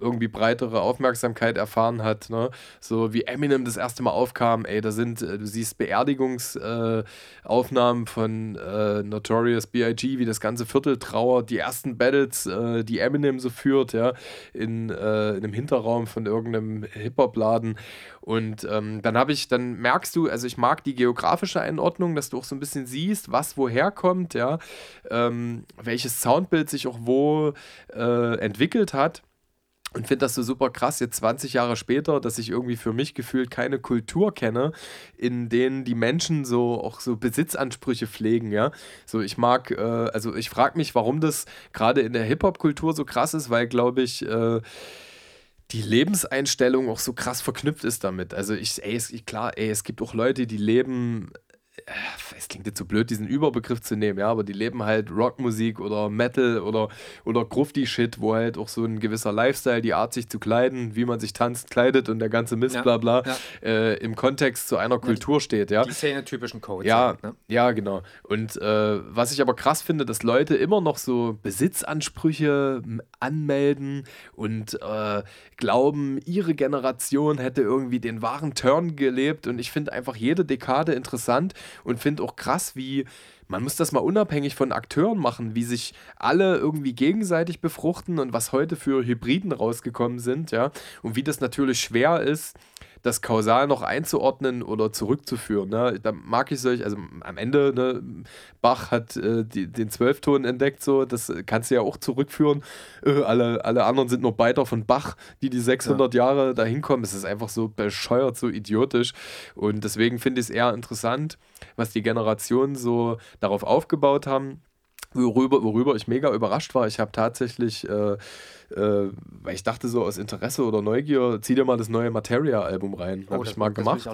irgendwie breitere Aufmerksamkeit erfahren hat. Ne? So wie Eminem das erste Mal aufkam, ey, da sind, äh, du siehst Beerdigungsaufnahmen äh, von äh, Notorious B.I.G., wie das ganze Viertel trauert, die ersten Battles, äh, die Eminem so führt, ja, in, äh, in einem Hinterraum von irgendeinem Hip-Hop-Laden. Und ähm, dann habe ich, dann merkst du, also ich mag die geografische Einordnung, dass du auch so ein bisschen siehst, was woher kommt, ja, ähm, welches Soundbild sich auch wo äh, entwickelt hat und finde das so super krass, jetzt 20 Jahre später, dass ich irgendwie für mich gefühlt keine Kultur kenne, in denen die Menschen so auch so Besitzansprüche pflegen, ja. So, ich mag, äh, also ich frage mich, warum das gerade in der Hip-Hop-Kultur so krass ist, weil, glaube ich, äh, die Lebenseinstellung auch so krass verknüpft ist damit. Also ich, ey, es, klar, ey, es gibt auch Leute, die leben es klingt jetzt so blöd, diesen Überbegriff zu nehmen, ja, aber die leben halt Rockmusik oder Metal oder, oder Grufti-Shit, wo halt auch so ein gewisser Lifestyle, die Art sich zu kleiden, wie man sich tanzt, kleidet und der ganze Mist, ja, bla bla, ja. äh, im Kontext zu einer Kultur steht, ja.
Die Szene-typischen Codes.
Ja, halt, ne? ja, genau. Und äh, was ich aber krass finde, dass Leute immer noch so Besitzansprüche anmelden und äh, glauben, ihre Generation hätte irgendwie den wahren Turn gelebt und ich finde einfach jede Dekade interessant und finde auch krass, wie man muss das mal unabhängig von Akteuren machen, wie sich alle irgendwie gegenseitig befruchten und was heute für Hybriden rausgekommen sind, ja, und wie das natürlich schwer ist, das kausal noch einzuordnen oder zurückzuführen. Ne? Da mag ich solch, also am Ende, ne, Bach hat äh, die, den Zwölfton entdeckt, so, das kannst du ja auch zurückführen. Äh, alle, alle anderen sind nur Beiter von Bach, die die 600 ja. Jahre da hinkommen. Es ist einfach so bescheuert, so idiotisch. Und deswegen finde ich es eher interessant, was die Generationen so darauf aufgebaut haben. Worüber, worüber ich mega überrascht war, ich habe tatsächlich äh, äh, weil ich dachte so aus Interesse oder Neugier, zieh dir mal das neue Materia-Album rein. Oh, habe ich mal gemacht.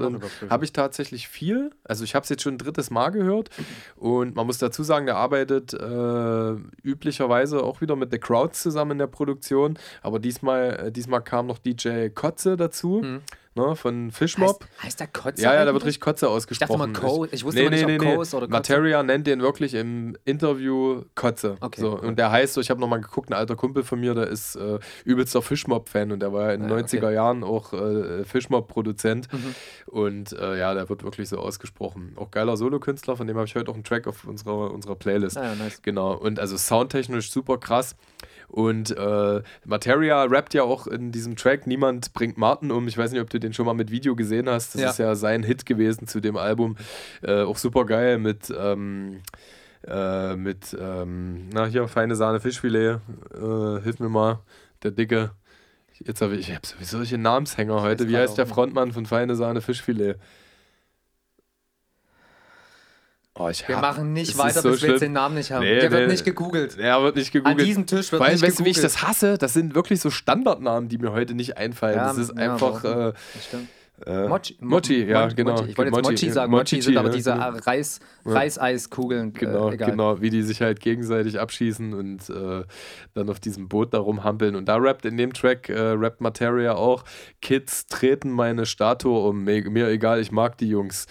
Habe ich tatsächlich viel. Also ich habe es jetzt schon ein drittes Mal gehört. Und man muss dazu sagen, der arbeitet äh, üblicherweise auch wieder mit The Crowds zusammen in der Produktion. Aber diesmal, äh, diesmal kam noch DJ Kotze dazu. Mhm ne, von Fishmob.
Heißt, heißt der Kotze?
Ja, ja, da wird richtig Kotze ausgesprochen.
Ich dachte mal Co. Ich wusste nee, nee, nicht,
nee, nee. oder Kotze. Materia nennt den wirklich im Interview Kotze. Okay. So, und der heißt so, ich habe nochmal geguckt, ein alter Kumpel von mir, der ist äh, übelster Fishmob-Fan und der war ja in den ja, 90er okay. Jahren auch äh, Fishmob-Produzent. Mhm. Und äh, ja, der wird wirklich so ausgesprochen. Auch geiler Solokünstler, von dem habe ich heute auch einen Track auf unserer, unserer Playlist. Ah, ja, nice. Genau. Und also soundtechnisch super krass. Und äh, Materia rappt ja auch in diesem Track Niemand bringt Martin um. Ich weiß nicht, ob du den schon mal mit Video gesehen hast. Das ja. ist ja sein Hit gewesen zu dem Album. Äh, auch super geil mit. Ähm, äh, mit, ähm, na hier, feine Sahne Fischfilet. Äh, hilf mir mal, der Dicke. Jetzt habe ich, ich habe sowieso solche Namenshänger heute. Wie heißt der Frontmann von Feine Sahne Fischfilet?
Oh, wir machen nicht weiter, so bis wir jetzt den Namen nicht haben. Nee, der nee, wird nicht gegoogelt.
Der wird nicht gegoogelt.
An diesem Tisch wird
Weil,
nicht
weißt gegoogelt. Weißt du, wie
ich
das hasse? Das sind wirklich so Standardnamen, die mir heute nicht einfallen. Ja, das ist einfach. Ja, äh, das stimmt.
Äh, Mochi, Mochi, ja, Mochi, genau. Ich wollte jetzt Mochi, sagen. Mochi, Mochi sind aber diese ja. Reis, Reiseiskugeln.
Genau,
äh,
genau, wie die sich halt gegenseitig abschießen und äh, dann auf diesem Boot da rumhampeln. Und da rappt in dem Track, äh, rappt Materia auch, Kids treten meine Statue um, mir, mir egal, ich mag die Jungs.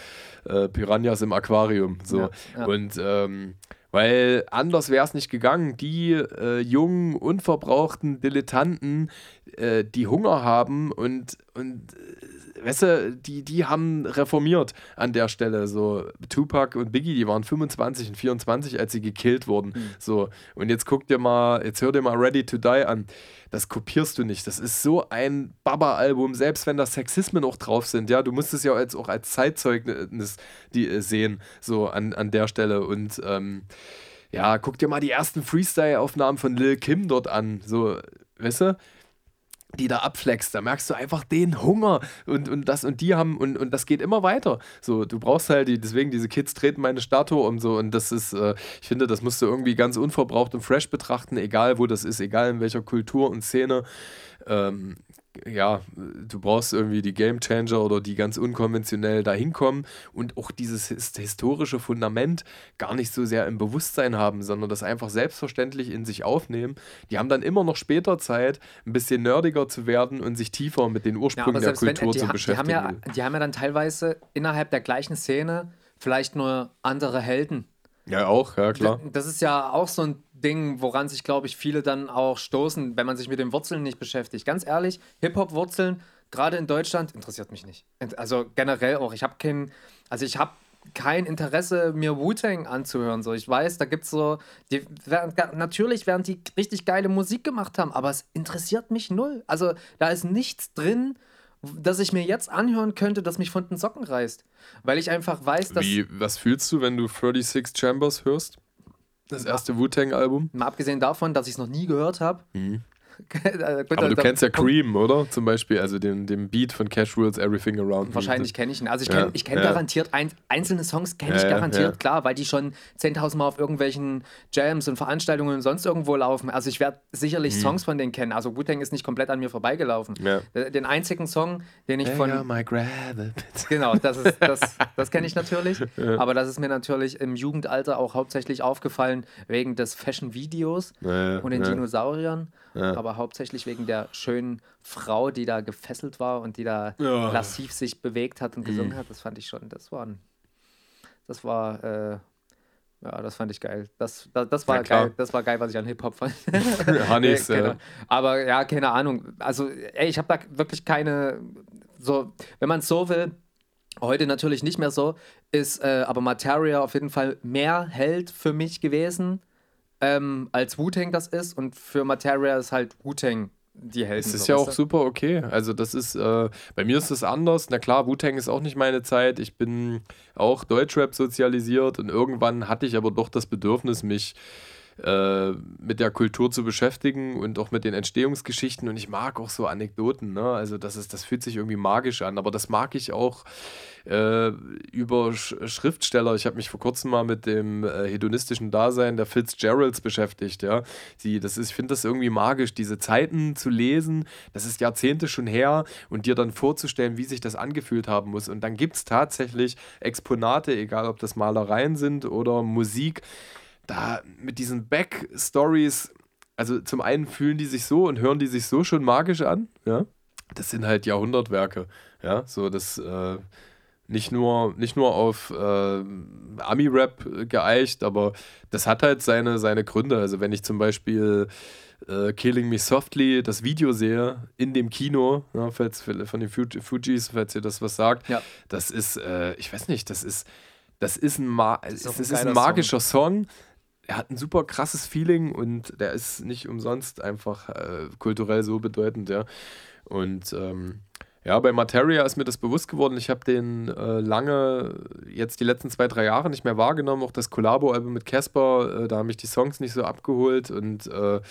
Äh, Piranhas im Aquarium. So. Ja, ja. Und ähm, weil anders wäre es nicht gegangen. Die äh, jungen, unverbrauchten Dilettanten, äh, die Hunger haben und, und äh, weißt du, die, die haben reformiert an der Stelle. So, Tupac und Biggie, die waren 25 und 24, als sie gekillt wurden. Mhm. So, und jetzt guck dir mal, jetzt hör dir mal Ready to Die an das kopierst du nicht. Das ist so ein Baba-Album, selbst wenn da Sexismen auch drauf sind. Ja, du musst es ja jetzt auch als Zeitzeugnis die, äh, sehen, so an, an der Stelle. Und ähm, ja, guck dir mal die ersten Freestyle-Aufnahmen von Lil Kim dort an. So, weißt du? Die da abflext, da merkst du einfach den Hunger und, und das und die haben und, und das geht immer weiter. So, du brauchst halt die, deswegen diese Kids treten meine Statue und so und das ist, äh, ich finde, das musst du irgendwie ganz unverbraucht und fresh betrachten, egal wo das ist, egal in welcher Kultur und Szene. Ähm, ja, du brauchst irgendwie die Game Changer oder die ganz unkonventionell dahin kommen und auch dieses historische Fundament gar nicht so sehr im Bewusstsein haben, sondern das einfach selbstverständlich in sich aufnehmen. Die haben dann immer noch später Zeit, ein bisschen nerdiger zu werden und sich tiefer mit den Ursprüngen ja, der Kultur wenn, zu beschäftigen.
Die haben, ja, die haben ja dann teilweise innerhalb der gleichen Szene vielleicht nur andere Helden.
Ja, auch, ja klar.
Das ist ja auch so ein Ding, woran sich, glaube ich, viele dann auch stoßen, wenn man sich mit den Wurzeln nicht beschäftigt. Ganz ehrlich, Hip-Hop-Wurzeln, gerade in Deutschland, interessiert mich nicht. Also generell auch. Ich habe kein, also ich habe kein Interesse, mir Wu-Tang anzuhören. So, ich weiß, da gibt es so, die, natürlich werden die richtig geile Musik gemacht haben, aber es interessiert mich null. Also da ist nichts drin, das ich mir jetzt anhören könnte, das mich von den Socken reißt. Weil ich einfach weiß, dass.
Wie, was fühlst du, wenn du 36 Chambers hörst? Das erste Wu-Tang-Album.
Mal abgesehen davon, dass ich es noch nie gehört habe. Mhm.
Äh, aber du kennst ja Cream, oder? Zum Beispiel, also den, den Beat von Cash Rules Everything Around
Wahrscheinlich kenne ich ihn. Also ich kenne ja, kenn ja. garantiert, ein, einzelne Songs kenne ich garantiert, klar, weil die schon 10.000 Mal auf irgendwelchen Jams und Veranstaltungen und sonst irgendwo laufen. Also ich werde sicherlich mhm. Songs von denen kennen. Also Wu-Tang ist nicht komplett an mir vorbeigelaufen. Äh, den einzigen Song, den ich von...
Ja, my
genau, das, ist, das, das kenne ich natürlich. Aber das ist mir natürlich im Jugendalter auch hauptsächlich aufgefallen wegen des Fashion-Videos und den Dinosauriern. Ja. aber hauptsächlich wegen der schönen Frau, die da gefesselt war und die da ja. lassiv sich bewegt hat und gesungen mhm. hat. Das fand ich schon, das war, das war, äh, ja, das fand ich geil. Das, das, das war ja, geil, das war geil, was ich an Hip-Hop fand.
Hannes,
ja, genau. Aber ja, keine Ahnung. Also, ey, ich habe da wirklich keine, so, wenn man es so will, Heute natürlich nicht mehr so, ist äh, aber Materia auf jeden Fall mehr Held für mich gewesen ähm, als Wu-Tang das ist und für Materia ist halt Wu-Tang die Helden.
Das ist ja auch super okay. Also das ist, äh, bei mir ist das anders. Na klar, Wu-Tang ist auch nicht meine Zeit. Ich bin auch Deutschrap sozialisiert und irgendwann hatte ich aber doch das Bedürfnis, mich äh, mit der Kultur zu beschäftigen und auch mit den Entstehungsgeschichten. Und ich mag auch so Anekdoten. Ne? Also das, ist, das fühlt sich irgendwie magisch an. Aber das mag ich auch äh, über Sch Schriftsteller. Ich habe mich vor kurzem mal mit dem äh, hedonistischen Dasein der Fitzgeralds beschäftigt. Ja? Die, das ist, ich finde das irgendwie magisch, diese Zeiten zu lesen. Das ist Jahrzehnte schon her und dir dann vorzustellen, wie sich das angefühlt haben muss. Und dann gibt es tatsächlich Exponate, egal ob das Malereien sind oder Musik da mit diesen Backstories, also zum einen fühlen die sich so und hören die sich so schon magisch an, ja. Das sind halt Jahrhundertwerke, ja, so das äh, nicht nur, nicht nur auf äh, Ami-Rap geeicht, aber das hat halt seine, seine Gründe. Also wenn ich zum Beispiel äh, Killing Me Softly das Video sehe in dem Kino, ja, falls, von den Fujis, falls ihr das was sagt, ja. das ist, äh, ich weiß nicht, das ist, das ist ein, Ma das ist, das ist ein magischer Song. Song er hat ein super krasses Feeling und der ist nicht umsonst einfach äh, kulturell so bedeutend, ja. Und ähm, ja, bei Materia ist mir das bewusst geworden. Ich habe den äh, lange, jetzt die letzten zwei, drei Jahre nicht mehr wahrgenommen. Auch das Collabo-Album mit Casper, äh, da haben mich die Songs nicht so abgeholt und äh,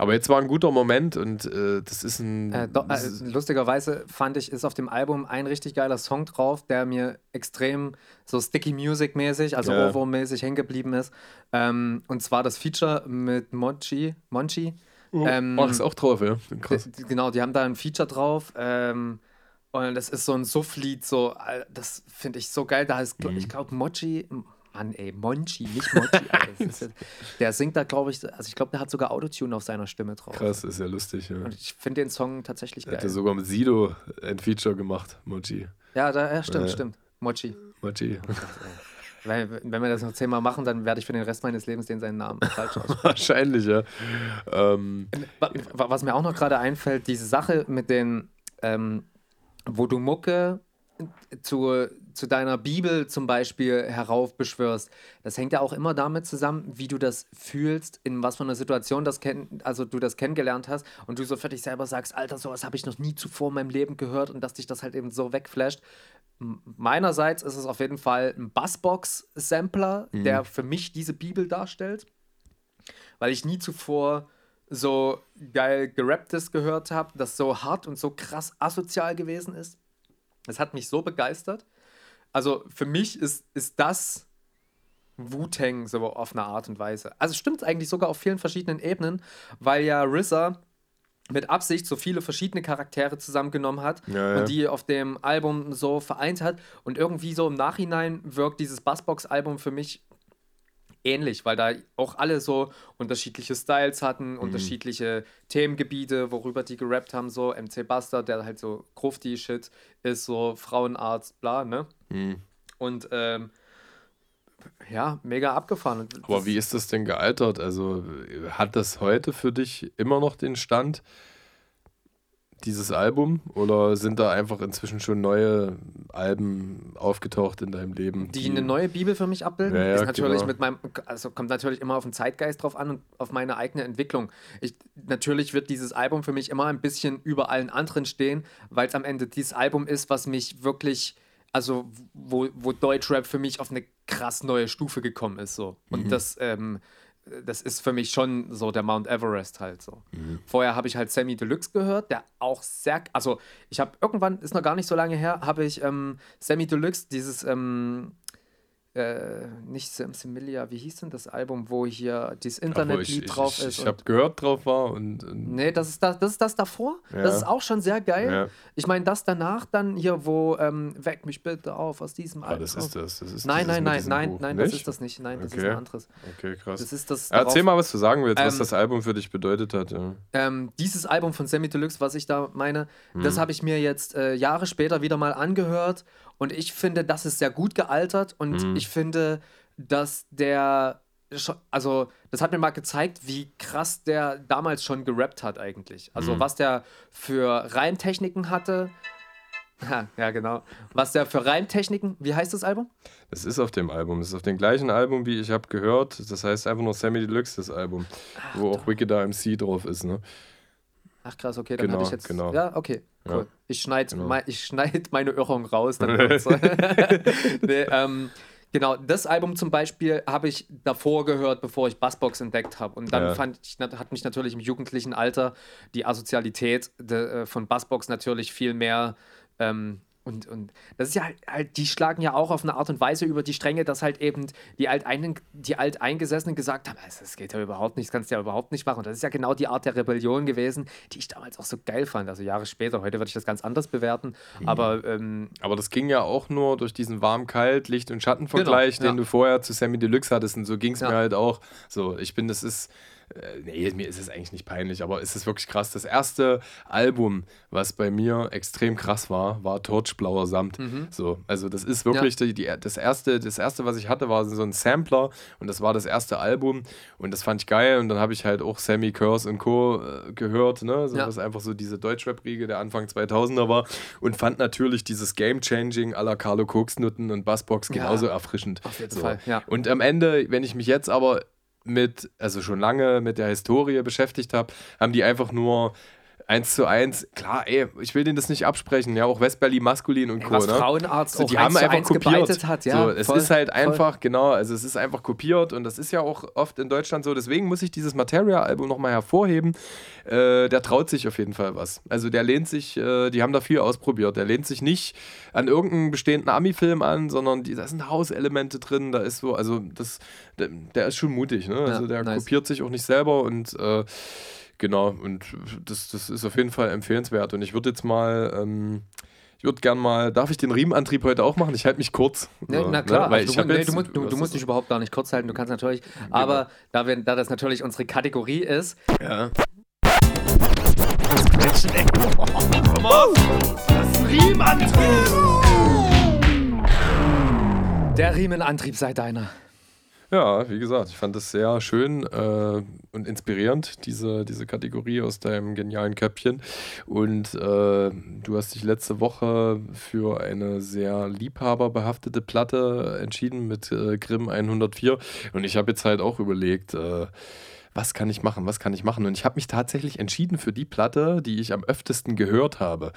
Aber jetzt war ein guter Moment und äh, das ist ein.
Äh, do, äh, lustigerweise fand ich, ist auf dem Album ein richtig geiler Song drauf, der mir extrem so Sticky Music mäßig, also
Ja.
Ohrwurm-mäßig hängen geblieben ist. Ähm, und zwar das Feature mit Monchi. Monchi. Ähm,
oh, ist auch drauf, ja. Krass.
Genau, die haben da ein Feature drauf. Ähm, und das ist so ein Suff-Lied, so, äh, das finde ich so geil. Da ist,
Mhm.
ich glaube, Mochi, Mann, ey, Monchi, nicht jetzt, der singt da, glaube ich, also ich glaube, der hat sogar Autotune auf seiner Stimme drauf.
Krass, ist ja lustig. Ja.
Und ich finde den Song tatsächlich
Er hat
geil.
sogar mit Sido ein Feature gemacht, Mochi.
Ja, da, ja stimmt,
Äh.
stimmt. Mochi.
Mochi.
Weil, wenn wir das noch zehnmal machen, dann werde ich für den Rest meines Lebens den seinen Namen falsch aussprechen.
Wahrscheinlich, ja. Ähm,
Wa- wa- Was mir auch noch gerade einfällt, diese Sache mit den, ähm, wo du Mucke zu, zu deiner Bibel zum Beispiel heraufbeschwörst, das hängt ja auch immer damit zusammen, wie du das fühlst, in was für einer Situation das kenn also du das kennengelernt hast und du so für dich selber sagst, Alter, sowas habe ich noch nie zuvor in meinem Leben gehört und dass dich das halt eben so wegflasht. Meinerseits ist es auf jeden Fall ein Bassbox-Sampler, der für mich diese Bibel darstellt weil ich nie zuvor so geil gerapptes gehört habe, das so hart und so krass asozial gewesen ist. Es hat mich so begeistert. Also für mich ist, ist das Wu-Tang so auf eine Art und Weise. Also stimmt eigentlich sogar auf vielen verschiedenen Ebenen, weil ja RZA mit Absicht so viele verschiedene Charaktere zusammengenommen hat
Ja, ja.
und die auf dem Album so vereint hat. Und irgendwie so im Nachhinein wirkt dieses Bassbox-Album für mich ähnlich, weil da auch alle so unterschiedliche Styles hatten, unterschiedliche Themengebiete, worüber die gerappt haben, so MC Buster, der halt so Grufti-Shit ist, so Frauenarzt, bla, ne?
hm.
Und ähm, ja, mega abgefahren.
Aber wie ist das denn gealtert? Also hat das heute für dich immer noch den Stand, dieses Album? Oder sind da einfach inzwischen schon neue Alben aufgetaucht in deinem Leben?
die eine neue Bibel für mich abbilden,
ja,
ist natürlich
genau.
mit meinem, also kommt natürlich immer auf den Zeitgeist drauf an und auf meine eigene Entwicklung. Ich, natürlich wird dieses Album für mich immer ein bisschen über allen anderen stehen, weil es am Ende dieses Album ist, was mich wirklich, also wo, wo Deutschrap für mich auf eine krass neue Stufe gekommen ist, so. Und
Mhm.
das, ähm, das ist für mich schon so der Mount Everest halt so.
Mhm.
Vorher habe ich halt Sammy Deluxe gehört, der auch sehr, also ich habe irgendwann, ist noch gar nicht so lange her, habe ich ähm, Sammy Deluxe, dieses, ähm, äh, nicht Sam Similia, wie hieß denn das Album, wo hier dieses Internetlied
ich,
drauf
ich,
ist?
Ich habe gehört drauf war und, und
Nee, das ist das, das ist das davor.
Ja.
Das ist auch schon sehr geil.
Ja.
Ich meine, das danach dann hier, wo ähm, Weck mich bitte auf aus diesem
ah,
Album.
das ist das. das ist
Nein, nein, nein, nein,
Buch.
nein, das
Nicht?
ist das nicht. Nein, das ist
Okay.
ein anderes.
Okay, krass.
Das ist das.
Ja, Erzähl
darauf-
mal, was du sagen willst, was
Ähm,
das Album für dich bedeutet hat. Ja.
Ähm, dieses Album von Sammy Deluxe, was ich da meine,
Mhm.
das habe ich mir jetzt äh, Jahre später wieder mal angehört und ich finde, das ist sehr gut gealtert und
Mhm.
ich finde, dass der also das hat mir mal gezeigt, wie krass der damals schon gerappt hat eigentlich. Also
Mhm.
was der für Reimtechniken hatte. Ja, genau. Was der für Reimtechniken, wie heißt das Album?
Das ist auf dem Album. Das ist auf dem gleichen Album, wie ich habe gehört. Das heißt einfach nur Sammy Deluxe, das Album. wo auch Wickeder MC drauf ist, ne?
Ach krass, okay, dann
Genau,
habe ich jetzt.
genau.
Ja, okay, cool.
Ja.
Ich schneide
Genau.
mei ich schneid meine Irrung raus. Nee, ähm, genau, das Album zum Beispiel habe ich davor gehört, bevor ich Bassbox entdeckt habe. Und dann
Ja.
fand ich, hat mich natürlich im jugendlichen Alter die Asozialität de, äh, von Bassbox natürlich viel mehr. Ähm, und, und das ist ja halt, halt, die schlagen ja auch auf eine Art und Weise über die Stränge, dass halt eben die, Alteinen, die Alteingesessenen gesagt haben, "Also, das geht ja überhaupt nicht, das kannst du ja überhaupt nicht machen. Und das ist ja genau die Art der Rebellion gewesen, die ich damals auch so geil fand. Also Jahre später, heute würde ich das ganz anders bewerten.
Mhm.
Aber ähm,
Aber das ging ja auch nur durch diesen warm-kalt, Licht- und Schattenvergleich,
Genau,
den
ja.
du vorher zu Sammy Deluxe hattest. Und so ging es
Ja.
mir halt auch. So, ich bin, das ist. Äh, nee, mir ist es eigentlich nicht peinlich, aber es ist wirklich krass. Das erste Album, was bei mir extrem krass war, war Torchblauer Samt.
Mhm.
So, also das ist wirklich die, die, das, erste, das erste, was ich hatte, war so ein Sampler und das war das erste Album und das fand ich geil und dann habe ich halt auch Sammy Curse und Co. Äh, gehört, ne? so,
Ja.
was einfach so diese Deutschrap-Riege der Anfang 2000er war und fand natürlich dieses Game-Changing à la Carlo Koksnutten und Bassbox
Ja.
genauso erfrischend.
Auf jeden
so.
Fall, ja.
Und am Ende, wenn ich mich jetzt aber mit, also schon lange mit der Historie beschäftigt habe, haben die einfach nur eins zu eins, klar, ey, ich will denen das nicht absprechen, ja, auch Westberlin maskulin und Co.
Was
ne?
Frauenarzt
so, die haben einfach kopiert.
hat, ja.
so, es
voll,
ist halt
voll.
einfach, genau, also es ist einfach kopiert und das ist ja auch oft in Deutschland so. Deswegen muss ich dieses Materia-Album nochmal hervorheben. Äh, der traut sich auf jeden Fall was. Also der lehnt sich, äh, die haben da viel ausprobiert. Der lehnt sich nicht an irgendeinen bestehenden Ami-Film an, sondern die, da sind Hauselemente drin, da ist so, also das, der, der ist schon mutig, ne? Also der
nice.
kopiert sich auch nicht selber und äh, genau, und das, das ist auf jeden Fall empfehlenswert. Und ich würde jetzt mal, ähm, ich würde gern mal, darf ich den Riemenantrieb heute auch machen? Ich halte mich kurz.
Nee,
So,
na klar,
ne? weil
also
ich
du, nee,
jetzt-
du, musst, du, du musst
ist-
dich überhaupt gar nicht kurz halten, du kannst natürlich, aber da, wir, da das natürlich unsere Kategorie ist,
Ja.
der Riemenantrieb sei deiner.
Ja, wie gesagt, ich fand es sehr schön äh, und inspirierend, diese, diese Kategorie aus deinem genialen Köpfchen. Und äh, du hast dich letzte Woche für eine sehr liebhaberbehaftete Platte entschieden mit äh, Grimm 104. Und ich habe jetzt halt auch überlegt, äh, was kann ich machen, was kann ich machen? Und ich habe mich tatsächlich entschieden für die Platte, die ich am öftesten gehört habe.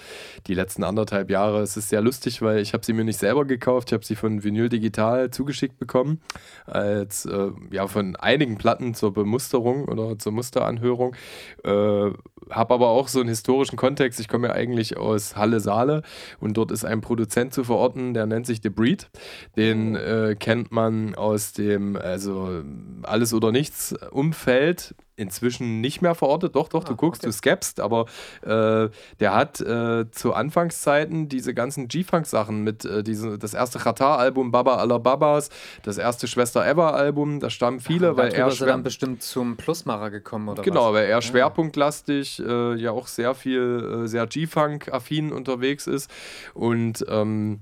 Die letzten anderthalb Jahre. Es ist sehr lustig, weil ich habe sie mir nicht selber gekauft, ich habe sie von Vinyl Digital zugeschickt bekommen, als äh, ja von einigen Platten zur Bemusterung oder zur Musteranhörung. Äh, habe aber auch so einen historischen Kontext. Ich komme ja eigentlich aus Halle-Saale und dort ist ein Produzent zu verorten, der nennt sich The Breed. Den äh, kennt man aus dem, also alles oder nichts Umfeld. Inzwischen nicht mehr verortet, doch, doch, du
Ah,
guckst,
okay.
du skepst, aber äh, der hat äh, zu Anfangszeiten diese ganzen G-Funk-Sachen mit äh, diese, das erste Qatar-Album Baba aller Babas, das erste Schwester Ever-Album, da stammen viele, weil
Darüber
er
ist er dann bestimmt zum Plusmacher gekommen, oder
Genau,
was?
weil er schwerpunktlastig äh, ja auch sehr viel, äh, sehr G-Funk-affin unterwegs ist. Und ähm,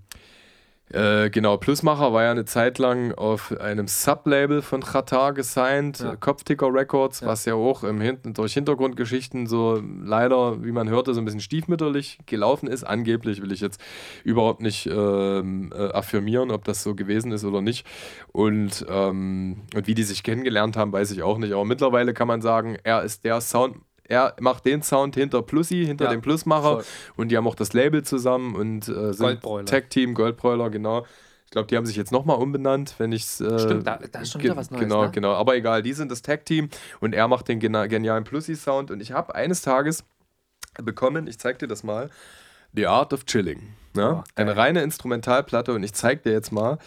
äh, genau, Plusmacher war ja eine Zeit lang auf einem Sublabel von Qatar gesigned,
Ja.
Kopfticker Records,
Ja.
was ja auch im Hin durch Hintergrundgeschichten so leider, wie man hörte, so ein bisschen stiefmütterlich gelaufen ist. Angeblich will ich jetzt überhaupt nicht ähm, äh, affirmieren, ob das so gewesen ist oder nicht. Und, ähm, und wie die sich kennengelernt haben, weiß ich auch nicht. Aber mittlerweile kann man sagen, er ist der Sound. Er macht den Sound hinter Plussi, hinter
Ja,
dem Plusmacher.
voll.
Und die haben auch das Label zusammen und äh, sind
Goldbräuler.
Tag-Team, Goldbräuler, genau. Ich glaube, die haben sich jetzt nochmal umbenannt, wenn ich es. Äh,
Stimmt, da- da ist schon wieder was Neues,
Genau,
ne?
genau. Aber egal, die sind das Tag-Team und er macht den genialen Plussi-Sound. Und ich habe eines Tages bekommen, ich zeig dir das mal, The Art of Chilling. Ne?
Oh,
Eine reine Instrumentalplatte und ich zeig dir jetzt mal,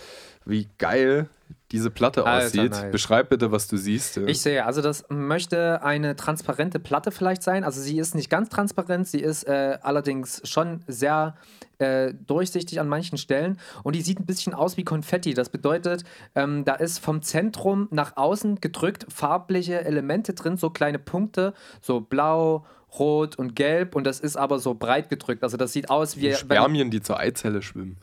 wie geil diese Platte
Alter,
aussieht.
nice.
Beschreib bitte, was du siehst.
Ich sehe, also das möchte eine transparente Platte vielleicht sein. Also sie ist nicht ganz transparent, sie ist äh, allerdings schon sehr äh, durchsichtig an manchen Stellen und die sieht ein bisschen aus wie Konfetti. Das bedeutet, ähm, da ist vom Zentrum nach außen gedrückt farbliche Elemente drin, so kleine Punkte, so blau, rot und gelb und das ist aber so breit gedrückt. Also das sieht aus wie wenn,
Spermien, die zur Eizelle schwimmen.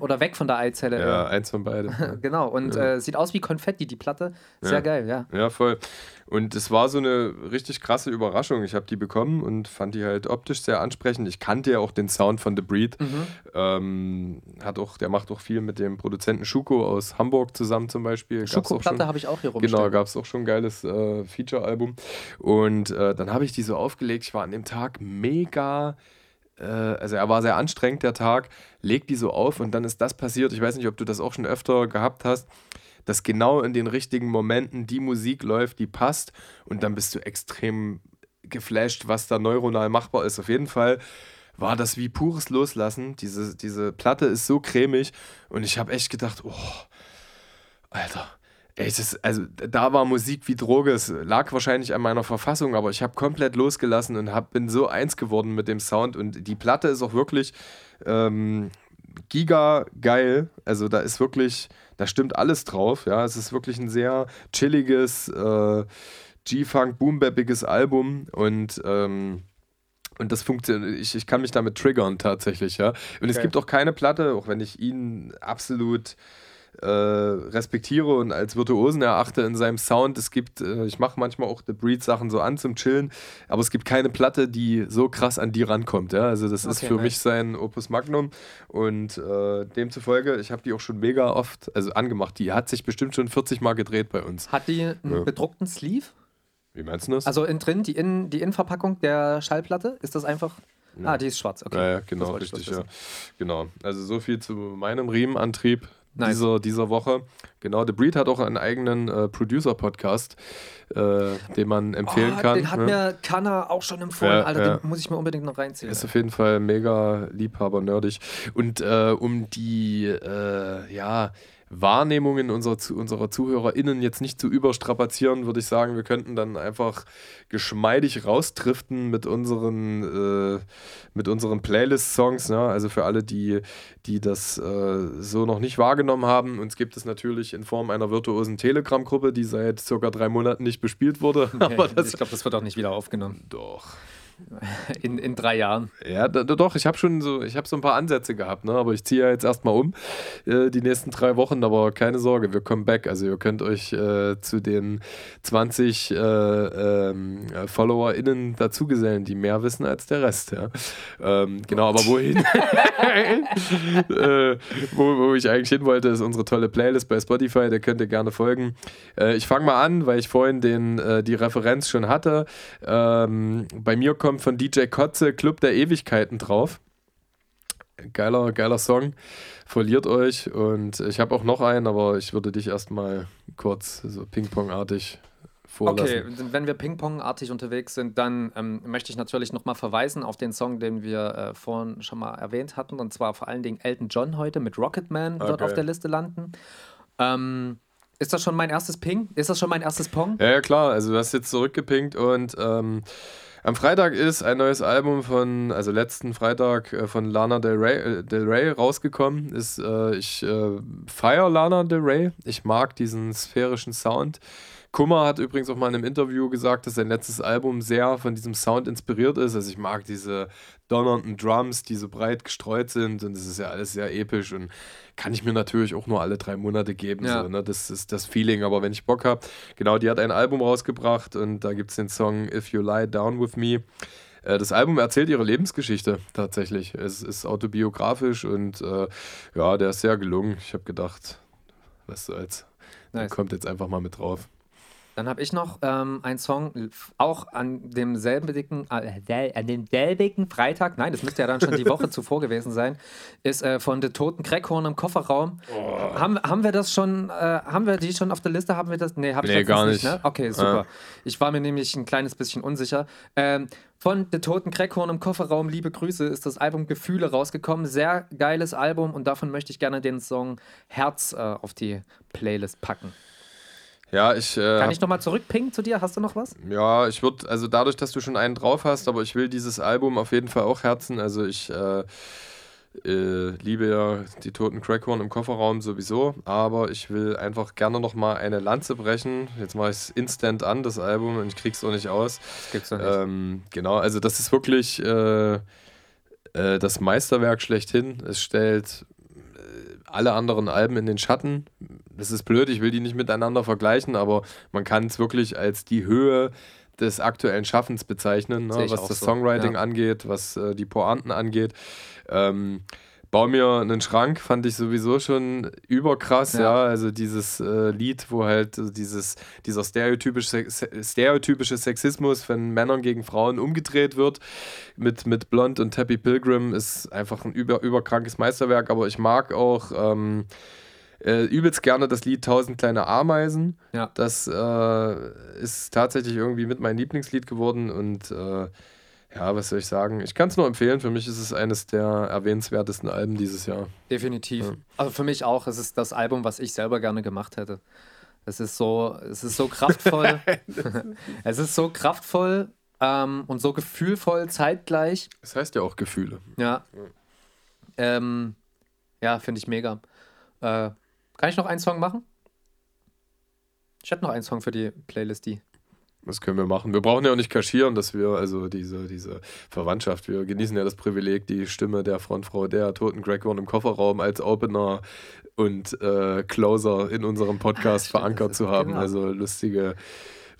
oder weg von der Eizelle.
Ja, eins von beiden.
Genau, und äh, sieht aus wie Konfetti, die Platte. Sehr
Ja.
geil, ja.
Ja, voll. Und es war so eine richtig krasse Überraschung. Ich habe die bekommen und fand die halt optisch sehr ansprechend. Ich kannte ja auch den Sound von The Breed.
Mhm.
Ähm, hat auch, der macht auch viel mit dem Produzenten Schuko aus Hamburg zusammen zum Beispiel. Schon-
habe ich auch hier rumstehen.
Genau, gab es auch schon ein geiles äh, Feature-Album. Und äh, dann habe ich die so aufgelegt. Ich war an dem Tag mega. Äh, also, er war sehr anstrengend, der Tag. Leg die so auf und dann ist das passiert. Ich weiß nicht, ob du das auch schon öfter gehabt hast, dass genau in den richtigen Momenten die Musik läuft, die passt. Und dann bist du extrem geflasht, was da neuronal machbar ist. Auf jeden Fall war das wie pures Loslassen. Diese, diese Platte ist so cremig und ich habe echt gedacht, oh, Alter. Ey, das, also da war Musik wie Droge. Es lag wahrscheinlich an meiner Verfassung, aber ich habe komplett losgelassen und hab, bin so eins geworden mit dem Sound. Und die Platte ist auch wirklich ähm, giga geil. Also da ist wirklich, da stimmt alles drauf. Ja, es ist wirklich ein sehr chilliges, äh, G-Funk, boombappiges Album und ähm, und das funktioniert, ich, ich kann mich damit triggern tatsächlich, ja. Und es
Geil.
gibt auch keine Platte, auch wenn ich ihn absolut äh, respektiere und als Virtuosen erachte in seinem Sound. Es gibt, äh, ich mache manchmal auch The Breed Sachen so an zum Chillen, aber es gibt keine Platte, die so krass an die rankommt. Ja? Also das ist
Okay,
für
nice.
mich sein Opus Magnum und äh, demzufolge, ich habe die auch schon mega oft, also angemacht. Die hat sich bestimmt schon 40 Mal gedreht bei uns.
Hat die einen
Ja.
bedruckten Sleeve?
Wie meinst du das?
Also innen drin, die, Innen, die Innenverpackung der Schallplatte, ist das einfach. Ah, die ist schwarz, okay.
Ja, ja genau, richtig, ja. Genau. Also so viel zu meinem Riemenantrieb
Nice.
dieser, dieser Woche. Genau, The Breed hat auch einen eigenen äh, Producer-Podcast, äh, den man empfehlen
Oh,
kann.
Den hat
ne?
mir Kanna auch schon empfohlen,
Ja,
Alter.
ja.
Den muss ich mir unbedingt noch reinziehen.
Ist auf jeden Fall mega Liebhaber-nerdig. Und äh, um die äh, ja, Wahrnehmungen unserer, unserer ZuhörerInnen jetzt nicht zu überstrapazieren, würde ich sagen, wir könnten dann einfach geschmeidig raustriften mit unseren, äh, mit unseren Playlist-Songs. Ne? Also für alle, die, die das äh, so noch nicht wahrgenommen haben. Uns gibt es natürlich in Form einer virtuosen Telegram-Gruppe, die seit circa drei Monaten nicht bespielt wurde. Aber
ich
das
glaube, das wird auch nicht wieder aufgenommen.
doch.
In, in drei Jahren.
Ja, doch, ich habe schon so, ich habe so ein paar Ansätze gehabt, ne? aber ich ziehe ja jetzt erstmal um äh, die nächsten drei Wochen, aber keine Sorge, wir kommen back. Also ihr könnt euch äh, zu den 20 äh, ähm, äh, FollowerInnen dazugesellen, die mehr wissen als der Rest. Ja? Ähm, genau, aber wohin? äh, wo, wo ich eigentlich hin wollte, ist unsere tolle Playlist bei Spotify, der könnt ihr gerne folgen. Äh, ich fange mal an, weil ich vorhin den, äh, die Referenz schon hatte. Ähm, bei mir kommt von DJ Kotze Club der Ewigkeiten drauf. Geiler, geiler Song. Verliert euch. Und ich habe auch noch einen, aber ich würde dich erstmal kurz so Ping-Pong-artig vorlassen.
Okay, wenn wir Ping-Pong-artig unterwegs sind, dann ähm, möchte ich natürlich nochmal verweisen auf den Song, den wir äh, vorhin schon mal erwähnt hatten. Und zwar vor allen Dingen Elton John heute mit Rocketman wird
Okay.
auf der Liste landen. Ähm, ist das schon mein erstes Ping? Ist das schon mein erstes Pong?
Ja, ja, klar. Also du hast jetzt zurückgepinkt und ähm, am Freitag ist ein neues Album von, also letzten Freitag äh, von Lana Del Rey, äh, Del Rey rausgekommen. Ist, äh, ich äh, feiere Lana Del Rey. Ich mag diesen sphärischen Sound. Kummer hat übrigens auch mal in einem Interview gesagt, dass sein letztes Album sehr von diesem Sound inspiriert ist. Also ich mag diese donnernden Drums, die so breit gestreut sind und es ist ja alles sehr episch und kann ich mir natürlich auch nur alle drei Monate geben.
Ja.
So, ne? Das ist das Feeling, aber wenn ich Bock habe, genau, die hat ein Album rausgebracht und da gibt es den Song If You Lie Down With Me. Äh, Das Album erzählt ihre Lebensgeschichte tatsächlich. Es ist autobiografisch und äh, ja, der ist sehr gelungen. Ich habe gedacht, was soll's. Der
Nice.
kommt jetzt einfach mal mit drauf.
Dann habe ich noch ähm, einen Song, auch an demselben, äh, sel- an demselbigen Freitag, nein, das müsste ja dann schon die Woche zuvor gewesen sein, ist äh, von der Toten Crackhorn im Kofferraum. Haben, haben wir das schon, äh, haben wir die schon auf der Liste? Haben wir das? Nee, habe ich
Nee, gar
nicht. Ne? Okay, super.
Ja.
Ich war mir nämlich ein kleines bisschen unsicher. Ähm, von der Toten Crackhorn im Kofferraum, liebe Grüße, ist das Album Gefühle rausgekommen. Sehr geiles Album und davon möchte ich gerne den Song Herz äh, auf die Playlist packen.
Ja, ich. Äh,
Kann ich nochmal zurückpingen zu dir? Hast du noch was?
Ja, ich würde, also dadurch, dass du schon einen drauf hast, aber ich will dieses Album auf jeden Fall auch herzen. Also ich äh, äh, liebe ja die toten Crackhorn im Kofferraum sowieso, aber ich will einfach gerne nochmal eine Lanze brechen. Jetzt mache ich es instant an, das Album, und ich krieg's auch nicht aus.
Das gibt's doch nicht.
Ähm, genau, also das ist wirklich äh, äh, das Meisterwerk schlechthin. Es stellt alle anderen Alben in den Schatten. Das ist blöd, ich will die nicht miteinander vergleichen, aber man kann es wirklich als die Höhe des aktuellen Schaffens bezeichnen, ne, was das
so,
Songwriting
ja.
angeht, was äh, die Pointen angeht. Ähm, Bau mir einen Schrank, fand ich sowieso schon überkrass, ja.
Ja.
Also dieses äh, Lied, wo halt so dieses, dieser stereotypische, stereotypische Sexismus von Männern gegen Frauen umgedreht wird mit, mit Blond und Tappy Pilgrim, ist einfach ein über, überkrankes Meisterwerk. Aber ich mag auch ähm, äh, übelst gerne das Lied Tausend kleine Ameisen.
Ja.
Das äh, ist tatsächlich irgendwie mit mein Lieblingslied geworden und äh, ja, was soll ich sagen? Ich kann es nur empfehlen. Für mich ist es eines der erwähnenswertesten Alben dieses Jahr.
Definitiv.
Ja.
Also für mich auch. Es ist das Album, was ich selber gerne gemacht hätte. Es ist so, es ist so kraftvoll. es ist so kraftvoll ähm, und so gefühlvoll zeitgleich.
Das heißt ja auch Gefühle.
Ja. Ähm, ja, finde ich mega. Äh, kann ich noch einen Song machen? Ich hätte noch einen Song für die Playlist, die.
Das können wir machen. Wir brauchen ja auch nicht kaschieren, dass wir, also diese, diese Verwandtschaft, wir genießen ja das Privileg, die Stimme der Frontfrau der toten Crackhorn im Kofferraum als Opener und äh, Closer in unserem Podcast
stimmt,
verankert zu haben.
genau.
Also lustige,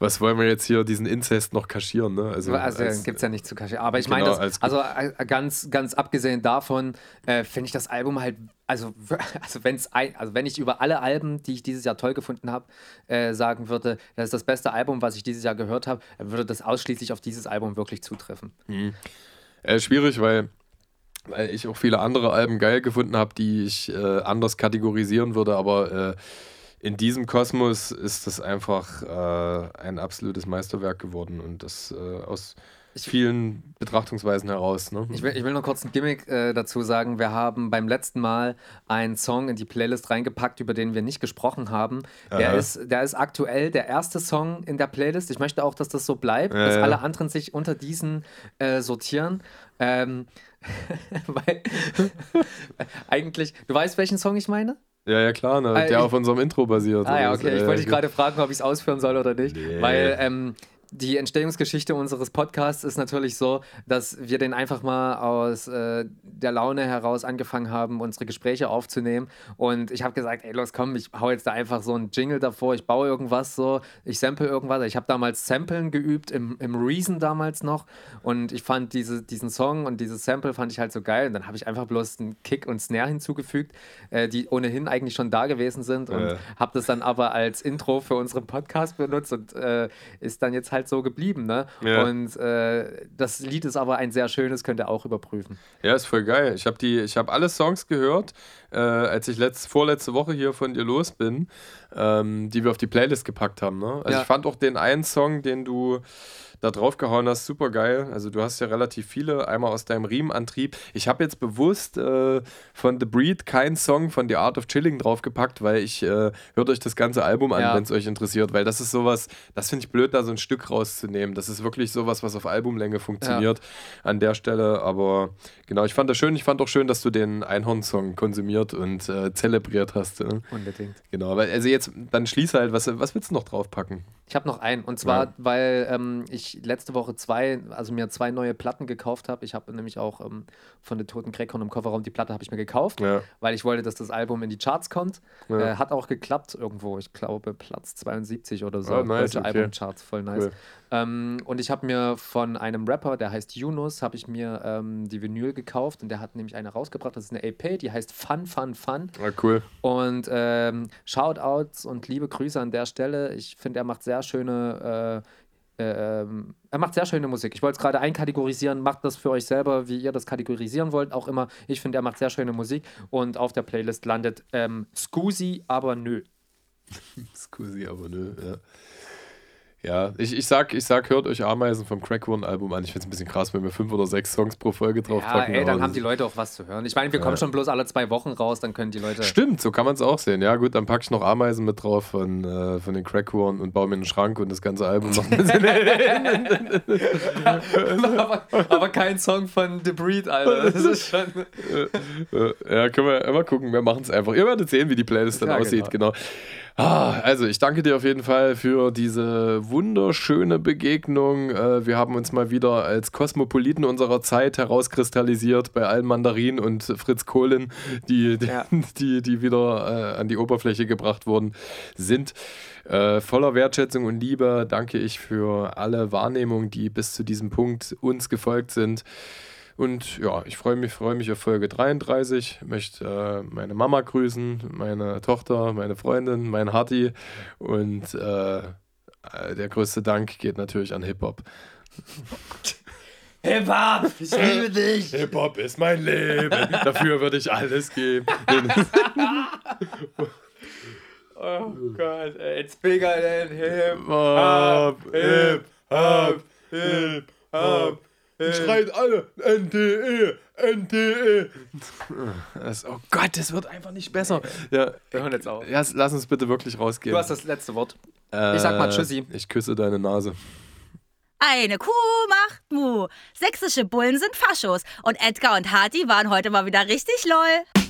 was wollen wir jetzt hier, diesen Inzest noch kaschieren, ne? Also,
Also,
als-
gibt es ja nicht zu kaschieren. Aber ich
genau,
meine, das-
als-
also äh, ganz, ganz abgesehen davon, äh, finde ich das Album halt also, also, wenn's ein, also wenn ich über alle Alben, die ich dieses Jahr toll gefunden habe, äh, sagen würde, das ist das beste Album, was ich dieses Jahr gehört habe, dann würde das ausschließlich auf dieses Album wirklich zutreffen.
Mhm. Äh, schwierig, weil, weil ich auch viele andere Alben geil gefunden habe, die ich äh, anders kategorisieren würde, aber äh, in diesem Kosmos ist das einfach äh, ein absolutes Meisterwerk geworden und das äh, aus ich, vielen Betrachtungsweisen heraus. Ne?
Ich, will, ich will nur kurz ein Gimmick äh, dazu sagen. Wir haben beim letzten Mal einen Song in die Playlist reingepackt, über den wir nicht gesprochen haben. Der, ist, der ist aktuell der erste Song in der Playlist. Ich möchte auch, dass das so bleibt, ja, dass alle anderen sich unter diesen äh, sortieren. Ähm, weil eigentlich, du weißt, welchen Song ich meine?
Ja, ja, klar, ne? der ich, auf unserem Intro basiert.
Ah, ja, okay. Ich wollte dich gerade fragen, ob ich es ausführen soll oder nicht. Nee. Weil ähm, die Entstehungsgeschichte unseres Podcasts ist natürlich so, dass wir den einfach mal aus äh, der Laune heraus angefangen haben, unsere Gespräche aufzunehmen. Und ich habe gesagt, ey, los, komm, ich hau jetzt da einfach so einen Jingle davor, ich baue irgendwas so, ich sample irgendwas. Ich habe damals Samplen geübt, im, im Reason damals noch. Und ich fand diese, diesen Song und dieses Sample fand ich halt so geil. Und dann habe ich einfach bloß einen Kick und Snare hinzugefügt, äh, die ohnehin eigentlich schon da gewesen sind. Und äh. habe das dann aber als Intro für unseren Podcast benutzt und äh, ist dann jetzt halt halt so geblieben, ne? Ja. Und äh, das Lied ist aber ein sehr schönes, könnt ihr auch überprüfen.
Ja, ist voll geil. Ich habe die, ich habe alle Songs gehört, äh, als ich letzt, vorletzte Woche hier von dir los bin, ähm, die wir auf die Playlist gepackt haben. Ne? Also ja. ich fand auch den einen Song, den du da draufgehauen hast, super geil. Also du hast ja relativ viele, einmal aus deinem Riemenantrieb. Ich habe jetzt bewusst äh, von The Breed keinen Song von The Art of Chilling draufgepackt, weil ich äh, hört euch das ganze Album an, ja. wenn es euch interessiert, weil das ist sowas, das finde ich blöd, da so ein Stück rauszunehmen. Das ist wirklich sowas, was auf Albumlänge funktioniert ja. an der Stelle. Aber genau, ich fand das schön. Ich fand auch schön, dass du den Einhorn-Song konsumiert und äh, zelebriert hast.
Ne? Unbedingt.
Genau, weil also jetzt, dann schließ halt, was, was willst du noch draufpacken?
Ich habe noch einen und zwar, ja. weil ähm, ich letzte Woche zwei, also mir zwei neue Platten gekauft habe. Ich habe nämlich auch ähm, von der Toten Crackhorn im Kofferraum die Platte habe ich mir gekauft, ja. weil ich wollte, dass das Album in die Charts kommt. Ja. Äh, hat auch geklappt irgendwo, ich glaube Platz 72 oder so. Oh, nice, Deutsche okay. Albumcharts, voll nice. Cool. Ähm, und ich habe mir von einem Rapper, der heißt Yunus, habe ich mir ähm, die Vinyl gekauft und der hat nämlich eine rausgebracht. Das ist eine EP, die heißt Fun, Fun, Fun.
Ah, cool.
Und ähm, Shoutouts und liebe Grüße an der Stelle. Ich finde, er macht sehr schöne. Äh, äh, er macht sehr schöne Musik. Ich wollte es gerade einkategorisieren. Macht das für euch selber, wie ihr das kategorisieren wollt. Auch immer. Ich finde, er macht sehr schöne Musik. Und auf der Playlist landet ähm, Scusi, aber nö.
Scusi, aber nö, ja. Ja, ich, ich, sag, ich sag, hört euch Ameisen vom Crack One-Album an. Ich finde es ein bisschen krass, wenn wir fünf oder sechs Songs pro Folge drauf ja, packen.
Ey, dann haben die Leute auch was zu hören. Ich meine, wir kommen schon bloß alle zwei Wochen raus, dann können die Leute.
Stimmt, so kann man es auch sehen. Ja, gut, dann packe ich noch Ameisen mit drauf von, äh, von den Crack One und baue mir einen Schrank und das ganze Album noch ein
aber, aber, kein Song von The Breed, Alter. Das ist schon.
ja, können wir immer gucken. Wir machen es einfach. Ihr werdet sehen, wie die Playlist dann ja, aussieht. genau. genau. Ah, also ich danke dir auf jeden Fall für diese wunderschöne Begegnung. Äh, wir haben uns mal wieder als Kosmopoliten unserer Zeit herauskristallisiert bei allen Mandarinen und Fritz Kohlen, die, die, ja. die, die wieder äh, an die Oberfläche gebracht worden sind. Äh, voller Wertschätzung und Liebe danke ich für alle Wahrnehmungen, die bis zu diesem Punkt uns gefolgt sind. Und ja, ich freue mich, freue mich auf Folge 33. Ich möchte äh, meine Mama grüßen, meine Tochter, meine Freundin, mein Harti. Und äh, äh der größte Dank geht natürlich an Hip-Hop.
Hip-Hop, ich liebe dich.
Hip-Hop ist mein Leben. Dafür würde ich alles geben.
oh Gott, it's bigger than Hip-Hop.
Hip-Hop, Hip-Hop. Die schreien alle NDE, NDE. Das, oh Gott, das wird einfach nicht besser.
Ja, wir hören jetzt auf.
Ja, lass uns bitte wirklich rausgehen.
Du hast das letzte Wort. Äh, ich sag mal Tschüssi.
Ich küsse deine Nase.
Eine Kuh macht Mu. Sächsische Bullen sind Faschos. Und Edgar und Hati waren heute mal wieder richtig lol.